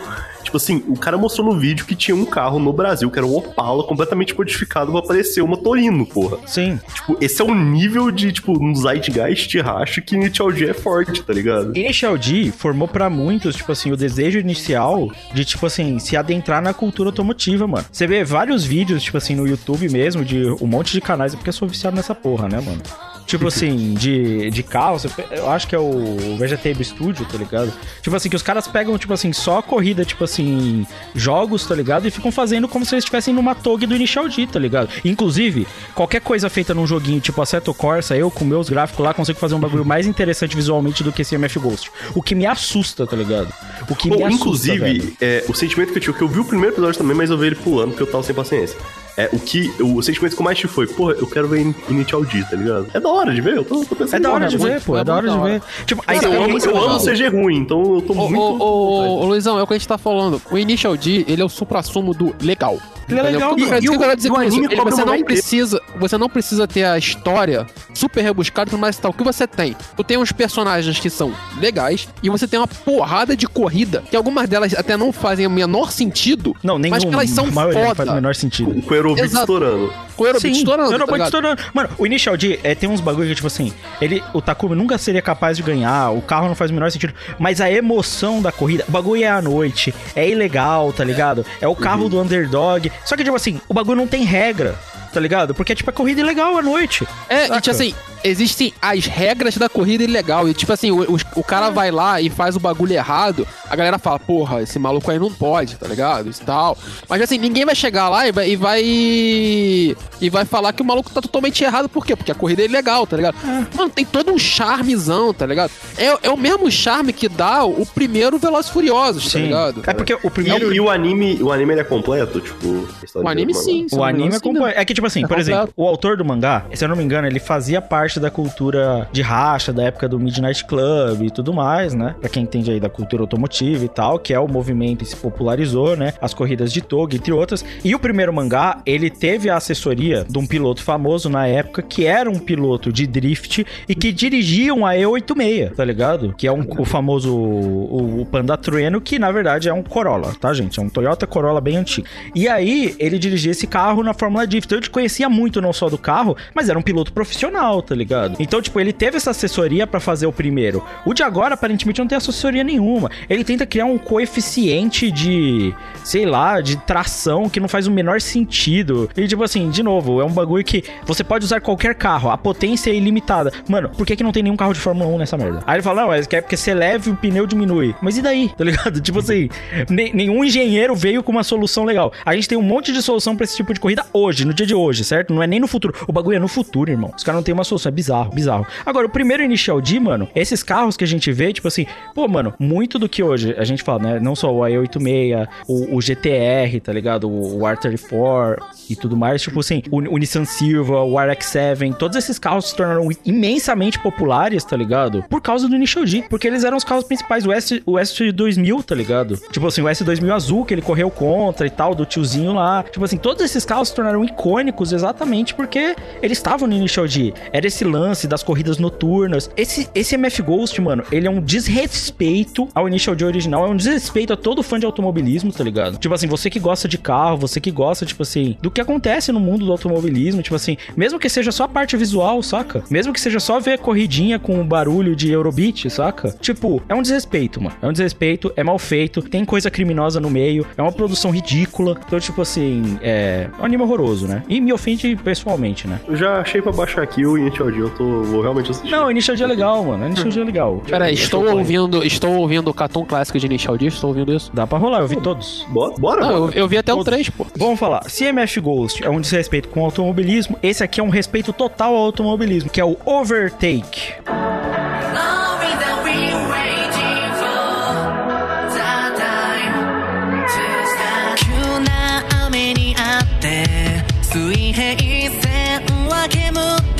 Tipo assim, o cara mostrou no vídeo que tinha um carro no Brasil, que era um Opala, completamente modificado pra parecer uma Torino, porra.
Sim.
Tipo, esse é o nível de, tipo, um zeitgeist racha que Initial D é forte, tá ligado?
Initial D formou pra muitos, tipo assim, o desejo inicial de, tipo assim, se adentrar na cultura automotiva, mano. Você vê vários vídeos, tipo assim, no YouTube mesmo, de um monte de canais, é porque eu sou viciado nessa porra, né, mano? Tipo assim, de, de carro, eu acho que é o Vegetable Studio, tá ligado? Tipo assim, que os caras pegam, tipo assim, só a corrida, tipo assim, jogos, tá ligado? E ficam fazendo como se eles estivessem numa tog do Initial D, tá ligado? Inclusive, qualquer coisa feita num joguinho tipo Assetto Corsa, eu com meus gráficos lá consigo fazer um bagulho mais interessante visualmente do que esse MF Ghost. O que me assusta, tá ligado? O que me
Pô,
assusta,
inclusive, é, o sentimento que eu tive, que eu vi o primeiro episódio também, mas eu vi ele pulando porque eu tava sem paciência. É, o que. O sentimento que eu mais tive foi, porra, eu quero ver In- Initial D, tá ligado? É da hora de ver, eu tô, tô pensando
É da hora de
ver.
ver, pô, é
é
da hora de ver. Tipo, aí
eu amo, eu amo CG ruim, então eu tô muito.
ô, ô, ô, Luizão, é o que a gente tá falando. O Initial D, ele é o supra-sumo do legal.
Ele é legal,
e-
eu quero-
e
o que eu quero dizer
o
com isso?
anime
Ele- você não precisa, você não precisa ter a história super rebuscada e tudo mais e tal. O que você tem? Tu tem uns personagens que são legais e você tem uma porrada de corrida que algumas delas até não fazem o menor sentido.
Não, nenhum.
Mas que elas são
a maioria não faz o
foda.
menor sentido.
Com o Aerobit
Exato.
estourando.
Com o Aerobit estourando, tá
Aerobit
ligado?
estourando. Mano, o Initial D é, tem uns bagulho que, tipo assim, ele, o Takumi nunca seria capaz de ganhar, o carro não faz o menor sentido, mas a emoção da corrida, o bagulho é à noite, é ilegal, tá ligado? É o carro do underdog. Só que, tipo assim, o bagulho não tem regra. Tá ligado? Porque, tipo, é corrida ilegal à noite.
É,
Saca?
e, tipo assim, existem as regras da corrida ilegal. E, tipo assim, o, o, o cara vai lá e faz o bagulho errado, a galera fala, porra, esse maluco aí não pode, tá ligado? Isso e tal. Mas, assim, ninguém vai chegar lá e vai, e vai. E vai falar que o maluco tá totalmente errado. Por quê? Porque a corrida é ilegal, tá ligado? Mano, tem todo um charmezão, tá ligado? É, é o mesmo charme que dá o primeiro Velozes e Furiosos, tá ligado?
É porque o
E,
primeiro.
e o anime, o anime ele é completo, tipo. a
O anime sim.
O anime é
sim,
completo. É que, tipo assim,
É
por exemplo,
completo.
o autor do mangá, se eu não me engano, ele fazia parte da cultura de racha, da época do Midnight Club e tudo mais, né? Pra quem entende aí da cultura automotiva e tal, que é o movimento que se popularizou, né? As corridas de Toga, entre outras. E o primeiro mangá, ele teve a assessoria de um piloto famoso na época, que era um piloto de drift e que dirigia um AE86, tá ligado? Que é um, o famoso o, o Panda Trueno, que na verdade é um Corolla, tá, gente? É um Toyota Corolla bem antigo. E aí, ele dirigia esse carro na Fórmula Drift. Então, conhecia muito não só do carro, mas era um piloto profissional, tá ligado? Então, tipo, ele teve essa assessoria pra fazer o primeiro. O de agora, aparentemente, não tem assessoria nenhuma. Ele tenta criar um coeficiente de, sei lá, de tração que não faz o menor sentido. E, tipo assim, de novo, é um bagulho que você pode usar qualquer carro, a potência é ilimitada. Mano, por que, que não tem nenhum carro de Fórmula 1 nessa merda? Aí ele fala, não, é porque você leve o pneu diminui. Mas e daí, tá ligado? Tipo assim, ne- nenhum engenheiro veio com uma solução legal. A gente tem um monte de solução pra esse tipo de corrida hoje, no dia de hoje, certo? Não é nem no futuro. O bagulho é no futuro, irmão. Os caras não tem uma solução, é bizarro, bizarro. Agora, o primeiro Initial D, mano, esses carros que a gente vê, tipo assim, pô, mano, muito do que hoje a gente fala, né? Não só o i86, o, o GTR, tá ligado? O, o R34 e tudo mais, tipo assim, o, o Nissan Silva, o RX-7, todos esses carros se tornaram imensamente populares, tá ligado? Por causa do Initial D, porque eles eram os carros principais, o S, o S2000, tá ligado? Tipo assim, o S2000 azul que ele correu contra e tal, do tiozinho lá. Tipo assim, todos esses carros se tornaram icônicos exatamente porque eles estavam no Initial D. Era esse lance das corridas noturnas. Esse, esse MF Ghost, mano, ele é um desrespeito ao Initial D original, é um desrespeito a todo fã de automobilismo, tá ligado? Tipo assim, você que gosta de carro, você que gosta, tipo assim, do que acontece no mundo do automobilismo, tipo assim, mesmo que seja só a parte visual, saca? Mesmo que seja só ver corridinha com o barulho de Eurobeat, saca? Tipo, é um desrespeito, mano. É um desrespeito, é mal feito, tem coisa criminosa no meio, é uma produção ridícula. Então, tipo assim, é um anime horroroso, né? E me ofende pessoalmente, né?
Eu já achei pra baixar aqui o Initial D, eu tô, vou realmente assistir.
Não, Initial D é legal, mano. Initial D é legal.
Pera aí, estou ouvindo, estou ouvindo o Catum Clássico de Initial D, estou ouvindo isso?
Dá pra rolar, eu vi todos.
Bora, bora.
Não, eu, eu vi até o 3, pô.
Vamos falar, se MF Ghost é um desrespeito com o automobilismo, esse aqui é um respeito total ao automobilismo, que é o Overtake.
Glory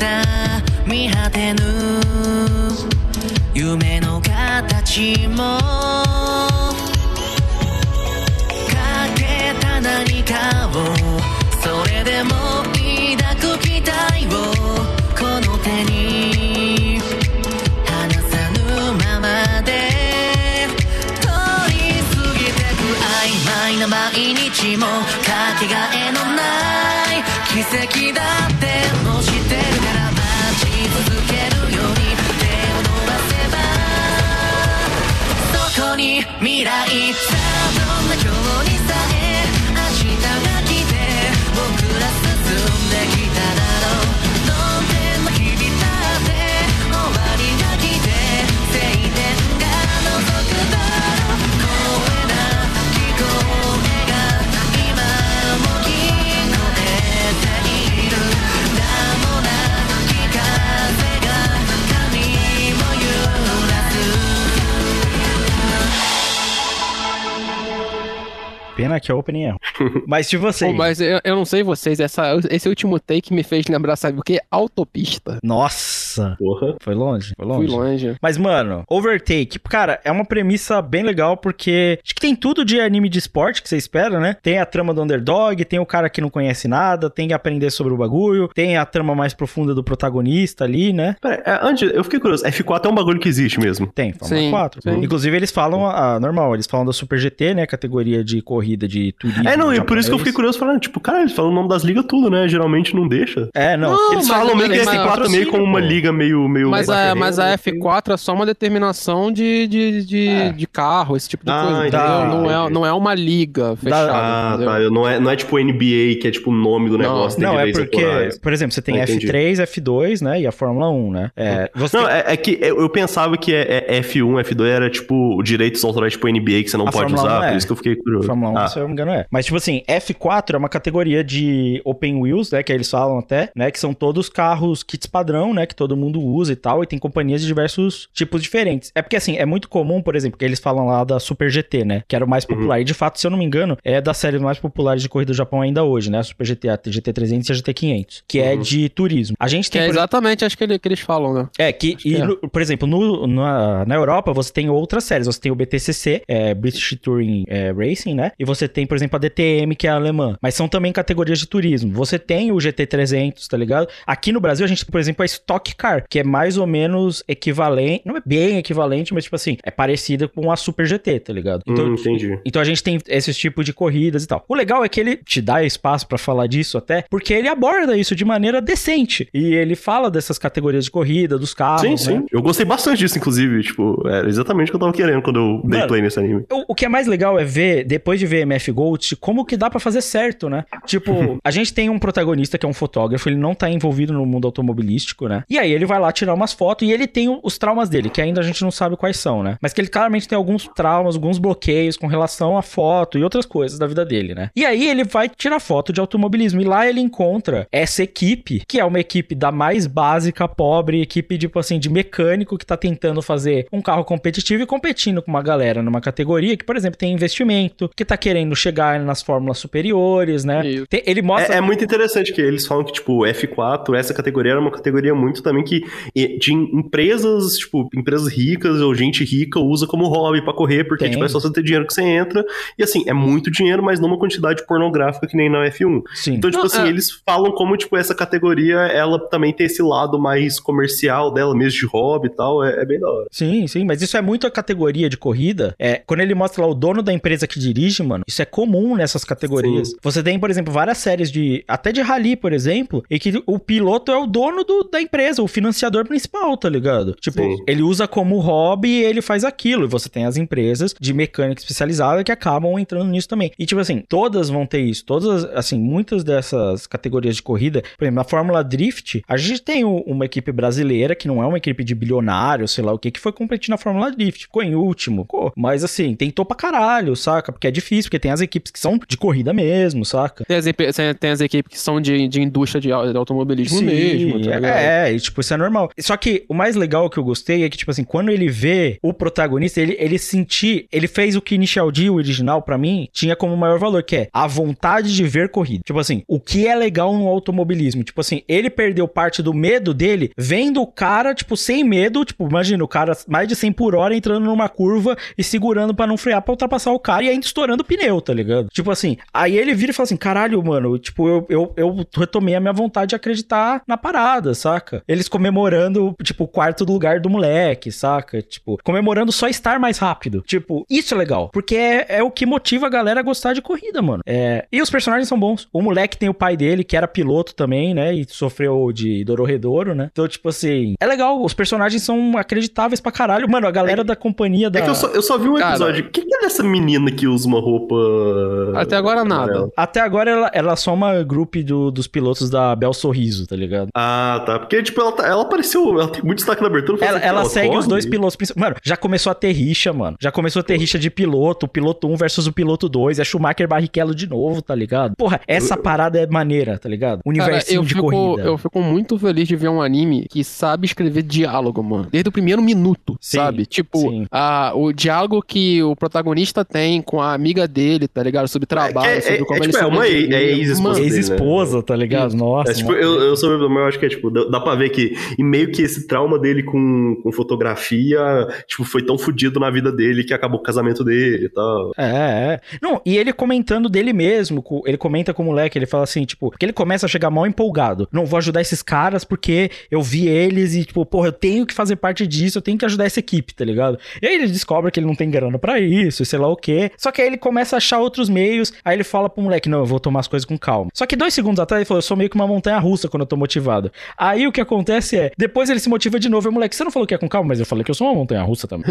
た見果てぬ。夢の形も。かけた何かを。それでも抱く期待を。この手に。離さぬままで。通り過ぎてく曖昧な毎日も。かけがえのない奇跡だってもう知って。に未来
Pena que a opening é. Mas se você.
Pô, mas eu, eu não sei vocês, essa, esse último take me fez lembrar, sabe o quê? Autopista.
Nossa!
Porra.
Foi longe? Foi
Fui
longe.
longe.
Mas, mano, Overtake, cara, é uma premissa bem legal porque acho que tem tudo de anime de esporte que você espera, né? Tem a trama do underdog, tem o cara que não conhece nada, tem que aprender sobre o bagulho, tem a trama mais profunda do protagonista ali, né?
Pera, é, antes, eu fiquei curioso. F4 é um bagulho que existe mesmo.
Tem, Fórmula
Sim,
4.
sim.
Inclusive, eles falam a, a normal, eles falam da Super GT, né? Categoria de corrida de turismo.
É, não, e por isso que eu fiquei curioso falando, tipo, cara, eles falam o nome das ligas tudo, né? Geralmente não deixa.
É, não.
Não,
Eles falam meio que
mas-
F4 meio como uma liga liga meio. meio
Mas a, mas a
né?
F4 é só uma determinação de, de, de, de carro, esse tipo de
Ah,
coisa, entendeu? Não é, não é uma liga fechada,
Ah,
entendeu?
tá. Não é, não é tipo NBA, que é tipo o nome do
Não.
negócio. tem
Não, é porque,
autorais.
por exemplo, você tem
entendi.
F3, F2, né? E a Fórmula 1, né? É, você
Não,
tem-
é, é que eu eu pensava que é, é F1, F2 era tipo direitos autorais tipo NBA que você não
A
pode
Fórmula 1
usar,
é.
por isso que eu fiquei curioso.
Fórmula 1,
Ah,
se eu não me engano, é. Mas, tipo assim, F4 é uma categoria de open wheels, né? Que eles falam até, né? Que são todos carros kits padrão, né? Que todo mundo usa e tal. E tem companhias de diversos tipos diferentes. É porque, assim, é muito comum, por exemplo, que eles falam lá da Super GT, né? Que era o mais
Uhum.
popular. E, de fato, se eu não me engano, é das séries mais populares de corrida do Japão ainda hoje, né? A Super GT, a GT300 e a GT500. Que é
Uhum.
de turismo. A gente
Que
tem,
é exatamente acho que, ele- que eles falam, né?
é, que,
que
e
é.
no- por exemplo, no- na, na Europa você tem outras séries. Você tem o BTCC, é, British Touring é, Racing, né? E você tem, por exemplo, a DTM, que é a alemã. Mas são também categorias de turismo. Você tem o GT300, tá ligado? Aqui no Brasil a gente tem, por exemplo, a Stock Car, que é mais ou menos equivalente. Não é bem equivalente, mas, tipo assim, é parecida com a Super GT, tá ligado? Então,
hum, entendi.
então a gente tem esses tipos de corridas e tal. O legal é que ele te dá espaço pra falar disso até, porque ele aborda isso de maneira decente. E ele fala dessas categorias de corrida, dos carros,
sim,
né?
sim. Eu gostei bastante disso, inclusive. Tipo, era exatamente o que eu tava querendo quando eu dei
Mano,
play nesse anime.
O, o que é mais legal é ver, depois de ver MF Gold, como que dá pra fazer certo, né? Tipo, a gente tem um protagonista que é um fotógrafo, ele não tá envolvido no mundo automobilístico, né? E aí ele vai lá tirar umas fotos e ele tem os traumas dele, que ainda a gente não sabe quais são, né? Mas que ele claramente tem alguns traumas, alguns bloqueios com relação à foto e outras coisas da vida dele, né? E aí ele vai tirar foto de automobilismo e lá ele encontra essa equipe, que é uma equipe da mais básica, pobre, equipe tipo assim de mecânico que tá tentando fazer um carro competitivo e competindo com uma galera numa categoria que, por exemplo, tem investimento, que tá querendo chegar nas fórmulas superiores, né? Tem- ele mostra
É, é muito interessante que eles falam que, tipo, F4, essa categoria era uma categoria muito também que e, de empresas, tipo, empresas ricas ou gente rica usa como hobby pra correr, porque,
Tem.
tipo, é só você ter dinheiro que você entra. E assim, é muito dinheiro, mas não uma quantidade pornográfica que nem na F1.
Sim.
Então, tipo
Não,
assim,
é.
eles falam como, tipo, essa categoria, ela também tem esse lado mais comercial dela, mesmo de hobby e tal, é, é bem da hora.
Sim, sim, mas isso é muito a categoria de corrida. É, quando ele mostra lá o dono da empresa que dirige, mano, isso é comum nessas categorias.
Sim.
Você tem, por exemplo, várias séries de. Até de rally, por exemplo, em que o piloto é o dono do- da empresa, o financiador principal, tá ligado? Tipo,
Sim.
ele usa como hobby e ele faz aquilo. E você tem as empresas de mecânica especializada que acabam entrando nisso também. E, tipo assim, todas vão ter isso. Todas, assim, muitas dessas categorias de corrida, por exemplo, na Fórmula Drift, a gente tem o- uma equipe brasileira que não é uma equipe de bilionário, sei lá o que, que foi competir na Fórmula Drift. Ficou em último. Ficou. Mas, assim, tentou pra caralho, saca? Porque é difícil, porque tem as equipes que são de corrida mesmo, saca?
Tem as, tem as equipes que são de, de indústria de, au- de automobilismo
Sim,
mesmo, tá ligado?
é, é, e, tipo, isso é normal. Só que o mais legal que eu gostei é que, tipo assim, quando ele vê o protagonista, ele, ele sentir, ele fez o que Initial D, o original, pra mim, tinha como maior valor, que é a vontade de ver corrida. Tipo assim, o que é legal no automobilismo. Tipo assim, ele perdeu parte do medo dele vendo o cara, tipo, sem medo, tipo, imagina o cara mais de 100 por hora entrando numa curva e segurando pra não frear pra ultrapassar o cara e ainda estourando o pneu, tá ligado? Tipo assim, aí ele vira e fala assim, caralho, mano, tipo, eu, eu, eu retomei a minha vontade de acreditar na parada, saca? Eles comemorando, tipo, o quarto do lugar do moleque, saca? Tipo, comemorando só estar mais rápido. Tipo, isso é legal, porque é, é o que motiva a galera a gostar de corrida, mano. É, e os personagens são bons. O moleque tem o pai dele, que era piloto também, né? E sofreu de Dororedoro, né? Então, tipo assim, é legal. Os personagens são acreditáveis pra caralho. Mano, a galera da companhia da.
É que eu só, eu só vi um episódio. Quem que é dessa menina que usa uma roupa.
Até agora nada.
Até agora ela, ela é só uma grupo do- dos pilotos da Bel Sorriso, tá ligado?
Ah, tá. Porque, tipo, ela, tá- ela apareceu. Ela tem muito destaque na abertura.
Ela,
assim,
ela segue
corre?
os dois pilotos principais. Mano, já começou a ter rixa, mano. Já começou a ter rixa de piloto, o piloto 1 versus o piloto 2. É Schumacher Barrichello de novo, tá ligado? Porra, essa parada é maneira, tá ligado? Universinho
eu
de
fico,
corrida.
eu fico muito feliz de ver um anime que sabe escrever diálogo, mano. Desde o primeiro minuto,
Sim,
sabe? Tipo,
sim.
a, o diálogo que o protagonista tem com a amiga dele, tá ligado? Sobre trabalho,
É, é,
sobre
é,
como
é,
ele
tipo, é uma é ex-esposa dele, né?
Ex-esposa, tá ligado? Nossa.
É, tipo,
mano.
eu, eu sou mas eu acho que é, tipo, dá dá pra ver que. E meio que esse trauma dele com, com fotografia, tipo, foi tão fodido na vida dele que acabou o casamento dele e tal.
É, é. Não, e ele comentando dele mesmo, ele comenta com o moleque, ele fala assim, tipo, que ele começa a chegar mal empolgado. Não, vou ajudar esses caras porque eu vi eles e, tipo, porra, eu tenho que fazer parte disso, eu tenho que ajudar essa equipe, tá ligado? E aí ele descobre que ele não tem grana pra isso, sei lá o quê. Só que aí ele começa a achar outros meios, aí ele fala pro moleque, não, eu vou tomar as coisas com calma. Só que dois segundos atrás ele falou, eu sou meio que uma montanha russa quando eu tô motivado. Aí o que acontece acontece é, depois ele se motiva de novo, e o moleque, você não falou que é com calma, mas eu falei que eu sou uma montanha russa também.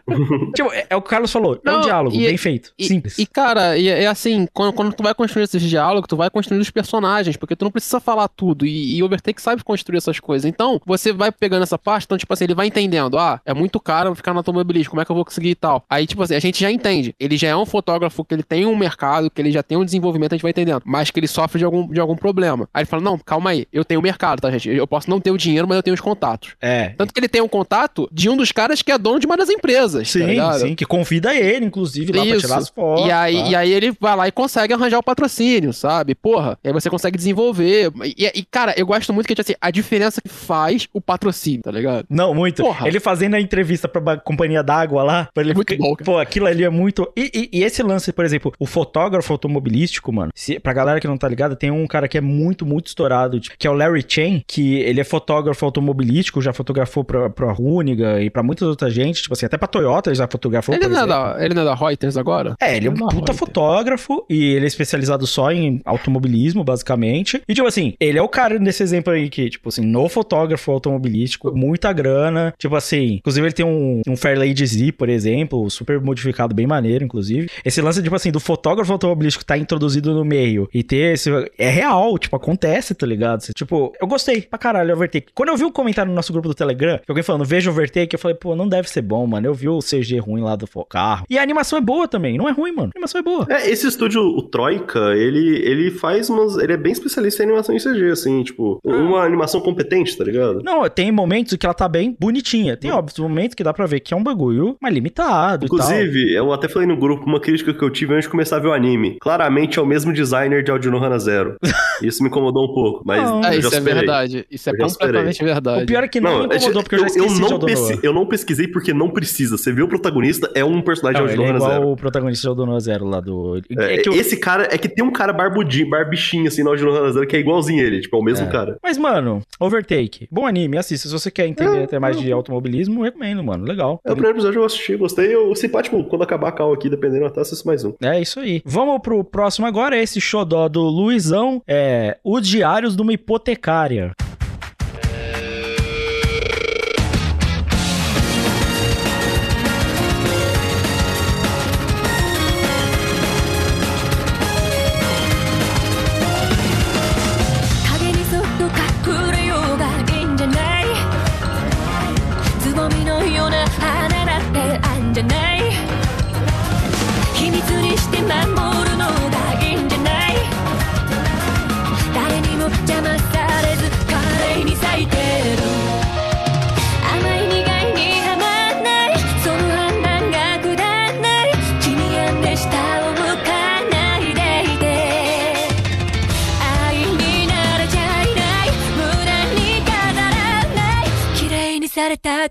tipo, é, é o que o Carlos falou, é um
Não,
diálogo,
e-
bem feito,
E,
simples.
E, cara, e, é assim, quando, quando tu vai construir esses diálogos, tu vai construindo os personagens, porque tu não precisa falar tudo. E, e o Overtake sabe construir essas coisas. Então, você vai pegando essa parte, então, tipo assim, ele vai entendendo. Ah, é muito caro ficar no automobilismo, como é que eu vou conseguir e tal? Aí, tipo assim, a gente já entende. Ele já é um fotógrafo que ele tem um mercado, que ele já tem um desenvolvimento, a gente vai entendendo. Mas que ele sofre de algum, de algum problema. Aí ele fala: não, calma aí, eu tenho o mercado, tá, gente? Eu posso não ter o dinheiro, mas eu tenho os contatos.
É.
Tanto que ele tem um contato de um dos caras que é dono de uma das empresas. tá
Sim,
ligado?
sim, que convida ele, inclusive, lá pra
Isso.
tirar as fotos.
E aí,
tá?
e aí ele vai lá e consegue arranjar o patrocínio, sabe? Porra, e aí você consegue desenvolver. E, e, cara, eu gosto muito que tipo assim, a diferença que faz o patrocínio, tá ligado?
Não, muito.
Porra.
Ele fazendo a entrevista pra companhia d'água lá. Pra ele
Muito
ficar-
bom, cara.
Pô, aquilo ali é muito. E, e- e esse lance, por exemplo, o fotógrafo automobilístico, mano. Se, pra galera que não tá ligada, tem um cara que é muito, muito estourado, tipo, que é o Larry Chen, que ele é fotógrafo automobilístico, já fotografou pra, pra Runiga e pra muitas outras gente. Tipo assim, até pra Toyota ele já fotografou.
Ele
por
não, é da, ele não é da Reuters agora?
É, ele é um
é
puta
Reuters.
fotógrafo e ele é especializado só em automobilismo, basicamente. E, tipo assim, ele é o cara nesse exemplo aí que, tipo assim, no fotógrafo automobilístico, muita grana. Tipo assim, inclusive ele tem um, um Fairlady Z, por exemplo, super modificado, bem maneiro, inclusive. Esse lance, tipo assim, do fotógrafo automobilístico tá introduzido no meio e ter esse. É real, tipo, acontece, tá ligado? Tipo, eu gostei pra caralho do Overtake. Quando eu vi um comentário no nosso grupo do Telegram, que alguém falando, veja o Overtake, eu falei, pô, não deve ser bom, mano. Eu vi o CG ruim lá do carro. E a animação é boa também, não é ruim, mano. A animação é boa.
É, esse estúdio, o Troika, ele, ele faz umas. Ele é bem especialista em animação em CG, assim, tipo, uma animação competente, tá ligado?
Não, tem momentos que ela tá bem bonitinha. Tem, óbvio, momentos que dá pra ver que é um bagulho mais limitado e tal.
Inclusive, eu até falei no grupo uma crítica que eu tive antes de começar a ver o anime. Claramente é o mesmo designer de Audionohana Zero. Isso me incomodou um pouco, mas
Não.
eu já
isso é verdade. Isso é
Eu já
completamente verdade.
O pior é que não, me incomodou, porque eu já esqueci
não
de Aldonoa.
pesqui- eu não pesquisei porque não precisa. Você viu o protagonista, é um personagem
Não,
de
ele é igual
Zero.
o protagonista de Aldonoa Zero lá do...
É,
É que o-
Esse cara, é que tem um cara barbudinho, barbichinho assim no Audionohana Zero que é igualzinho ele, tipo, é o mesmo cara.
Mas, mano, Overtake. Bom anime, assista. Se você quer entender até mais de automobilismo, recomendo, mano. Legal.
É o primeiro episódio eu assisti, gostei. Eu, se pá, tipo, quando acabar a cal aqui, dependendo, eu até assisto mais um.
É isso aí. Vamos pro próximo agora, esse xodó do Luizão, é Os Diários de uma Hipotecária.「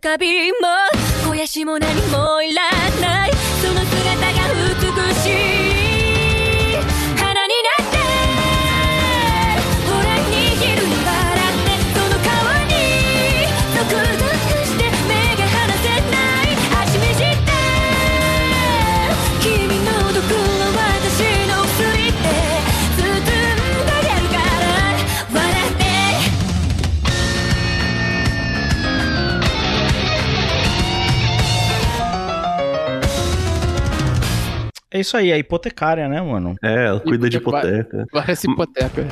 された花瓶も肥やしも何もいら
É isso aí, a hipotecária, né, mano?
É, ela cuida de
Hipoteca-
hipoteca.
Parece hipoteca.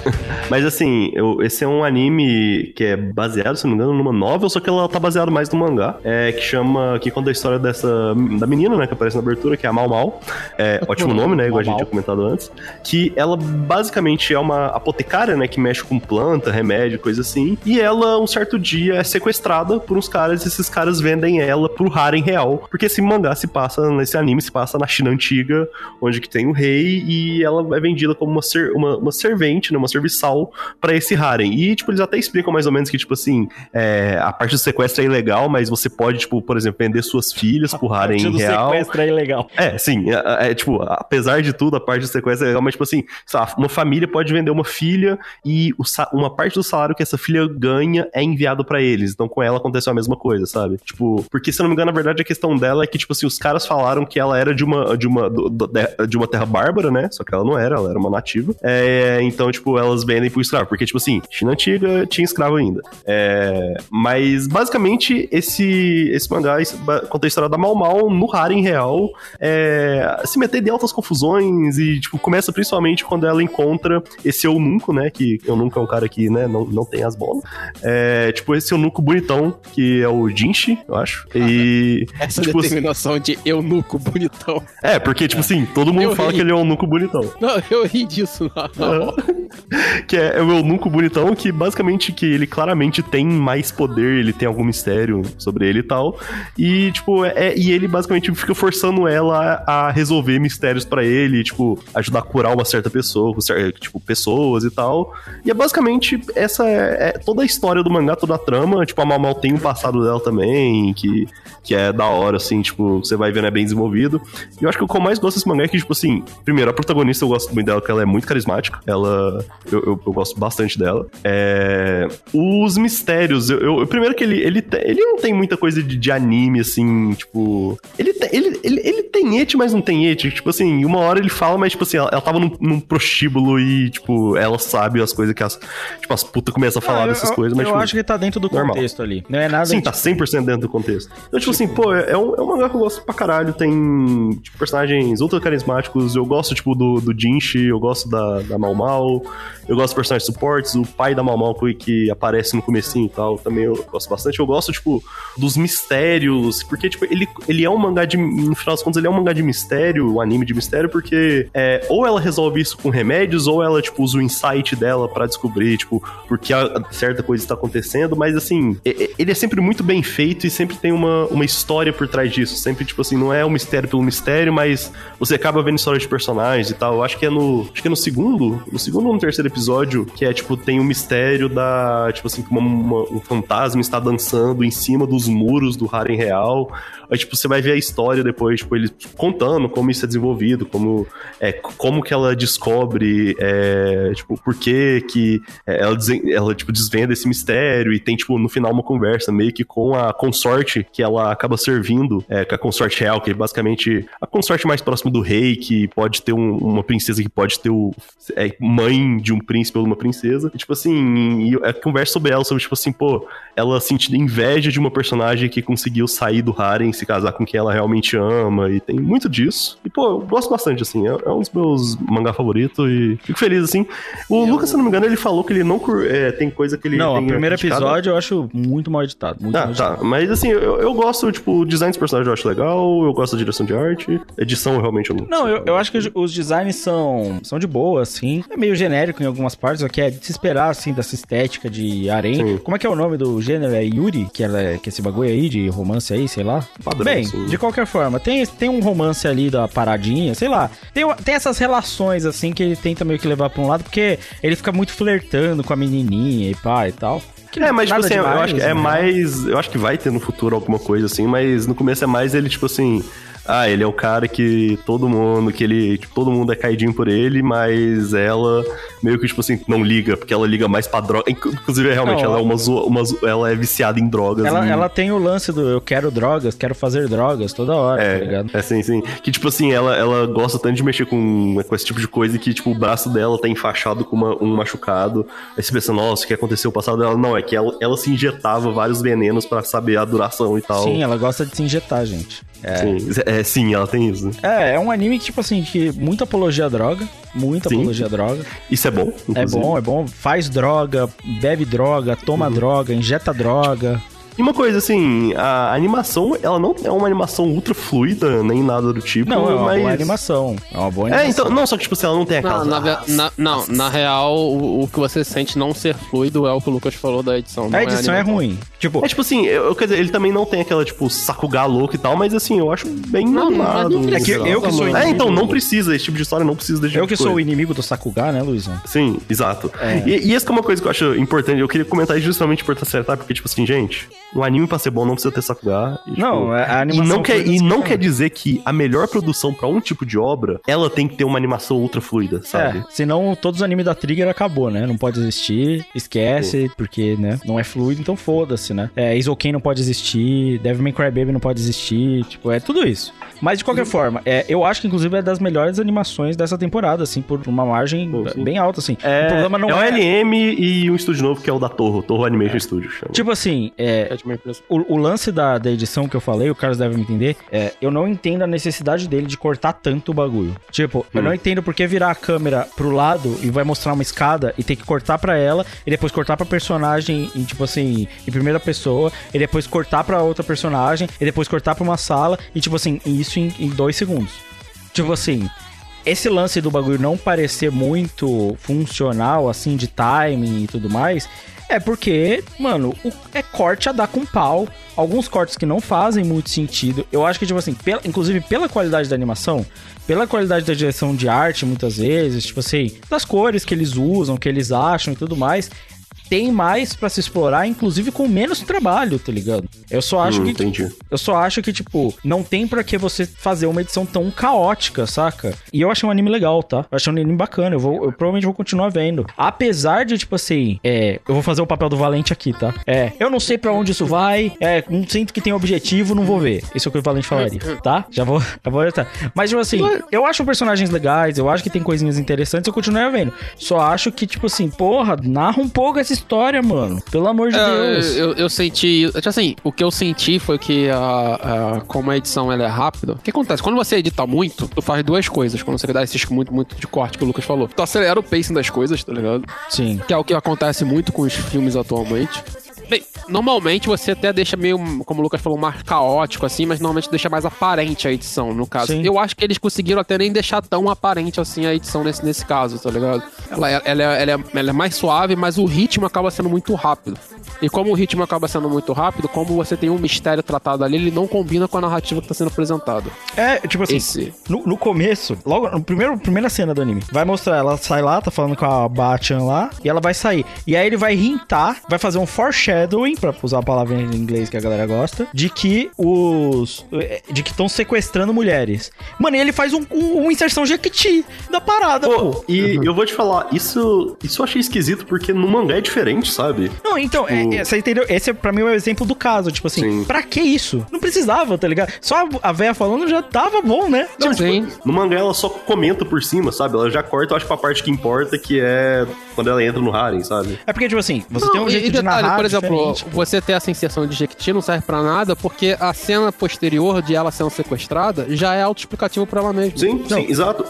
Mas assim, eu- esse é um anime que é baseado, se não me engano, numa novel, só que ela tá baseada mais no mangá. É, que chama. Que conta a história dessa. Da menina, né? Que aparece na abertura, que é a Mal Mal. É, ótimo nome, né? Igual a gente tinha comentado antes. Que ela basicamente é uma apotecária, né? Que mexe com planta, remédio, coisa assim. E ela, um certo dia, é sequestrada por uns caras e esses caras vendem ela pro harem real. Porque esse mangá se passa, nesse anime se passa na China antiga, onde que tem o rei e ela é vendida como uma, ser, uma, uma servente, né? Uma serviçal pra esse harem. E, tipo, eles até explicam mais ou menos que, tipo assim, é, a parte do sequestro é ilegal, mas você pode, tipo, por exemplo, vender suas filhas pro harem
do
real.
sequestro é ilegal.
É, sim. É, é, tipo, apesar de tudo, a parte do sequestro é legal, mas, tipo assim, uma família pode vender uma filha e uma parte do salário que essa filha ganha é enviado pra eles. Então, com ela aconteceu a mesma coisa, sabe? Tipo, porque se eu não me engano, na verdade, a questão dela é que, tipo assim, os caras falaram que ela era de uma, de uma do- de uma terra bárbara, né? Só que ela não era, ela era uma nativa. É, então, tipo, elas vendem pro escravo. Porque, tipo assim, China antiga tinha escravo ainda. É, mas, basicamente, esse, esse mangá conta a história da Mal Mal no harem real. É, se meter de altas confusões e, tipo, começa principalmente quando ela encontra esse eunuco, né? Que eunuco é um cara que, né, não, não tem as bolas. É, tipo, esse eunuco bonitão, que é o Jinshi, eu acho. E.
Essa
tipo,
determinação de eunuco bonitão.
é, porque, tipo assim, todo mundo
Eu
fala
ri.
que ele é um eunuco bonitão.
Não, eu ri disso. hora.
que é, é o eunuco bonitão, que basicamente que ele claramente tem mais poder, ele tem algum mistério sobre ele e tal. E, tipo, é, e ele basicamente fica forçando ela a resolver mistérios pra ele, tipo, ajudar a curar uma certa pessoa, tipo, pessoas e tal. E é basicamente essa é, é toda a história do mangá, toda a trama. Tipo, a Mal Mal tem um passado dela também, que, que é da hora, assim, tipo, você vai vendo, é bem desenvolvido. E eu acho que o que eu mais gosto desse mangá é que, tipo assim, primeiro, a protagonista eu gosto muito dela, porque ela é muito carismática. Ela. Eu, eu, eu gosto bastante dela. É, os mistérios, eu, eu- primeiro que ele, ele, ele não tem muita coisa de, de anime, assim, tipo. Ele, ele, ele, ele tem ete, mas não tem ete. Tipo assim, uma hora ele fala, mas, tipo assim, ela, ela tava num, num prostíbulo e, tipo, ela sabe as coisas que as. Tipo, as putas começam a falar
Ah,
dessas
eu,
coisas, mas.
Eu
tipo,
acho que tá dentro do
normal.
contexto ali. Não é nada.
Sim,
tipo,
tá 100% dentro do contexto. Então, tipo assim, pô, é um, é um mangá que eu gosto pra caralho. Tem tipo, personagens ultra carismáticos. Eu gosto, tipo, do, do Jinshi, eu gosto da, da Mal Mal. Eu gosto dos personagens suportes. O pai da Mal Mal que, que aparece no comecinho e tal, também eu gosto bastante. Eu gosto, tipo, dos mistérios. Porque, tipo, ele, ele é um mangá de. No final das contas, ele é um mangá de mistério, um anime de mistério, porque é, ou ela resolve isso com remédios, ou ela, tipo, usa o insight dela pra descobrir, tipo, por que a- certa coisa está acontecendo. Mas, assim, ele é sempre muito bem feito e sempre tem uma, uma história por trás disso. Sempre, tipo assim, não é um mistério pelo mistério, mas você acaba vendo história de personagens e tal. Acho que é no. Acho que é no segundo. No segundo ou no terceiro episódio, que é, tipo, tem o mistério da. Tipo assim, uma- uma- um fantasma está dançando em cima dos muros do Harem Real. Aí, tipo, você vai ver a história depois, tipo, eles contando como isso é desenvolvido, como, é, como que ela descobre, é, tipo, por que que é, ela, ela, tipo, desvenda esse mistério e tem, tipo, no final uma conversa meio que com a consorte que ela acaba servindo, é, com a consorte real, que é basicamente a consorte mais próxima do rei, que pode ter um- uma princesa que pode ter o, é, mãe de um príncipe ou de uma princesa. E, tipo assim, e é conversa sobre ela, sobre, tipo assim, pô, ela sentindo inveja de uma personagem que conseguiu sair do harem e se casar com quem ela realmente ama, e tem muito disso. E, pô, eu gosto bastante, assim, é, é um dos meus mangá favoritos e fico feliz, assim. O Lucas, se não me engano, ele falou que ele não é, tem coisa que ele
Não, o primeiro
criticado.
episódio eu acho muito mal editado. Muito
Ah,
mal
tá.
editado.
Mas assim, eu, eu gosto, tipo, o design dos personagens eu acho legal, eu gosto da direção de arte. Edição, realmente, eu não.
Não, eu, eu acho que os- designs são, são de boa, assim. É meio genérico em algumas partes, só que é de se esperar, assim, dessa estética de harém.
Sim.
Como é que é o nome do gênero? É Yuri? Que, ela é, que esse bagulho aí, de romance aí, sei lá.
Padrão,
Bem,
assim.
de qualquer forma, tem, tem um romance ali da paradinha, sei lá. Tem, tem essas relações, assim, que ele tenta meio que levar pra um lado, porque ele fica muito flertando com a menininha e pá e tal. Que
É, mas tipo assim, eu
demais,
acho que é
né?
mais. Eu acho que vai ter no futuro alguma coisa assim, mas no começo é mais ele, tipo assim. Ah, ele é o cara que todo mundo, que ele, tipo, todo mundo é caidinho por ele, mas ela meio que, tipo assim, não liga, porque ela liga mais pra droga. Inclu- Inclusive, realmente,
Não,
ela é uma, zo- uma ela é viciada em drogas.
Ela,
e-
ela tem o lance do eu quero drogas, quero fazer drogas toda hora, tá ligado?
É, é sim, sim. Que, tipo assim, ela, ela gosta tanto de mexer com, com esse tipo de coisa que, tipo, o braço dela tá enfaixado com uma- um machucado. Aí você pensa, nossa, o que aconteceu no passado dela? Não, é que ela, ela se injetava vários venenos pra saber a duração e tal.
Sim, ela gosta de se injetar, gente. É.
Sim, é, sim, ela tem isso.
É, é um anime que, tipo assim, que muita apologia à droga. Muita
Sim.
apologia à droga.
Isso é bom,
É
inclusive.
bom, é bom. Faz droga, bebe droga, toma
Uhum.
droga, injeta droga.
E uma coisa, assim, a animação, ela não é uma animação ultra fluida, nem nada do tipo,
Não, é uma
mas...
boa animação. É uma boa
É,
animação.
então, não, só que, tipo assim, ela não tem
Não,
aquela...
na, ve- na- não, na real, o, o que você sente não ser fluido é o que o Lucas falou da edição. não
A edição é,
animação.
ruim. Tipo,
É tipo assim, eu, quer dizer, ele também não tem aquela, tipo, saco louco e tal, mas assim, eu acho bem
Não,
animado.
mas não
É que eu que sou
amor.
É, então, não
inimigo-
precisa, esse tipo de história não precisa desse tipo
eu que
de
sou o inimigo do Sakuga, né, Luizão?
Sim, exato.
É.
E, e essa que é uma coisa que eu acho importante, eu queria comentar isso justamente por acertar, porque, tipo assim, gente, um anime pra ser bom não precisa ter Sakuga. E, tipo,
Não, a
e
animação
não, quer, e não
funciona.
quer dizer que a melhor produção pra um tipo de obra, ela tem que ter uma animação ultra fluida, sabe?
É, senão todos os animes da Trigger acabou, né? Não pode existir, esquece, porque, né? Não é fluido, então foda-se, né? É, Isoken não pode existir, Devil May Cry Baby não pode existir, tipo, é tudo isso. Mas de qualquer forma, é, eu acho que inclusive é das melhores animações dessa temporada, assim, por uma margem
Pô,
bem alta, assim.
É,
o problema não
é o
é.
LM e um estúdio novo que é o da Torro, Torro Animation Studio. Chama.
Tipo assim, é,
É de uma empresa.
o, o lance da, da edição que eu falei, o Carlos deve me entender, é, eu não entendo a necessidade dele de cortar tanto o bagulho. Tipo, eu
Hum.
não entendo por que virar a câmera pro lado e vai mostrar uma escada e ter que cortar pra ela e depois cortar pra personagem em, tipo assim, em primeira pessoa e depois cortar pra outra personagem e depois cortar pra uma sala e, tipo assim, isso em, em dois segundos. Tipo assim, esse lance do bagulho não parecer muito funcional, assim, de timing e tudo mais, é porque, mano, o- é corte a dar com pau. Alguns cortes que não fazem muito sentido. Eu acho que, tipo assim, pela- inclusive pela qualidade da animação, pela qualidade da direção de arte, muitas vezes, tipo assim, das cores que eles usam, que eles acham e tudo mais. Tem mais pra se explorar, inclusive com menos trabalho, tá ligado? Eu só acho
Hum,
que
entendi.
eu só acho que, tipo, não tem pra que você fazer uma edição tão caótica, saca? E eu achei um anime legal, tá? Eu achei um anime bacana. Eu, vou, eu provavelmente vou continuar vendo. Apesar de, tipo assim, é. Eu vou fazer o papel do Valente aqui, tá? É. Eu não sei pra onde isso vai. É. Não sinto que tem objetivo, não vou ver. Isso é o que o Valente falaria, tá? Já vou. Já vou tá. Mas, tipo assim, eu acho personagens legais. Eu acho que tem coisinhas interessantes. Eu continuo vendo. Só acho que, tipo assim, porra, narra um pouco essa história, mano. Pelo amor de
É,
Deus.
eu, eu senti. tipo Assim, o que eu senti foi que a, a- como a edição ela é rápida. O que acontece? Quando você edita muito, tu faz duas coisas. Quando você dá esses muito, muito de corte que o Lucas falou. Tu acelera o pacing das coisas, tá ligado?
Sim.
Que é o que acontece muito com os filmes atualmente. Bem, normalmente você até deixa meio, como o Lucas falou, mais caótico assim, mas normalmente deixa mais aparente a edição, no caso.
Sim.
Eu acho que eles conseguiram até nem deixar tão aparente assim a edição nesse, nesse caso, tá ligado? Ela, é- ela, é- ela, é, ela é mais suave, mas o ritmo acaba sendo muito rápido. E como o ritmo acaba sendo muito rápido, como você tem um mistério tratado ali, ele não combina com a narrativa que tá sendo apresentada.
É, tipo assim,
Esse.
no, no começo, logo, no primeiro, primeira cena do anime, vai mostrar, ela sai lá, tá falando com a Bachan lá, e ela vai sair. E aí ele vai hintar, vai fazer um foreshadowing, pra usar a palavra em inglês que a galera gosta, de que os. de que estão sequestrando mulheres. Mano, e ele faz um, um, uma inserção Jequiti da parada, pô.
Pô, e eu vou te falar, isso, isso eu achei esquisito porque no mangá é diferente, sabe?
Não, então, é, é, você entendeu? Esse é pra mim o exemplo do caso. Tipo assim,
Sim.
pra que isso? Não precisava, tá ligado? Só a véia falando já tava bom, né?
Não, sim.
No mangá ela só comenta por cima, sabe? Ela já corta, eu acho, pra parte que importa, que é quando ela entra no harem, sabe?
É porque, tipo assim, você
Não,
tem um
e-
jeito
e
de
detalhe,
narrar
por exemplo,
diferente.
você ter essa inserção de Jequiti não serve pra nada, porque a cena posterior de ela sendo sequestrada já é autoexplicativo pra ela mesma.
Sim, sim, exato.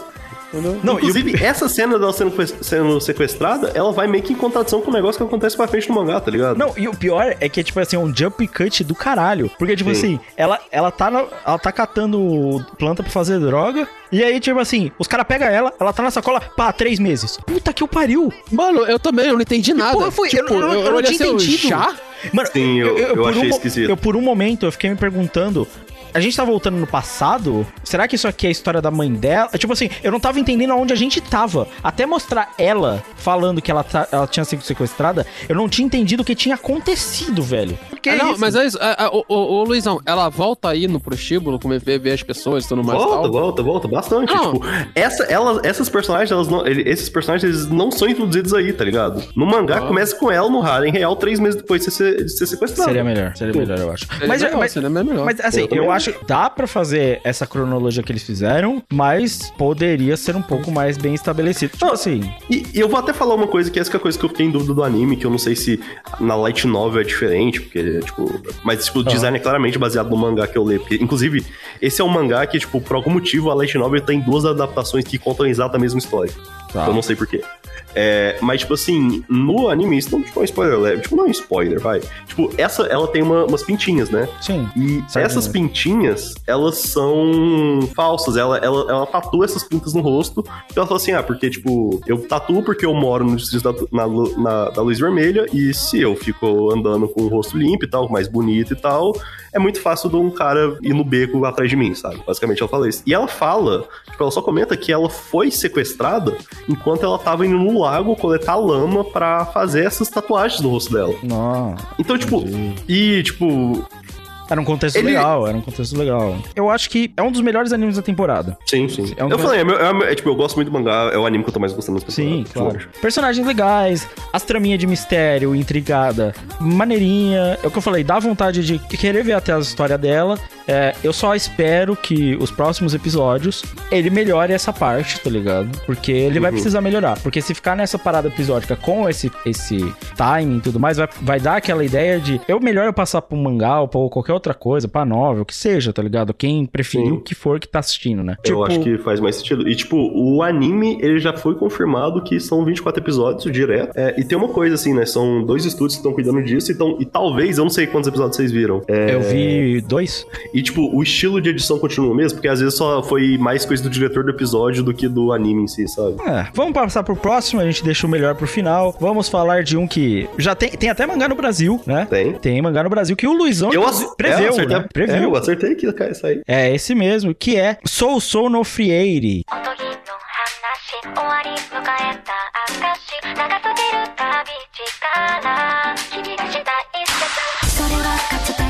Entendeu?
Não, e o-
Inclusive, essa cena dela sendo, sendo sequestrada, ela vai meio que em contradição com o negócio que acontece pra frente no mangá, tá ligado?
Não, e o pior é que é, tipo assim, um jump cut do caralho. Porque, tipo
Sim.
assim, ela, ela, tá na- ela tá catando planta pra fazer droga. E aí, tipo assim, os caras pegam ela, ela tá na sacola, pá, três meses. Puta que o pariu.
Mano, eu também, eu não entendi nada.
porra foi?
Tipo,
Eu não- eu não- eu não tinha
assim,
entendido.
Já?
Mano,
Sim, eu- eu
por
achei
um,
esquisito.
Eu, por um momento, eu fiquei me perguntando. A gente tá voltando no passado? Será que isso aqui é a história da mãe dela? Tipo assim, eu não tava entendendo aonde a gente tava. Até mostrar ela falando que ela, tá- ela tinha sido sequestrada, eu não tinha entendido o que tinha acontecido, velho. Que
Ah, não,
isso?
mas é isso. É, é, ô, ô, ô, Luizão, ela volta aí no prostíbulo, como ver, ver as pessoas e tudo mais.
Volta,
tal.
volta, volta, bastante.
Não.
Tipo, essa, ela, essas personagens, elas não, ele- esses personagens eles não são introduzidos aí, tá ligado? No mangá,
Ah.
começa com ela no harem real três meses depois de ser, de ser sequestrada.
Seria melhor, seria melhor, eu acho.
Seria
Mas,
melhor,
mas,
seria melhor.
mas assim,
Eu
eu acho que dá pra fazer essa cronologia que eles fizeram, mas poderia ser um pouco mais bem estabelecido. Tipo
Ah,
assim,
E, e eu vou até falar uma coisa que essa que é a coisa que eu fiquei em dúvida do anime, que eu não sei se na light novel é diferente, porque, tipo... Mas, tipo, o design é claramente baseado no mangá que eu leio. Porque, inclusive, esse é um mangá que, tipo, por algum motivo, a light novel tem duas adaptações que contam exatamente a mesma história.
Tá.
Eu não sei porquê. É, mas, tipo assim, no anime, isso não tipo, é um spoiler leve. Tipo, não é um spoiler, vai. Tipo, essa, ela tem uma- umas pintinhas, né?
sim.
E essas
né?
pintinhas, elas são falsas. Ela, ela, ela tatua essas pintas no rosto. E ela fala assim: ah, porque, tipo, eu tatuo porque eu moro no distrito da, na, na- da luz vermelha. E se eu fico andando com o rosto limpo e tal, mais bonito e tal, é muito fácil de um cara ir no beco atrás de mim, sabe? Basicamente ela fala isso. E ela fala, tipo, ela só comenta que ela foi sequestrada enquanto ela tava indo no lago coletar lama pra fazer essas tatuagens no rosto dela.
Não.
Então, tipo, e, tipo,
Era um contexto
Ele-
legal, era um contexto legal. Eu acho que é um dos melhores animes da temporada.
sim, sim.
É um
eu falei, é, meu- é é, tipo, eu gosto muito do mangá, é o anime que eu tô mais gostando das pessoas.
Sim, claro. Personagens legais, as traminhas de mistério, intrigada, maneirinha. É o que eu falei, dá vontade de querer ver até a história dela. É, eu só espero que os próximos episódios ele melhore essa parte, tá ligado? Porque ele vai precisar melhorar. Porque se ficar nessa parada episódica com esse, esse timing e tudo mais, vai, vai dar aquela ideia de eu melhor eu passar um mangá ou pra qualquer outra coisa, pra novel, o que seja, tá ligado? Quem preferir
Sim.
o que for que tá assistindo, né?
Eu acho que faz mais sentido. E, tipo, o anime, ele já foi confirmado que são 24 episódios direto. É, e tem uma coisa, assim, né? São dois estúdios que estão cuidando disso. Então, e talvez, eu não sei quantos episódios vocês viram. É,
Eu vi dois.
E, tipo, o estilo de edição continua o mesmo, porque às vezes só foi mais coisa do diretor do episódio do que do anime em si, sabe?
É, vamos passar pro próximo, a gente deixa o melhor pro final. Vamos falar de um que já tem, tem até mangá no Brasil, né?
Tem.
Tem mangá no Brasil que o Luizão
Eu
inclusive,
ace-
preveu,
é, eu acertei,
né? Previu.
É, eu acertei que ia sair.
É esse mesmo, que é Sou Sou no Frieire.
おとぎの話終わり迎えた証長すぎる旅力君がした一節それはかつて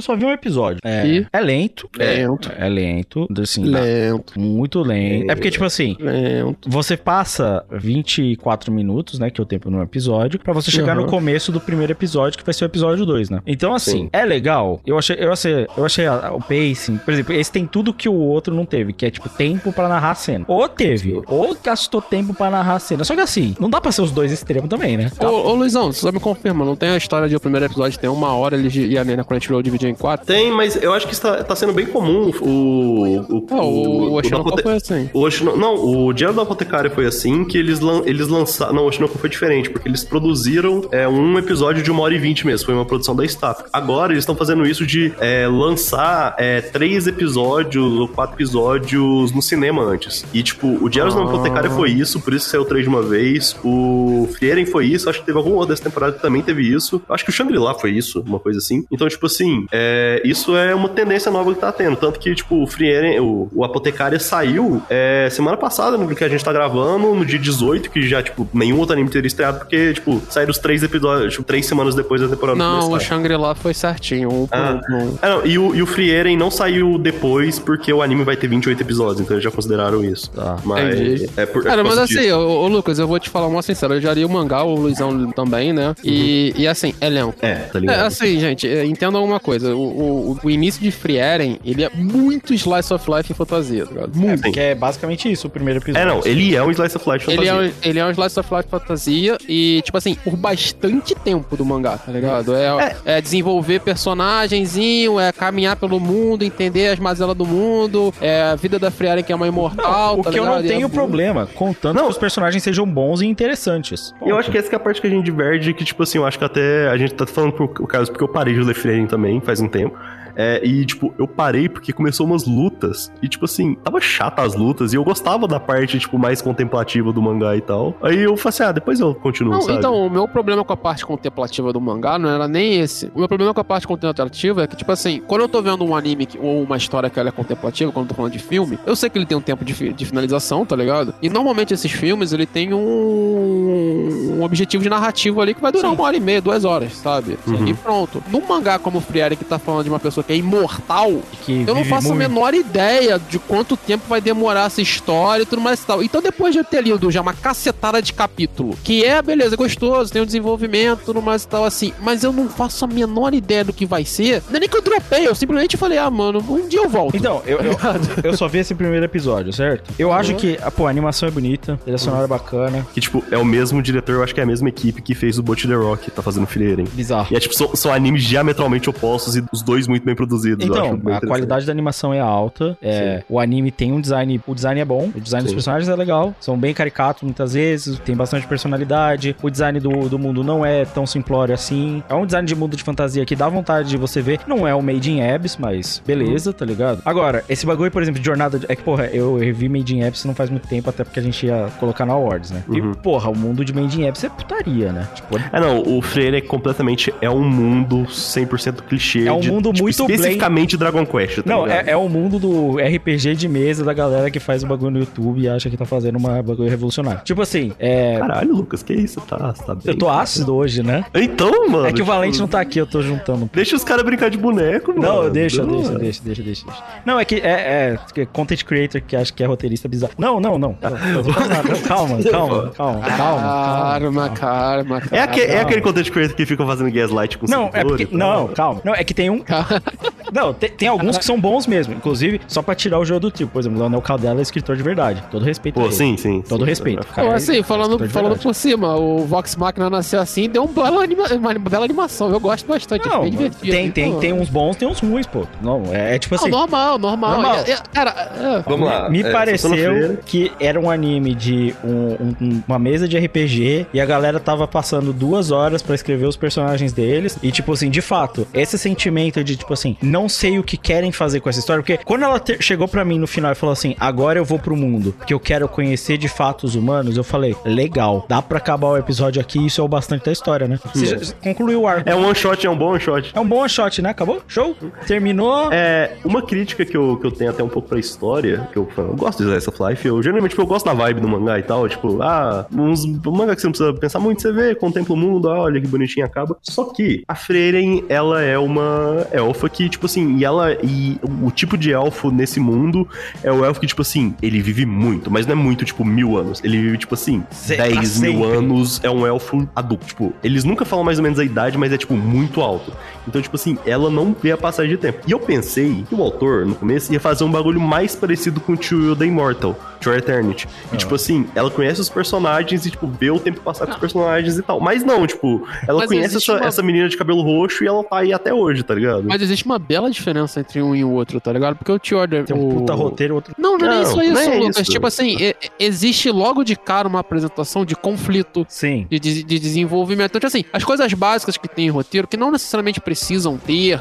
Eu só vi um episódio. É,
E?
é lento.
Lento.
É, é lento. Assim, dá-
Lento,
muito lento. É porque, tipo assim,
lento.
Você passa 24 minutos, né? Que é o tempo no episódio, pra você chegar
Uhum.
no começo do primeiro episódio, que vai ser o episódio 2, né? Então, assim,
Sim.
é legal. Eu achei, eu achei, eu achei a- o pacing. Por exemplo, esse tem tudo que o outro não teve, que é tipo tempo pra narrar a cena. Ou teve, ou gastou tempo pra narrar a cena. Só que assim, não dá pra ser os dois extremos também, né?
Ô, ô Luizão, você só me confirma, não tem a história de o primeiro episódio tem uma hora eles, e a Nena Crunchyroll dividiu em quatro?
Tem, mas eu acho que está tá sendo bem comum o. O,
Não, o, o, Oshinoko
Apote-
foi assim.
O Oshinoko- não, o Diário do Apotecário foi assim que eles, lan, eles lançaram. Não, o Oshinoko foi diferente, porque eles produziram é, um episódio de uma hora e vinte mesmo. Foi uma produção da Staff. Agora eles estão fazendo isso de é, lançar é, três episódios ou quatro episódios no cinema antes. E, tipo, o Diário do Apotecário foi isso, por isso que saiu três de uma vez. O Frieren foi isso, acho que teve algum outro dessa temporada que também teve isso. Acho que o Shangri-La foi isso, uma coisa assim. Então, tipo assim, é, isso é uma tendência nova que tá tendo. Tanto que, tipo, o Frieren, o, o Apotecária saiu é, semana passada, no que a gente tá gravando, no dia 18, que já, tipo, nenhum outro anime teria estreado, porque, tipo, saíram os três episódios, tipo, três semanas depois da temporada
Não, o. Shangri-La foi certinho, um por
Ah.
um. um.
Ah, não, e o, e o Frieren não saiu depois porque o anime vai ter 28 episódios, então eles já consideraram isso.
Tá.
Mas
Entendi.
é por, é
Cara,
por
mas assim,
disso.
ô, ô, Lucas, eu vou te falar uma sincera. Eu já li o mangá, o Luizão também, né? E, e assim, é lento.
É, tá
É,
ligado?
assim, gente, é, entendam uma coisa. O, o, o início de Frieren, ele é muito slice of life em fantasia, tá ligado? Muito.
Que é basicamente isso, o primeiro episódio.
É, não, ele é um Slice of Life
Ele é,
fantasia.
um, ele é um slice of life fantasia e, tipo assim, por bastante tempo do mangá, tá ligado? É, é. desenvolver personagenzinho, é caminhar pelo mundo, entender as mazelas do mundo, é a vida da Frieren que é uma imortal,
Não, o
tá
que eu
ligado?
não
E é
tenho
muito-
problema, contanto
Não.
que os personagens sejam bons e interessantes.
E eu acho que essa que é a parte que a gente diverge, que, tipo assim, eu acho que até a gente tá falando pro o caso, porque eu parei de ler Frieren também, faz um tempo. É, e, tipo, eu parei porque começou umas lutas. E, tipo assim, tava chata as lutas. E eu gostava da parte, tipo, mais contemplativa do mangá e tal. Aí eu falei assim, ah, depois eu continuo,
Não,
sabe?
então, o meu problema com a parte contemplativa do mangá não era nem esse. O meu problema com a parte contemplativa é que, tipo assim, quando eu tô vendo um anime que- ou uma história que ela é contemplativa, quando eu tô falando de filme, eu sei que ele tem um tempo de, de finalização, tá ligado? E normalmente esses filmes, ele tem um, um objetivo de narrativa ali que vai durar uma hora e meia, duas horas, sabe?
Uhum.
E pronto. Num mangá como o Friere, que tá falando de uma pessoa que é imortal,
Que
eu não faço
muito.
a menor ideia de quanto tempo vai demorar essa história e tudo mais e tal. Então, depois de eu ter lido já uma cacetada de capítulo, que é, beleza, gostoso, tem um desenvolvimento, tudo mais e tal, assim, mas eu não faço a menor ideia do que vai ser. Não é nem que eu dropei, eu simplesmente falei, ah, mano, um dia eu volto.
Então, eu, eu, eu só vi esse primeiro episódio, certo? Eu acho que, ah, pô, a animação é bonita, a trilha sonora é bacana.
Que, tipo, é o mesmo diretor, eu acho que é a mesma equipe que fez o Bot the Rock, tá fazendo Frieren.
Bizarro.
E é tipo, são, são animes diametralmente opostos e os dois muito bem produzidos.
Então,
bem
a qualidade da animação é alta. É, o anime tem um design. O design é bom. O design dos
Sim.
personagens é legal. São bem caricatos muitas vezes. Tem bastante personalidade. O design do, do mundo não é tão simplório assim. É um design de mundo de fantasia que dá vontade de você ver. Não é o Made in Abyss, mas beleza, tá ligado? Agora, esse bagulho, por exemplo, de jornada. de- É que, porra, eu revi Made in Abyss não faz muito tempo, até porque a gente ia colocar na Awards, né?
Uhum.
E, porra, o mundo de Made in Abyss é putaria, né? Tipo,
É, não, o Freire é completamente é um mundo 100% clichê.
É um
de,
mundo
tipo,
muito
Especificamente Dragon Quest, tá
Não,
ligado?
é, é o mundo do RPG de mesa da galera que faz o bagulho no YouTube e acha que tá fazendo uma bagulho revolucionário. Tipo assim, é.
Caralho, Lucas, que isso? Tá, tá bem.
Eu tô ácido hoje, né?
Então, mano.
É que o Valente
tipo,
não tá aqui, eu tô juntando.
Deixa os caras brincar de boneco, mano.
Não, deixa,
Não,
deixa,
é.
deixa, deixa, deixa, deixa. Não, é que é, é content creator que acha que é roteirista bizarro. Não, não, não. Calma, calma, calma, calma.
Karma, karma,
É, é
calma.
aquele content creator que fica fazendo gaslight com
Não, é porque. Não, calma. Não, é que tem um. Não, tem, tem alguns que são bons mesmo. Inclusive, só pra tirar o jogo do trio. Por exemplo, o Leonel Caldela é escritor de verdade. Todo respeito. a
Pô,
ele.
sim, sim.
Todo
sim.
respeito.
Pô,
Cara,
assim,
ele é
falando, falando por cima, o Vox Machina nasceu assim, deu um belo anima, uma bela animação. Eu gosto bastante,
Não,
é bem divertido.
tem, tem,
Pô.
tem uns bons, tem uns ruins, pô. Não, é, é tipo
Não,
assim.
normal, normal.
Normal.
É- é- cara, é.
Vamos lá.
Me
é,
pareceu que era um anime de um- um- uma mesa de RPG e a galera tava passando duas horas pra escrever os personagens deles. E, tipo assim, de fato, esse sentimento de, tipo assim, não sei o que querem fazer com essa história. Porque quando ela te- chegou pra mim no final e falou assim: agora eu vou pro mundo, porque eu quero conhecer de fato os humanos, eu falei: legal, dá pra acabar o episódio aqui, isso é o bastante da história, né? Você já concluiu o arco.
É um one shot, é um bom one shot.
É um bom one shot, né? Acabou? Show? Terminou.
É, uma crítica que eu, que eu tenho até um pouco pra história, que eu, eu gosto de Slice of Life, eu geralmente tipo, eu gosto da vibe do mangá e tal, tipo, ah, uns um mangá que você não precisa pensar muito, você vê, contempla o mundo, ah, olha que bonitinho acaba. Só que a Freiren, ela é uma elfa que, tipo assim, e ela, e o tipo de elfo nesse mundo é o elfo que, tipo assim, ele vive muito, mas não é muito, tipo, mil anos, ele vive, tipo assim,
pra
10 mil anos, é um elfo adulto, tipo, eles nunca falam mais ou menos a idade, mas é, tipo, muito alto. Então, tipo assim, ela não vê a passagem de tempo. E eu pensei que o autor, no começo, ia fazer um bagulho mais parecido com o Tio da Immortal, Tio Eternity. E, tipo assim, ela conhece os personagens e, tipo, vê o tempo passar com os personagens e tal. Mas não, tipo, ela
Mas
conhece essa,
uma-
essa menina de cabelo roxo e ela tá aí até hoje, tá ligado?
Mas existe uma bela diferença entre um e o outro, tá ligado? Porque o T-Order.
Tem um
o...
puta roteiro, outro.
Não, não, é
Não,
só isso,
não é
Lucas.
isso.
Tipo assim, existe logo de cara uma apresentação de conflito.
Sim.
De, de- de desenvolvimento. Então, tipo assim, as coisas básicas que tem em roteiro, que não necessariamente precisam ter,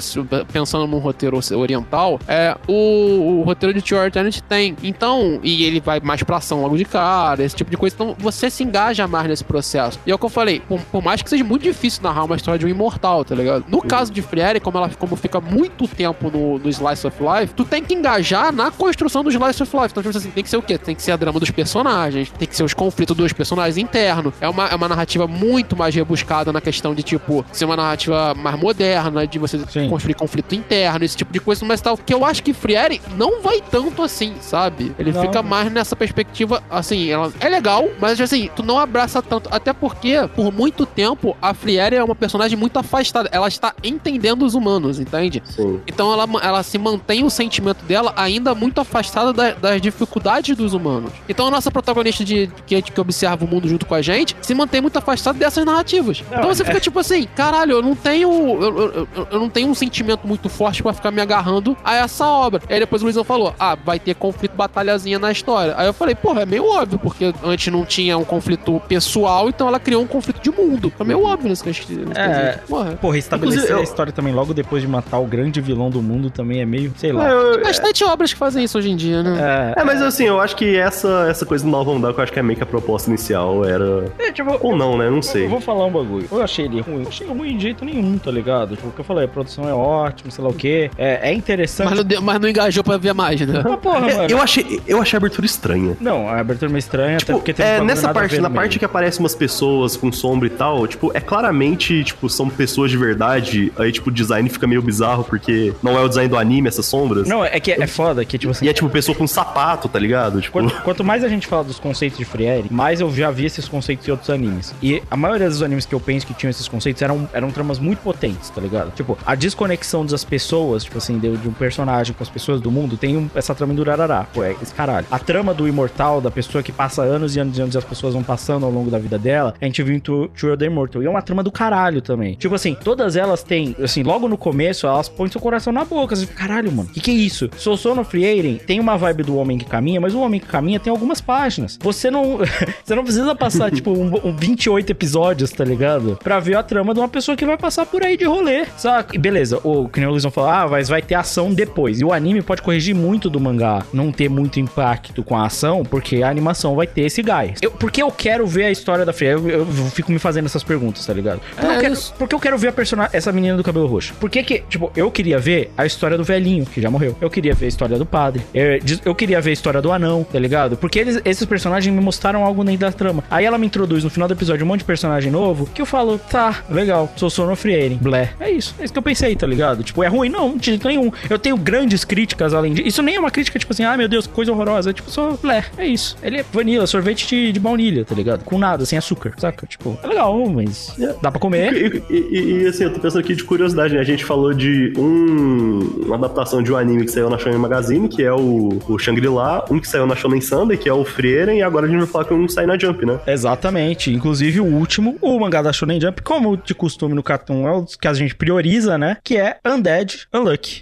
pensando num roteiro ori- oriental, é o, o roteiro de Tio Eternity tem. Então, e ele vai mais pra ação logo de cara, esse tipo de coisa. Então, você se engaja mais nesse processo. E é o que eu falei, por, por mais que seja muito difícil narrar uma história de um imortal, tá ligado? No caso de Friere, como ela como fica muito tempo no, no Slice of Life, tu tem que engajar na construção do Slice of Life. Então, tipo assim, tem que ser o quê? Tem que ser a drama dos personagens, tem que ser os conflitos dos personagens internos. É uma, é uma narrativa muito mais rebuscada na questão de, tipo, ser uma narrativa mais moderna, de você
Sim.
construir conflito interno, esse tipo de coisa, mas tal. Que eu acho que Friere não vai tanto assim, sabe? Ele
Não.
fica mais nessa perspectiva, assim, ela é legal, mas assim, tu não abraça tanto. Até porque, por muito tempo, a Friere é uma personagem muito afastada. Ela está entendendo os humanos, entende?
Sim.
Então ela, ela se mantém o sentimento dela ainda muito afastada da- das dificuldades dos humanos. Então a nossa protagonista de, que, que observa o mundo junto com a gente se mantém muito afastada dessas narrativas. então você fica tipo assim, caralho, eu não tenho. Eu, eu- eu- eu não tenho um sentimento muito forte pra ficar me agarrando a essa obra. Aí depois o Luizão falou: Ah, vai ter conflito, batalhazinha na história. Aí eu falei, porra, é meio óbvio, porque antes não tinha um conflito pessoal, então ela criou um conflito de mundo. É meio óbvio nesse nesse
É.
Porra.
Porra, estabelecer a história também logo depois de matar o grande vilão do mundo também é meio, sei lá.
É, eu-
Bastante obras que fazem isso hoje em dia, né?
É,
é, mas assim, eu acho que essa, essa coisa do Novo Dark, eu acho que é meio que a proposta inicial era.
é, tipo,
Ou não, né? Não
Eu
sei.
vou falar um bagulho. Eu achei ele ruim. Eu achei ruim de jeito nenhum, tá ligado? Tipo, o que eu falei, a produção é ótima, sei lá o quê. É, é interessante.
Mas, não deu- mas não engajou pra ver mais, né?
Mas, porra, mano.
Eu achei, eu achei a abertura estranha.
Não, a abertura é meio estranha, até
Tipo,
porque tem
é,
bagulho
nessa parte, na parte que aparecem umas pessoas com sombra e tal, tipo, é claramente, tipo, são pessoas de verdade. Aí, tipo, o design fica meio bizarro, porque não é o design do anime, essas sombras.
Não, é que é foda que, tipo assim.
E é tipo pessoa com sapato, tá ligado? Tipo.
Quanto, quanto mais a gente fala dos conceitos de Friere, mais eu já vi esses conceitos em outros animes. E a maioria dos animes que eu penso que tinham esses conceitos eram, eram tramas muito potentes, tá ligado? Tipo, a desconexão das pessoas, tipo assim, de, de um personagem com as pessoas do mundo, tem um- essa trama em Durarará. Pô, é esse caralho. A trama do imortal, da pessoa que passa anos e anos e anos e as pessoas vão passando ao longo da vida dela, a gente viu em To the Immortal. E é uma trama do caralho também. Tipo assim, todas elas têm, assim, logo no começo, elas põem seu coração na boca. Você fica, caralho, mano, que que é isso? Sosono Frieren tem uma vibe do Homem que Caminha, mas o Homem que Caminha tem algumas páginas. Você não, você não precisa passar, tipo, um, um 28 episódios, tá ligado? Pra ver a trama de uma pessoa que vai passar por aí de rolê, saca? E beleza, o que nem o Luizão falou, ah, mas vai ter ação depois. E o anime pode corrigir muito do mangá, não ter muito impacto com a ação, porque a animação vai ter esse gás. Eu, porque eu quero ver a história da Freya, eu, eu fico me fazendo essas perguntas, tá ligado? Porque,
É
eu, quero, porque eu quero ver a personagem, essa menina do cabelo roxo. Por que que, tipo, eu queria ver a história do velhinho, que já morreu. Eu queria ver a história do padre. Eu, eu queria ver a história do anão, tá ligado? Porque eles, esses personagens me mostraram algo dentro da trama. Aí ela me introduz no final do episódio um monte de personagem novo, que eu falo, tá, legal, sou Sono Frieren, blé. É isso, é isso que eu pensei, tá ligado? Tipo, é ruim? Não, de jeito nenhum. Eu tenho grandes críticas além disso. Isso nem é uma crítica, tipo assim, ah, meu Deus, coisa horrorosa. É tipo, só blé, é isso. Ele é vanilla, sorvete de, de baunilha, tá ligado? Com nada, sem açúcar, saca? Tipo, é legal, mas dá pra comer.
E, e- e, assim, eu tô pensando aqui de curiosidade, né? A gente falou de um, uma adaptação de um anime que saiu na Shonen Magazine, que é o, o Shangri-La, um que saiu na Shonen Sunday, que é o Frieren, e agora a gente vai falar que um sai na Jump, né?
Exatamente. Inclusive o último, o mangá da Shonen Jump, como de costume no Cartoon, é o que a gente prioriza, né? Que é Undead Unlucky.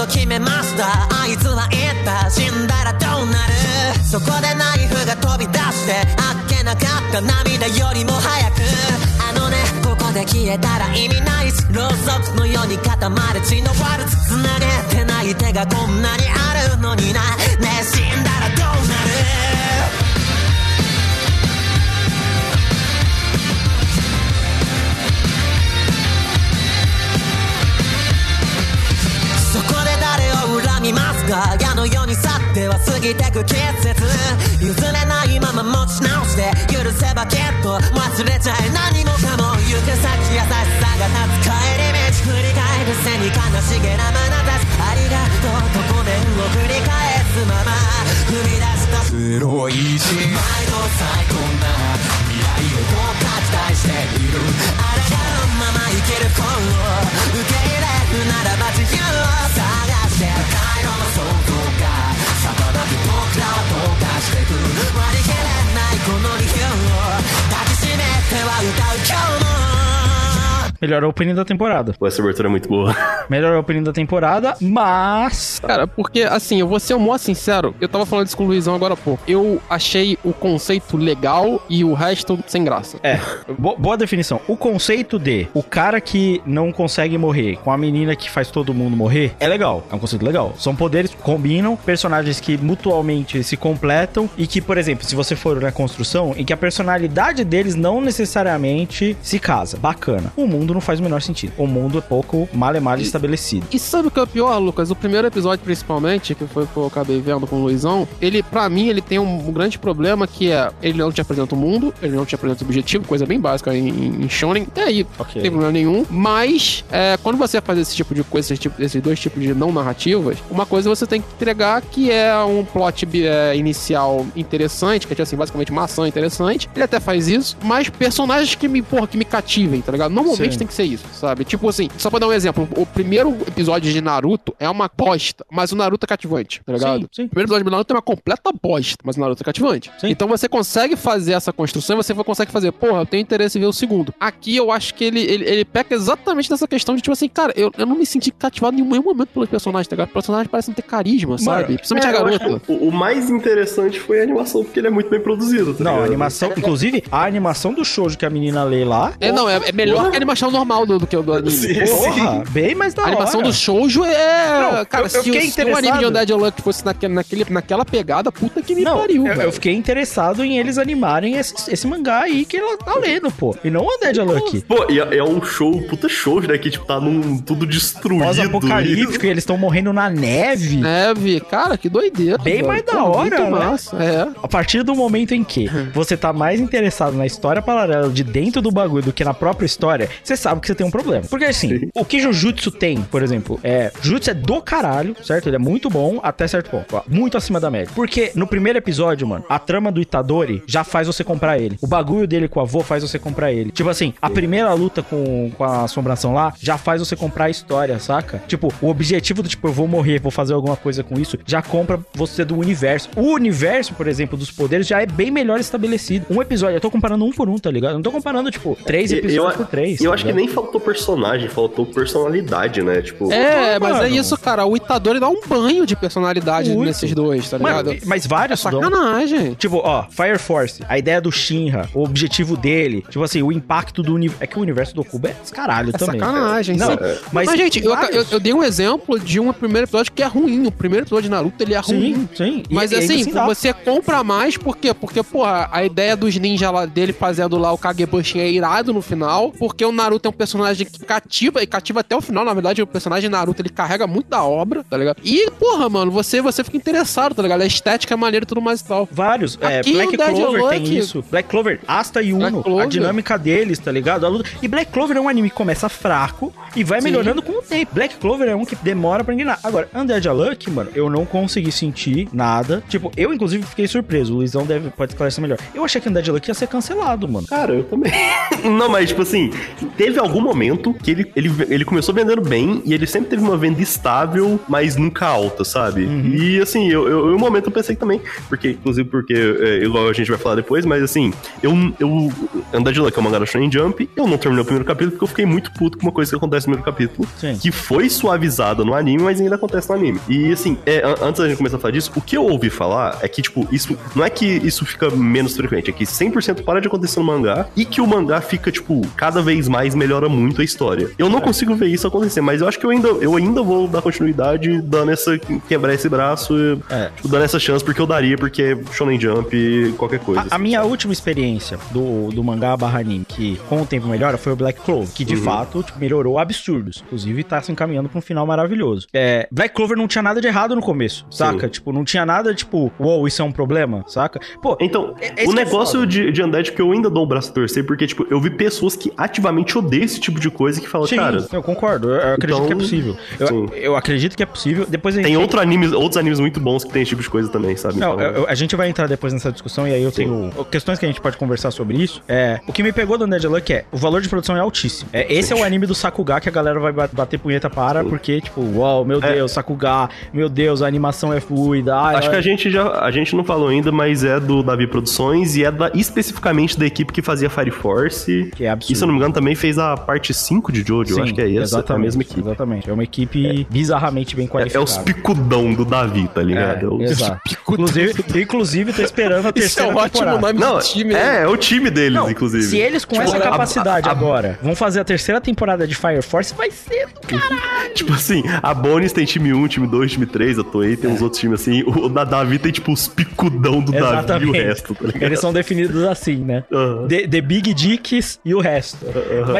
と決めました。あいつは言った。死んだらどうなる？そこでナイフが飛び出してあっけなかった涙よりも早く。あのねここで消えたら意味ないしろうそくのように固まる血のワルツつなげてない手がこんなにあるのにな。ね死んだらどうなる？みますか矢のように去っては過ぎてく季節譲れないまま持ち直して許せばきっと忘れちゃえ何もかも行く先優しさが立つ帰り道振り返る背に悲しげな眼差しありがとうとごめんを繰り返すまま踏み出した黒い石前の最高な未来をどうか期待しているあらがうまま生きる声を受け入れるならば自由を。
Melhor opening da temporada.
Pô, essa abertura é muito boa.
Melhor opening da temporada, mas.
Cara, porque assim, eu vou ser o maior sincero, eu tava falando isso com o Luizão agora há pouco. Eu achei o conceito legal e o resto sem graça.
É, bo- boa definição. O conceito de o cara que não consegue morrer com a menina que faz todo mundo morrer é legal. É um conceito legal. São poderes que combinam, personagens que mutualmente se completam e que, por exemplo, se você for na construção, em que a personalidade deles não necessariamente se casa. Bacana. O mundo não faz o menor sentido. O mundo é pouco mal e mal estabelecido.
E sabe o que é o pior, Lucas? O primeiro episódio, principalmente, que foi o que eu acabei vendo com o Luizão, ele, pra mim, ele tem um grande problema que é ele não te apresenta o mundo, ele não te apresenta o objetivo, coisa bem básica em, em Shonen. E aí,
Ok.
não tem problema nenhum. Mas, é, quando você faz esse tipo de coisa, esse tipo- esses dois tipos de não narrativas, uma coisa você tem que entregar que é um plot é, inicial interessante, que é assim, basicamente uma ação interessante. Ele até faz isso, mas personagens que me, porra, que me cativem, tá ligado? Normalmente. Tem que ser isso, sabe? Tipo assim, só pra dar um exemplo, o primeiro episódio de Naruto é uma bosta, mas o Naruto é cativante, tá ligado?
Sim, sim.
O primeiro episódio de Naruto é uma completa bosta, mas o Naruto é cativante.
Sim.
Então você consegue fazer essa construção e você consegue fazer, porra, eu tenho interesse em ver o segundo. Aqui eu acho que ele, ele, ele peca exatamente nessa questão de, tipo assim, cara, eu, eu não me senti cativado em nenhum momento pelos personagens, tá ligado? Os personagens parecem ter carisma, sabe? Principalmente a
É, acho
garota.
O, o mais interessante foi a animação, porque ele é muito bem produzido, tá
Não, a animação, inclusive, a animação do shoujo que a menina lê lá.
É, não, é, é melhor que a animação normal do, do que o do anime.
Sim,
Porra, bem mais da
A animação
hora.
do shoujo é.
Não,
cara,
eu-
se,
eu fiquei
se o anime de
interessado.
Undead Unluck fosse naquele, naquele, naquela pegada, puta que me
Não,
pariu,
eu,
velho.
eu fiquei interessado em eles animarem esse, esse mangá aí que ela tá lendo, pô. E não o Undead Unlucky.
Pô, e é, é um show, puta show, né? Que, tipo, tá num tudo destruído.
Pós-apocalíptico, e eles estão morrendo na neve.
Neve, cara, que doideira.
Bem
velho.
mais da
Pô,
hora,
muito
né?
massa, é.
A partir do momento em que você tá mais interessado na história paralela de dentro do bagulho do que na própria história, você sabe que você tem um problema. Porque assim, o que Jujutsu tem, por exemplo, é. Jujutsu é do caralho, certo? Ele é muito bom até certo ponto. Muito acima da média. Porque no primeiro episódio, mano, a trama do Itadori já faz você comprar ele. O bagulho dele com o avô faz você comprar ele. Tipo assim, a primeira luta com, com a assombração lá já faz você comprar a história, saca? Tipo, o objetivo do tipo, eu vou morrer, vou fazer alguma coisa com isso, já compra você do universo. O universo, por exemplo, dos poderes já é bem melhor estabelecido. Um episódio, eu tô comparando um por um, tá ligado? Eu não tô comparando, tipo, três episódios por três.
Eu
tá
acho que nem faltou personagem, faltou personalidade, né? Tipo,
É, mas é
mano.
isso, cara. O Itadori dá um banho de personalidade
Muito.
nesses dois, tá
Mano,
ligado?
mas
É
vários dão.
sacanagem.
Tipo, ó, Fire Force, a ideia do Shinra, o objetivo dele, tipo assim, o impacto do universo. É que o universo do Okuba é descaralho
É
também.
sacanagem,
Não,
sim.
é,
Mas,
mas
gente, eu, eu, eu dei um exemplo de um primeiro episódio que é ruim. O primeiro episódio de Naruto, ele é ruim.
Sim, sim. E-
Mas
e
assim,
dá.
você compra mais, por quê? Porque, porra, a ideia dos ninjas lá dele fazendo lá o Kagebushin é irado no final, porque o Naruto é um personagem que cativa, e cativa até o final, na verdade, o personagem Naruto, ele carrega muito da obra, tá ligado? E, porra, mano, você, você fica interessado, tá ligado? A estética é maneira e tudo mais e tal.
Vários. É,
Aqui
Black
o Dead
Clover
Luck-
tem isso. Black Clover, Asta e Uno.
Black Clover.
A dinâmica deles, tá ligado? A luta- E Black Clover é um anime que começa fraco e vai
Sim.
melhorando com o tempo. Black Clover é um que demora pra engrenar. Agora, Undead Luck, mano, eu não consegui sentir nada. Tipo, eu inclusive fiquei surpreso. O Luizão deve, pode esclarecer melhor. Eu achei que Undead Luck ia ser cancelado, mano.
Cara, eu também. Não, mas, tipo assim, teve algum momento que ele, ele, ele começou vendendo bem e ele sempre teve uma venda estável, mas nunca alta, sabe? E, assim, eu, eu, um momento eu pensei também, porque, inclusive, porque, é, igual a gente vai falar depois, mas, assim, eu, eu Andar de Luck é uma mangá Shonen Jump, eu não terminei o primeiro capítulo porque eu fiquei muito puto com uma coisa que acontece no primeiro capítulo,
Sim.
que foi suavizada no anime, mas ainda acontece no anime. E, assim, é, an- antes da gente começar a falar disso, o que eu ouvi falar é que, tipo, isso não é que isso fica menos frequente, é que 100% para de acontecer no mangá e que o mangá fica, tipo, cada vez mais melhora muito a história. Eu não consigo ver isso acontecer, mas eu acho que eu ainda, eu ainda vou dar continuidade dando essa, quebrar esse braço, e,
É.
tipo, dando essa chance, porque eu daria, porque é Shonen Jump, qualquer coisa.
A, a minha última experiência do, do mangá barra anime, que com o tempo melhora, foi o Black Clover, que de fato tipo, melhorou absurdos. Inclusive tá se encaminhando pra um final maravilhoso. É, Black Clover não tinha nada de errado no começo, saca? Tipo, não tinha nada tipo, uou, isso é um problema, saca? Pô,
Então,
É- é
o
é
negócio
foda.
de, de Undead que eu ainda dou um braço a torcer, porque, tipo, eu vi pessoas que ativamente odeiam esse tipo de coisa que falam,
sim,
cara,
eu concordo. Eu, acredito
então,
que é possível. Eu,
sim.
eu acredito que é possível. Depois
tem outro animes, outros animes muito bons que tem esse tipo de coisa também, sabe?
Não,
Então,
eu- a gente vai entrar depois nessa discussão e aí eu tenho questões que a gente pode conversar sobre isso. É, o que me pegou do Undead Luck é o valor de produção é altíssimo. É, esse é o anime do Sakuga que a galera vai ba- bater punheta para, porque, tipo, uau, meu
É.
Deus, Sakuga, meu Deus, a animação é fluida. ai,
Acho
ai.
que a gente já a gente não falou ainda, mas é do Davi Produções e é da, especificamente da equipe que fazia Fire Force.
Que é absurdo.
E se eu não me engano, também fez a parte 5 de Jojo. eu acho que é essa, é a mesma equipe.
Exatamente. É uma equipe bizarramente bem
É, é
qualificada.
os picudão do Davi, tá ligado? É, os-
exato. Inclusive, inclusive, tô esperando a
Isso é
terceira
um ótimo
temporada.
nome
Não,
de time.
é, é o time deles,
Não,
inclusive.
Se eles com
Tipo,
essa
a-
capacidade
a- a-
agora vão fazer a terceira temporada de Fire Force, vai ser do
Tipo assim, a Bonis tem time 1, time 2, time 3, a Toei tem uns outros times assim. O da Davi tem, tipo, os picudão do Davi e o
Exatamente.
resto, tá ligado?
Eles são definidos assim, né?
Aham.
The, the Big Dicks e o resto.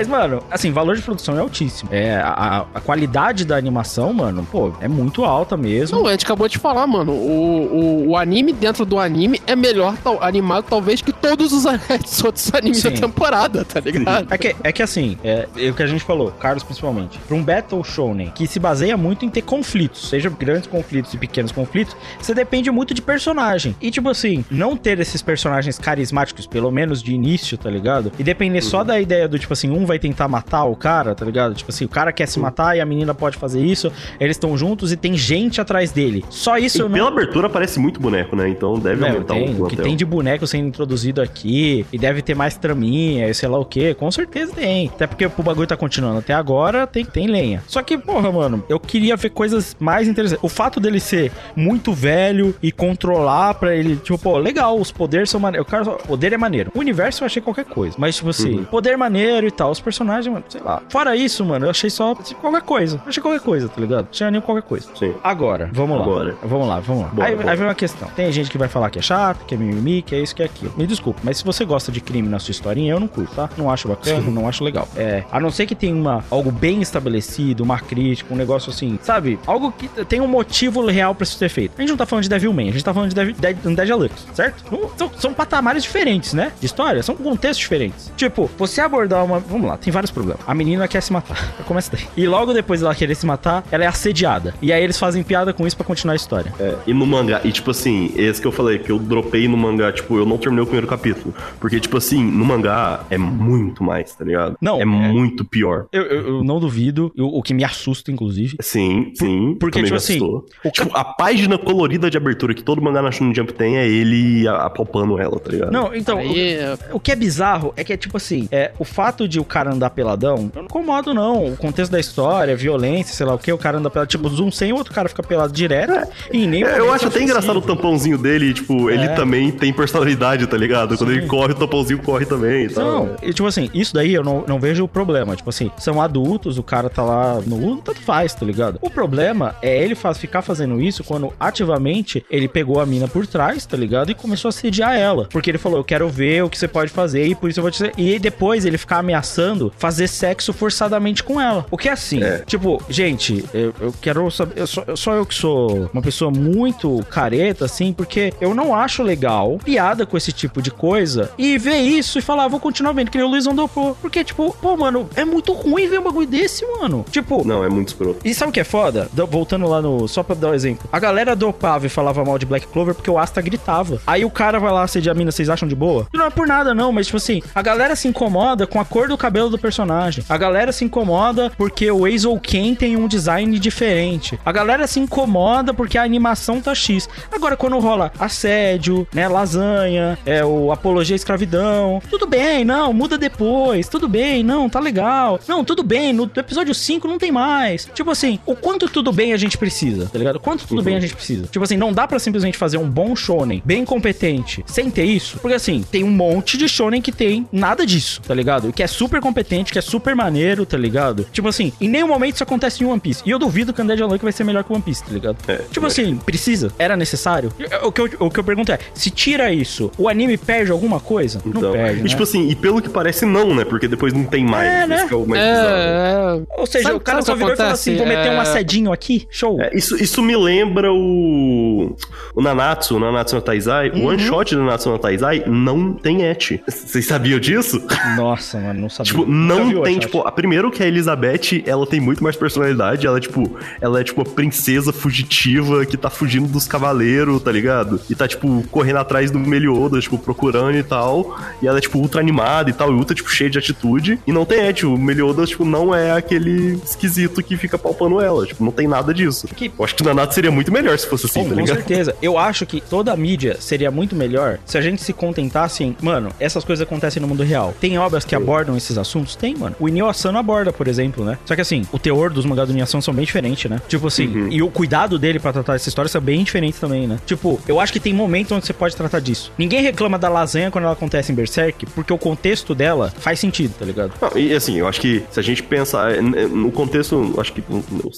Mas, mano, assim, valor de produção é altíssimo. É, a, a qualidade da animação, mano, pô, é muito alta mesmo.
Não, a gente acabou de falar, mano. O, o, o anime dentro do anime é melhor tal- animado, talvez, que todos os outros animes
Sim.
da temporada, tá ligado?
É que, é que assim, é, é o que a gente falou, Carlos principalmente, pra um Battle Shonen que se baseia muito em ter conflitos, seja grandes conflitos e pequenos conflitos, você depende muito de personagem. E tipo assim, não ter esses personagens carismáticos, pelo menos de início, tá ligado? E depender só da ideia do tipo assim, um vai tentar matar o cara, tá ligado? Tipo assim, o cara quer se matar e a menina pode fazer isso, eles estão juntos e tem gente atrás dele. Só isso
E
eu não.
pela abertura parece muito boneco, né? Então deve
Meu,
aumentar
tem,
um
o que tem de boneco sendo introduzido aqui, e deve ter mais traminha, e sei lá o que, com certeza tem. Até porque o bagulho tá continuando até agora, tem, tem lenha. Só que, porra, mano, eu queria ver coisas mais interessantes. O fato dele ser muito velho e controlar pra ele, tipo, pô, legal, os poderes são maneiros. O cara, poder é maneiro. O universo eu achei qualquer coisa. Mas, tipo assim, poder maneiro e tal. Os personagens, mano, sei lá. Fora isso, mano, eu achei só tipo, qualquer coisa. Eu achei qualquer coisa, tá ligado? Achei anime qualquer coisa.
Sim.
Agora, vamos lá.
Agora.
Vamos lá, vamos lá.
Bora,
aí,
bora.
aí vem uma questão. Tem gente que vai falar que é chato, que é mimimi, que é isso, que é aquilo. Me desculpa, mas se você gosta de crime na sua historinha, eu não curto, tá? Não acho bacana, não acho legal. É, a não ser que tenha uma, algo bem estabelecido, uma crítica, um negócio assim, sabe? Algo que tem um motivo real pra isso ser feito. A gente não tá falando de Devilman, a gente tá falando de Dev- Dead, Dead Luck, certo? Não- São, são patamares diferentes, né? De história, são contextos diferentes. Tipo, você abordar uma. Vamos lá, tem vários problemas. A menina quer se matar. Começa daí. E logo depois dela querer se matar, ela é assediada. E aí eles fazem piada com isso pra continuar a história.
É, e no mangá, e tipo assim, esse que eu falei, que eu dropei no mangá, tipo, eu não terminei o primeiro capítulo. Porque, tipo assim, no mangá é muito mais, tá ligado?
Não,
É,
é-
muito pior.
Eu, eu- eu não duvido, eu- o que me assusta, inclusive.
Sim, sim.
porque,
também
tipo assim, o
Tipo, a página colorida de abertura que todo mangá na Shonen Jump tem é ele a- apalpando ela, tá ligado?
Não, então,
Aí,
o, o que é bizarro é que é tipo assim, é, o fato de o cara andar peladão, eu não incomodo não, o contexto da história, violência, sei lá o que, o cara anda pelado, tipo, zoom sem o outro cara fica pelado direto, e nem
É, eu acho até engraçado o tampãozinho dele, tipo, ele
É.
também tem personalidade, tá ligado? Quando ele corre, o tampãozinho corre também e tal.
Não, e, tipo assim, isso daí eu não, não vejo o problema. Tipo assim, são adultos, o cara tá lá no. Tanto faz, tá ligado? O problema é ele faz, ficar fazendo isso quando ativamente ele pegou a mina por trás, tá ligado? E começou a sediar ela. Porque ele falou, eu quero ver o que você pode fazer e por isso eu vou te dizer. E depois ele ficar ameaçando fazer sexo forçadamente com ela. O que é assim? Tipo, gente, eu, eu quero saber. Eu só, eu- só eu que sou uma pessoa muito careta, assim, porque eu não acho legal piada com esse tipo de coisa e ver isso e falar, "Ah, vou continuar vendo, que nem o Luiz andou pô. Porque, tipo, pô, mano, é muito ruim ver um bagulho desse, mano. Tipo,
Não, é muito escroto.
e sabe o que é foda? Do- Voltando lá no. Só pra dar um exemplo. A galera dopava e falava mal de Black Clover porque o Asta gritava. Aí o cara vai lá assediar a mina, vocês acham de boa? E não é por nada, não, mas tipo assim, a galera se incomoda com a cor do cabelo do personagem. A galera se incomoda porque o Ace Ken tem um design diferente. A galera se incomoda porque a animação tá X. Agora, quando rola assédio, né? Lasanha, é o apologia à escravidão. Tudo bem, não, muda depois. Tudo bem, não, tá legal. Não, tudo bem, no episódio 5 não tem mais. Tipo assim, o quanto tudo bem a gente precisa, tá ligado? Quanto tudo bem a gente precisa. Tipo assim, não dá pra simplesmente fazer um bom shonen, bem competente, sem ter isso. Porque assim, tem um monte de shonen que tem nada disso, tá ligado? Que é super competente, que é super maneiro, tá ligado? Tipo assim, em nenhum momento isso acontece em One Piece. E eu duvido que o Undead Unluck vai ser melhor que One Piece, tá ligado? tipo assim, precisa? Era necessário? O que, eu, o que eu pergunto é, se tira isso, o anime perde alguma coisa?
Então,
não perde,
e
né?
tipo assim, e pelo que parece, não, né? Porque depois não tem mais.
É, né?
Que é o mais bizarro.
é,
Ou seja,
Sabe-
o cara só virou e falou assim, vou meter um
É-
assedinho aqui, show.
É, isso, isso me lembra o. O Nanatsu, o Nanatsu no Taizai.
Uhum.
O one shot do Nanatsu no Taizai não tem et. Vocês sabiam disso?
Nossa, mano, não sabia.
Tipo, não
o
tem, tipo, a primeiro que a Elizabeth, ela tem muito mais personalidade, ela é, tipo, ela é, tipo, a princesa fugitiva que tá fugindo dos cavaleiros, tá ligado? E tá, tipo, correndo atrás do Meliodas, tipo, procurando e tal, e ela é, tipo, ultra animada e tal, e ultra, tipo, cheia de atitude, e não tem et, o Meliodas, tipo, não é aquele esquisito que fica palpando ela, tipo, não tem nada disso.
Que-
Eu acho que o Nanato seria muito melhor se fosse assim,
Com,
tá
com
ligado?
certeza. Eu acho que toda a mídia seria muito melhor se a gente se contentasse em, mano, essas coisas acontecem no mundo real. Tem obras que abordam esses assuntos? Tem, mano. O Inyo Asano aborda, por exemplo, né? Só que assim, o teor dos mangás do Inyo Asano são bem diferentes, né? Tipo assim,
Uhum.
e o cuidado dele pra tratar essa história são bem diferentes também, né? Tipo, eu acho que tem momentos onde você pode tratar disso. Ninguém reclama da lasanha quando ela acontece em Berserk, porque o contexto dela faz sentido, tá ligado?
Não, e assim, eu acho que se a gente pensar é, é, no contexto, acho que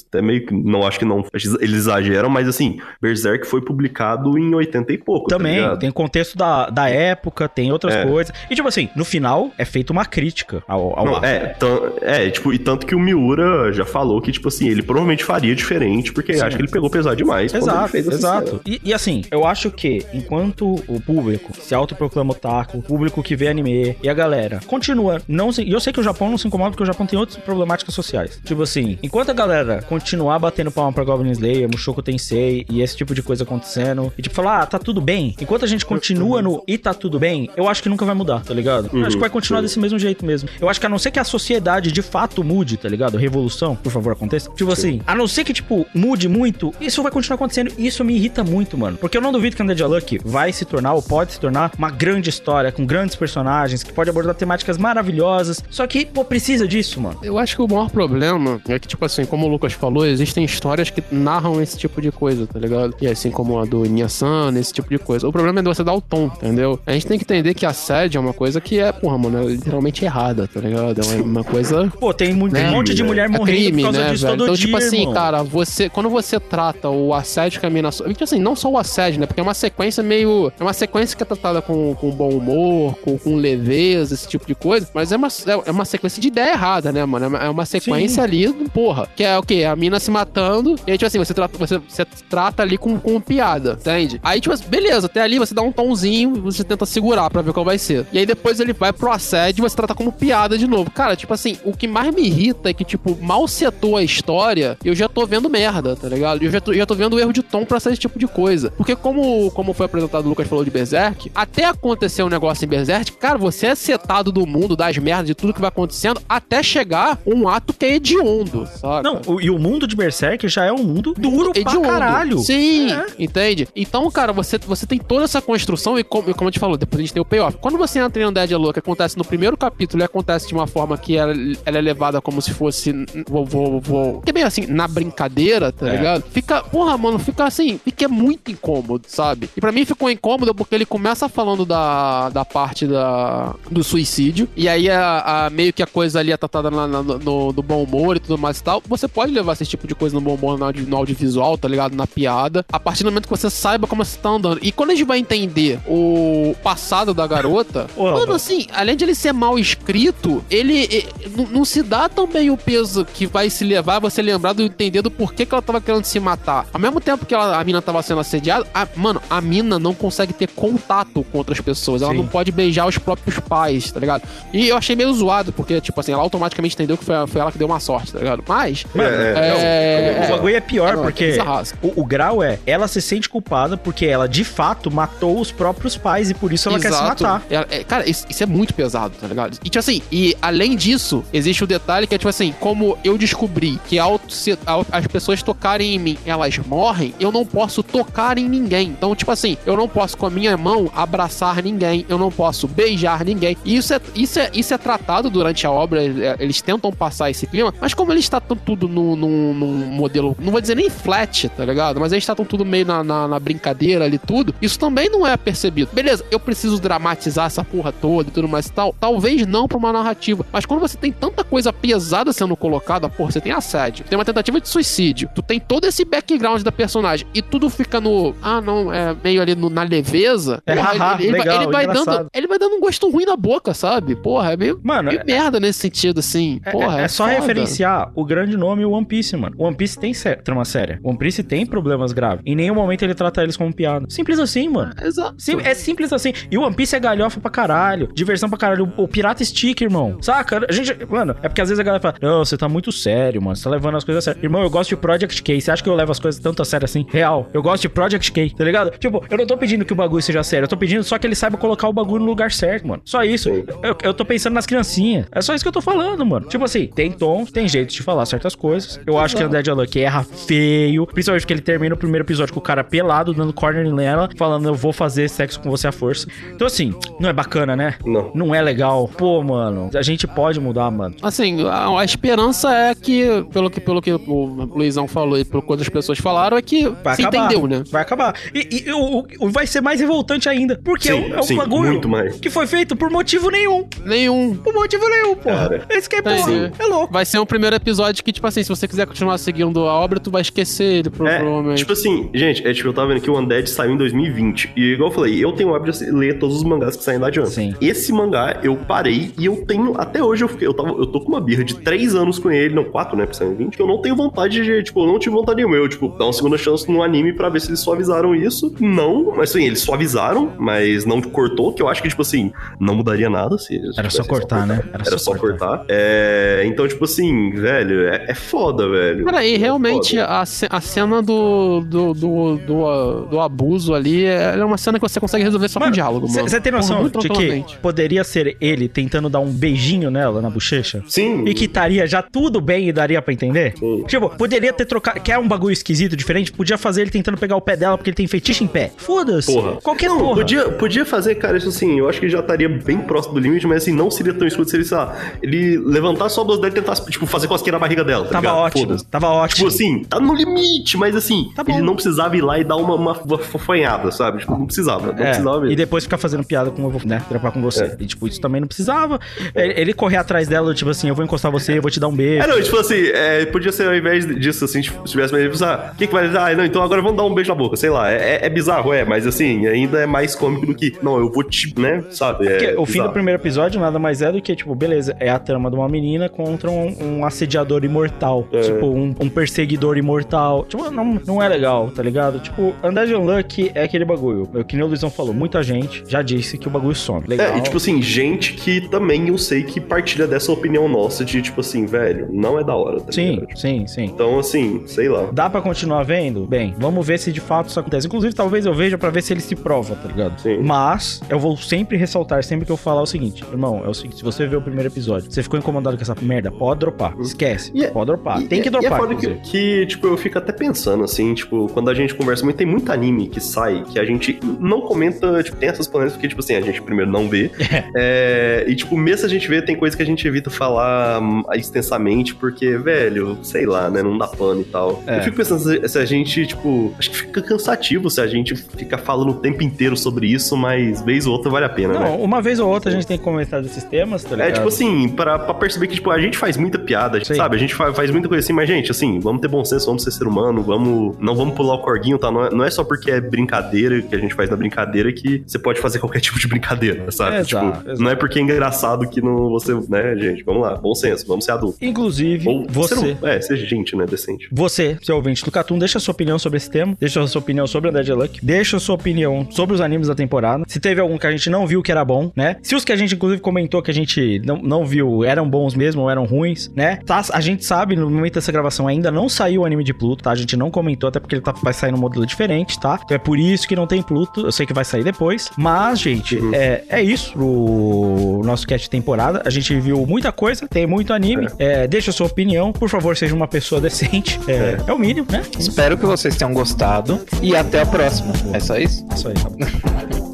até meio que não acho que não eles exageram, mas assim, Berserk foi publicado em 80 e pouco. tá
Também,
ligado?
tem contexto da, da época, tem outras
É.
coisas. E tipo assim, no final é feita uma crítica ao, ao
Não, é, é, tipo, e tanto que o Miura já falou que, tipo assim, ele provavelmente faria diferente, porque acho que ele pegou pesado demais. quando ele
Exato, exato. E, e assim, eu acho que enquanto o público se autoproclama otaku, o público que vê anime, e a galera continua, não se, e eu sei que o Japão não se incomoda porque o Japão tem outras problemáticas sociais. Tipo assim, enquanto a galera continuar batendo palma pra Goblin Slayer, Mushoku Tensei e esse tipo de coisa acontecendo, e tipo falar, ah, tá tudo bem, enquanto a gente continua no e tá tudo bem, eu acho que nunca vai mudar, tá ligado? Eu acho que vai continuar desse mesmo jeito mesmo. Eu acho que a não ser que a sociedade de fato mude, tá ligado? Revolução, por favor, aconteça. Tipo assim, a não ser que, tipo, mude muito, isso vai continuar acontecendo. E isso me irrita muito, mano. Porque eu não duvido que Undead Luck vai se tornar, ou pode se tornar, uma grande história, com grandes personagens, que pode abordar temáticas maravilhosas. Só que, pô, precisa disso, mano.
Eu acho que o maior problema é que, tipo assim, como o Lucas falou, existem histórias que narram esse tipo de coisa, tá ligado? E assim como a do Inyasan, esse tipo de coisa. O problema é você dar o tom, entendeu? A gente tem que entender que assédio é uma coisa que é, porra, mano, é literalmente errada, tá ligado? É uma coisa
Pô, tem mu-
Né?
um monte de mulher
é
morrendo
crime,
por causa
né,
disso
velho?
todo
Então,
dia,
tipo assim,
irmão.
cara, você, quando você trata o assédio que a mina. Tipo assim, não só o assédio, né? Porque é uma sequência meio. É uma sequência que é tratada com, com bom humor, com, com leveza, esse tipo de coisa. Mas é uma, é uma sequência de ideia errada, né, mano? É uma- É sequência ali, porra. Que é o quê? A mina se matando. E aí, tipo assim, você trata, você, você trata ali com, com piada, entende? Aí, tipo assim, beleza, até ali você dá um tomzinho e você tenta segurar pra ver qual vai ser. E aí depois ele vai pro assédio e você trata como piada de novo. Cara, tipo assim, o que mais me irrita é que, tipo, mal setou a história, eu já tô vendo merda, tá ligado? Eu já tô, já tô vendo erro de tom pra esse tipo de coisa. Porque como, como foi apresentado, o Lucas falou de Berserk, até acontecer um negócio em Berserk, cara, você é setado do mundo, das merdas, de tudo que vai acontecendo, até chegar um ato que é hediondo, sabe?
Não, o- e o mundo de Berserk já é um mundo duro pra
hediondo.
caralho.
Sim,
É.
entende? Então, cara, você, você tem toda essa construção e como, e como a gente falou, depois a gente tem o payoff. Quando você entra em Undead que acontece no primeiro capítulo e acontece de uma forma que ela, ela é levada como se fosse, vou, vou, vou, que é bem assim, na brincadeira, tá ligado? Fica, porra, mano, fica assim, fica muito incômodo, sabe? E pra mim ficou incômodo porque ele começa falando da, da parte da, do suicídio, e aí a, a- meio que a coisa ali é tratada na- na- no, no bom humor e tudo mais e tal. Você pode levar esse tipo de coisa no bom humor no, audio- no audiovisual, tá ligado? Na piada, a partir do momento que você saiba como você tá andando. E quando a gente vai entender o passado da garota,
Ô,
mano, assim, além de ele ser mal escrito, ele, eh, não- se dá também o peso que vai se levar a você lembrar do entender do porquê que ela tava querendo se matar. Ao mesmo tempo que ela- a mina tava sendo assediada, a- mano, a mina não consegue ter contato com outras pessoas. Ela
Sim.
não pode beijar os próprios pais, tá ligado? E eu achei meio zoado, porque, tipo assim, ela automaticamente entendeu que foi, foi ela que deu uma sorte, tá ligado? Mas.
É, é,
é,
O bagulho é pior,
não,
porque
é bizarraço.
o, o grau é, ela se sente culpada porque ela de fato matou os próprios pais e por isso ela quer se matar.
É, é, cara, isso, isso é muito pesado, tá ligado? E, tipo assim, e além disso, existe o detalhe que é, tipo assim, como eu descobri que ao, se- ao- as pessoas tocarem em mim, elas morrem, eu não posso tocar em ninguém. Então, tipo assim, eu não posso com a minha mão abraçar ninguém, eu não posso beijar ninguém. E isso é, isso é, isso é tratado durante a obra, é, eles tentam passar esse clima, mas como eles tratam tudo num, num modelo, não vou dizer nem flat, tá ligado? Mas eles tratam tudo meio na, na, na brincadeira ali, tudo, isso também não é percebido. Beleza, eu preciso dramatizar essa porra toda e tudo mais e tal. Talvez não pra uma narrativa, mas quando você tem tanta coisa pesada sendo colocada, porra, você tem assédio, tem uma tentativa de suicídio, tu tem todo esse background da personagem e tudo fica no, ah, não, é meio ali no- na leveza.
É,
porra,
haha,
ele, ele vai-
legal,
ele vai dando, ele vai dando um gosto ruim na boca, sabe? Porra, é meio,
Mano,
meio
é-
merda nesse sentido, assim.
É,
Porra,
é-
é,
é só
foda.
referenciar o grande nome One Piece, mano. One Piece tem sé- trama séria. One Piece tem problemas graves. Em nenhum momento ele trata eles como piada. Simples assim, mano.
Exato.
Sim, é simples assim. E o One Piece é galhofa pra caralho. Diversão pra caralho. O, o pirata stick, irmão. Saca? A gente. Mano, é porque às vezes a galera fala: Não, você tá muito sério, mano. Você tá levando as coisas a sério. Irmão, eu gosto de Project K. Você acha que eu levo as coisas tanto a sério assim? Real. Eu gosto de Project K, tá ligado? Tipo, eu não tô pedindo que o bagulho seja sério. Eu tô pedindo só que ele saiba colocar o bagulho no lugar certo, mano. Só isso. Eu, eu tô pensando nas criancinhas. É só isso que eu tô falando, mano. Tipo assim, tem tons, tem jeito de falar certas coisas. Eu acho que Undead Unlucky erra feio. Principalmente porque ele termina o primeiro episódio com o cara pelado, dando corner nela, falando, eu vou fazer sexo com você à força. Então, assim, não é bacana, né?
Não.
Não é legal. Pô, mano, a gente pode mudar, mano.
Assim, a, a esperança é que, pelo que, pelo que o Luizão falou e pelo que outras pessoas falaram, é que
Vai
se
acabar.
entendeu, né?
Vai acabar. E, e o, o- vai ser mais revoltante ainda. Porque
Sim,
é um- é um
sim,
bagulho
muito mais.
que foi feito por motivo nenhum.
Nenhum.
Por motivo nenhum, porra.
Cara.
Esse que é, porra.
Sim.
É louco.
Vai ser um primeiro episódio que, tipo assim, se você quiser continuar seguindo a obra, tu vai esquecer ele,
É,
provavelmente.
tipo assim, gente, é tipo, eu tava vendo que o Undead saiu em 2020. E igual eu falei, eu tenho o hábito de ler todos os mangás que saem lá adiante.
Sim.
Esse mangá eu parei e eu tenho, até hoje eu fiquei, eu, tava, eu tô com uma birra de 3 anos com ele, não, 4, né, pra sair em 20, que eu não tenho vontade de, tipo, eu não tive vontade nenhuma. Eu, tipo, dar uma segunda chance no anime pra ver se eles suavizaram isso. Não, mas sim, eles suavizaram, mas não cortou, que eu acho que, tipo assim, não mudaria nada se.
Era só
tivesse
cortar, né?
Era, só cortar. É, então, tipo assim, velho, é, é foda, velho.
Cara, e
É
realmente a, ce- a cena do, do, do, do, do abuso ali é é uma cena que você consegue resolver só com diálogo, mano.
Você tem noção de que poderia ser ele tentando dar um beijinho nela na bochecha?
Sim.
E que estaria já tudo bem e daria pra entender?
Sim.
Tipo, poderia ter trocado. Quer um bagulho esquisito, diferente? Podia fazer ele tentando pegar o pé dela porque ele tem fetiche em pé. Foda-se.
Porra.
Qualquer
não,
porra.
Podia, podia fazer, cara, isso assim, eu acho que já estaria bem próximo do limite, mas assim, não seria tão escuro se ele, sei lá, ele levantasse só a dele e tentasse, tipo, fazer cosquinha na barriga dela. Tá
Tava
ligado?
ótimo. Tava ótimo.
Tipo assim, tá no limite, mas assim,
Tá
ele não precisava ir lá e dar uma, uma, uma fofanhada, sabe? Tipo, não precisava, não
É,
precisava mesmo.
e depois ficar fazendo piada com vou, né, trapar com você.
É.
E tipo, isso também não precisava. Ele, ele correr atrás dela, tipo assim, eu vou encostar você, eu vou te dar um beijo.
É, não, tipo assim, é, podia ser ao invés disso, assim, tipo, se tivesse mais ah, o que que vai Ah, não, então agora vamos dar um beijo na boca, sei lá. É, é- é bizarro, é, mas assim, ainda é mais cômico do que, não, eu vou te, né, sabe? É
o fim do primeiro episódio nada mais é do que, tipo, beleza, é a trama de uma menina contra um, um assediador imortal.
É.
Tipo, um, um perseguidor imortal. Tipo, não, não é legal, tá ligado? Tipo, Undead Unlucky é aquele bagulho. É que nem o Luizão falou, muita gente já disse que o bagulho some. Legal.
É, e tipo assim, gente que também eu sei que partilha dessa opinião nossa de, tipo assim, velho, não é da hora, tá
sim,
ligado?
sim, sim.
Então, assim, sei lá.
Dá pra continuar vendo? Bem, vamos ver se de fato isso acontece. Inclusive, talvez eu veja pra ver se ele se prova, tá ligado?
Sim.
Mas, eu vou sempre ressaltar, sempre que eu falar o seguinte: irmão, é o seguinte, se você vê o primeiro episódio, você ficou incomodado com essa merda, pode dropar. Esquece.
E é-
pode dropar.
E-
Tem que dropar.
E é que, que, tipo, eu fico até pensando, assim, tipo, quando a gente conversa muito, tem muito anime que sai que a gente não comenta, tipo, tem essas planetas porque, tipo assim, a gente primeiro não vê. É, e, tipo, mesmo se a gente vê, tem coisa que a gente evita falar hum, extensamente, porque, velho, sei lá, né, não dá pano e tal.
É.
Eu fico pensando se, se a gente, tipo, acho que fica cansativo se a gente fica falando o tempo inteiro sobre isso, mas vez ou outra vale a pena, né?
Não, uma vez ou outra a gente tem que comentar desses temas, tá ligado?
É, tipo assim, pra, pra perceber que, tipo, a gente faz muita piada,
Sim.
sabe? A gente fa- faz, muita coisa assim, mas, gente, assim, vamos ter bom senso, vamos ser ser humano, vamos. Não vamos pular o corguinho, tá? Não é, não é só porque é brincadeira, que a gente faz na brincadeira, que você pode fazer qualquer tipo de brincadeira, sabe?
Exato,
tipo,
exato.
não é porque é engraçado que não você. Né, gente? Vamos lá, bom senso, vamos ser adultos.
Inclusive,
Ou
você.
um- é, seja gente, né? Decente.
Você, seu ouvinte do Catum, deixa a sua opinião sobre esse tema, deixa a sua opinião sobre Undead Luck, deixa a sua opinião sobre os animes da temporada, se teve algum que a gente não viu que era bom, né? Se os que a gente, inclusive, comentou que a gente não, não viu eram bons mesmo ou eram ruins, né? Tá, a gente sabe, no momento dessa gravação ainda não saiu o anime de Pluto, tá? A gente não comentou, até porque ele tá- vai sair num modelo diferente, tá? Então é por isso que não tem Pluto, eu sei que vai sair depois, mas, gente, é, é isso o nosso cast temporada, a gente viu muita coisa, tem muito anime, é, deixa a sua opinião, por favor, seja uma pessoa decente, é, é. o mínimo, né?
Espero que vocês tenham gostado e até a próxima. É só isso?
Isso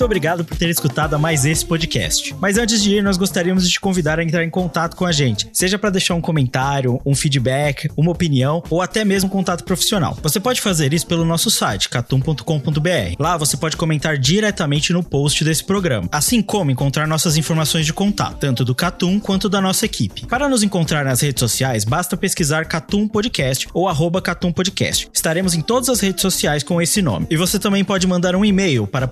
Muito obrigado por ter escutado mais esse podcast. Mas antes de ir, nós gostaríamos de te convidar a entrar em contato com a gente, seja para deixar um comentário, um feedback, uma opinião ou até mesmo contato profissional. Você pode fazer isso pelo nosso site catum.com.br. Lá você pode comentar diretamente no post desse programa, assim como encontrar nossas informações de contato, tanto do Catum quanto da nossa equipe. Para nos encontrar nas redes sociais, basta pesquisar Catum Podcast ou arroba Catum Podcast. Estaremos em todas as redes sociais com esse nome. E você também pode mandar um e-mail para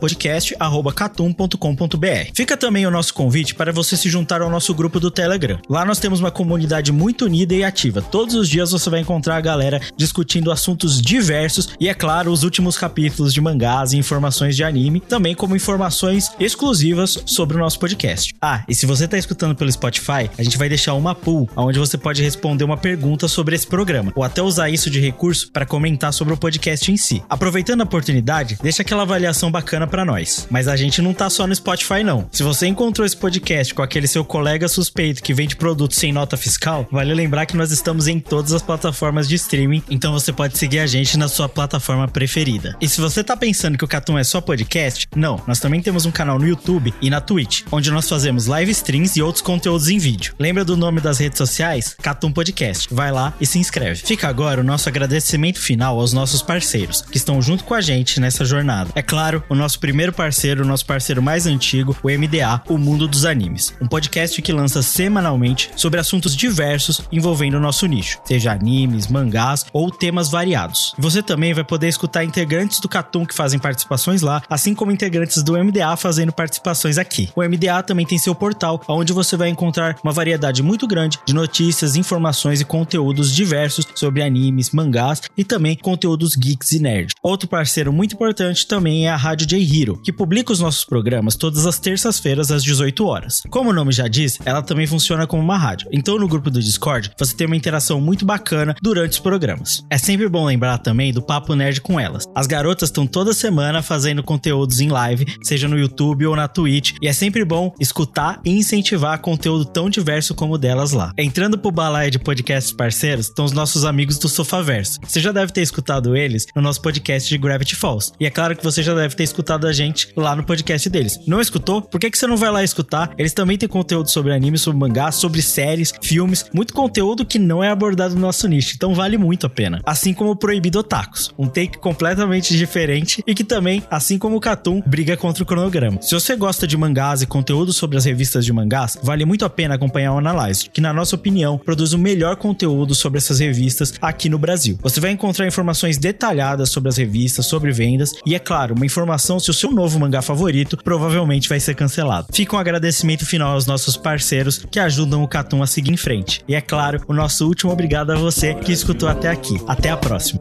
podcast@catum.com.br. Fica também o nosso convite para você se juntar ao nosso grupo do Telegram. Lá nós temos uma comunidade muito unida e ativa. Todos os dias você vai encontrar a galera discutindo assuntos diversos e, é claro, os últimos capítulos de mangás e informações de anime, também como informações exclusivas sobre o nosso podcast. Ah, e se você está escutando pelo Spotify, a gente vai deixar uma pool onde você pode responder uma pergunta sobre esse programa ou até usar isso de recurso para comentar sobre o podcast em si. Aproveitando a oportunidade, deixa aquela avaliação bacana para nós. Mas a gente não tá só no Spotify, não. Se você encontrou esse podcast com aquele seu colega suspeito que vende produtos sem nota fiscal, vale lembrar que nós estamos em todas as plataformas de streaming, então você pode seguir a gente na sua plataforma preferida. E se você tá pensando que o Catum é só podcast, não, nós também temos um canal no YouTube e na Twitch, onde nós fazemos live streams e outros conteúdos em vídeo. Lembra do nome das redes sociais? Catum Podcast. Vai lá e se inscreve. Fica agora o nosso agradecimento final aos nossos parceiros, que estão junto com a gente nessa jornada. É claro, o nosso primeiro parceiro, o nosso parceiro mais antigo, o MDA, o Mundo dos Animes. Um podcast que lança semanalmente sobre assuntos diversos envolvendo o nosso nicho, seja animes, mangás ou temas variados. Você também vai poder escutar integrantes do Catum que fazem participações lá, assim como integrantes do MDA fazendo participações aqui. O MDA também tem seu portal, onde você vai encontrar uma variedade muito grande de notícias, informações e conteúdos diversos sobre animes, mangás e também conteúdos geeks e nerd. Outro parceiro muito importante também é a Rádio J Hero, que publica os nossos programas todas as terças-feiras às 18 horas. Como o nome já diz, ela também funciona como uma rádio. Então no grupo do Discord você tem uma interação muito bacana durante os programas. É sempre bom lembrar também do Papo Nerd com elas. As garotas estão toda semana fazendo conteúdos em live, seja no YouTube ou na Twitch, e é sempre bom escutar e incentivar conteúdo tão diverso como o delas lá. Entrando pro balaio de podcasts parceiros, estão os nossos amigos do Sofaverso. Você já deve ter escutado eles no nosso podcast de Gravity Falls. E é claro que você já deve ter escutado a gente lá no podcast deles. Não escutou? Por que, que você não vai lá escutar? Eles também têm conteúdo sobre anime, sobre mangá, sobre séries, filmes, muito conteúdo que não é abordado no nosso nicho, então vale muito a pena. Assim como o Proibido Otakus, um take completamente diferente e que também, assim como o Catum, briga contra o cronograma. Se você gosta de mangás e conteúdo sobre as revistas de mangás, vale muito a pena acompanhar o Analyze, que na nossa opinião produz o melhor conteúdo sobre essas revistas aqui no Brasil. Você vai encontrar informações detalhadas sobre as revistas, sobre vendas e, é claro, uma informação se o seu novo mangá favorito provavelmente vai ser cancelado. Fica um agradecimento final aos nossos parceiros que ajudam o Catum a seguir em frente. E, é claro, o nosso último obrigado a você que escutou até aqui. Até a próxima.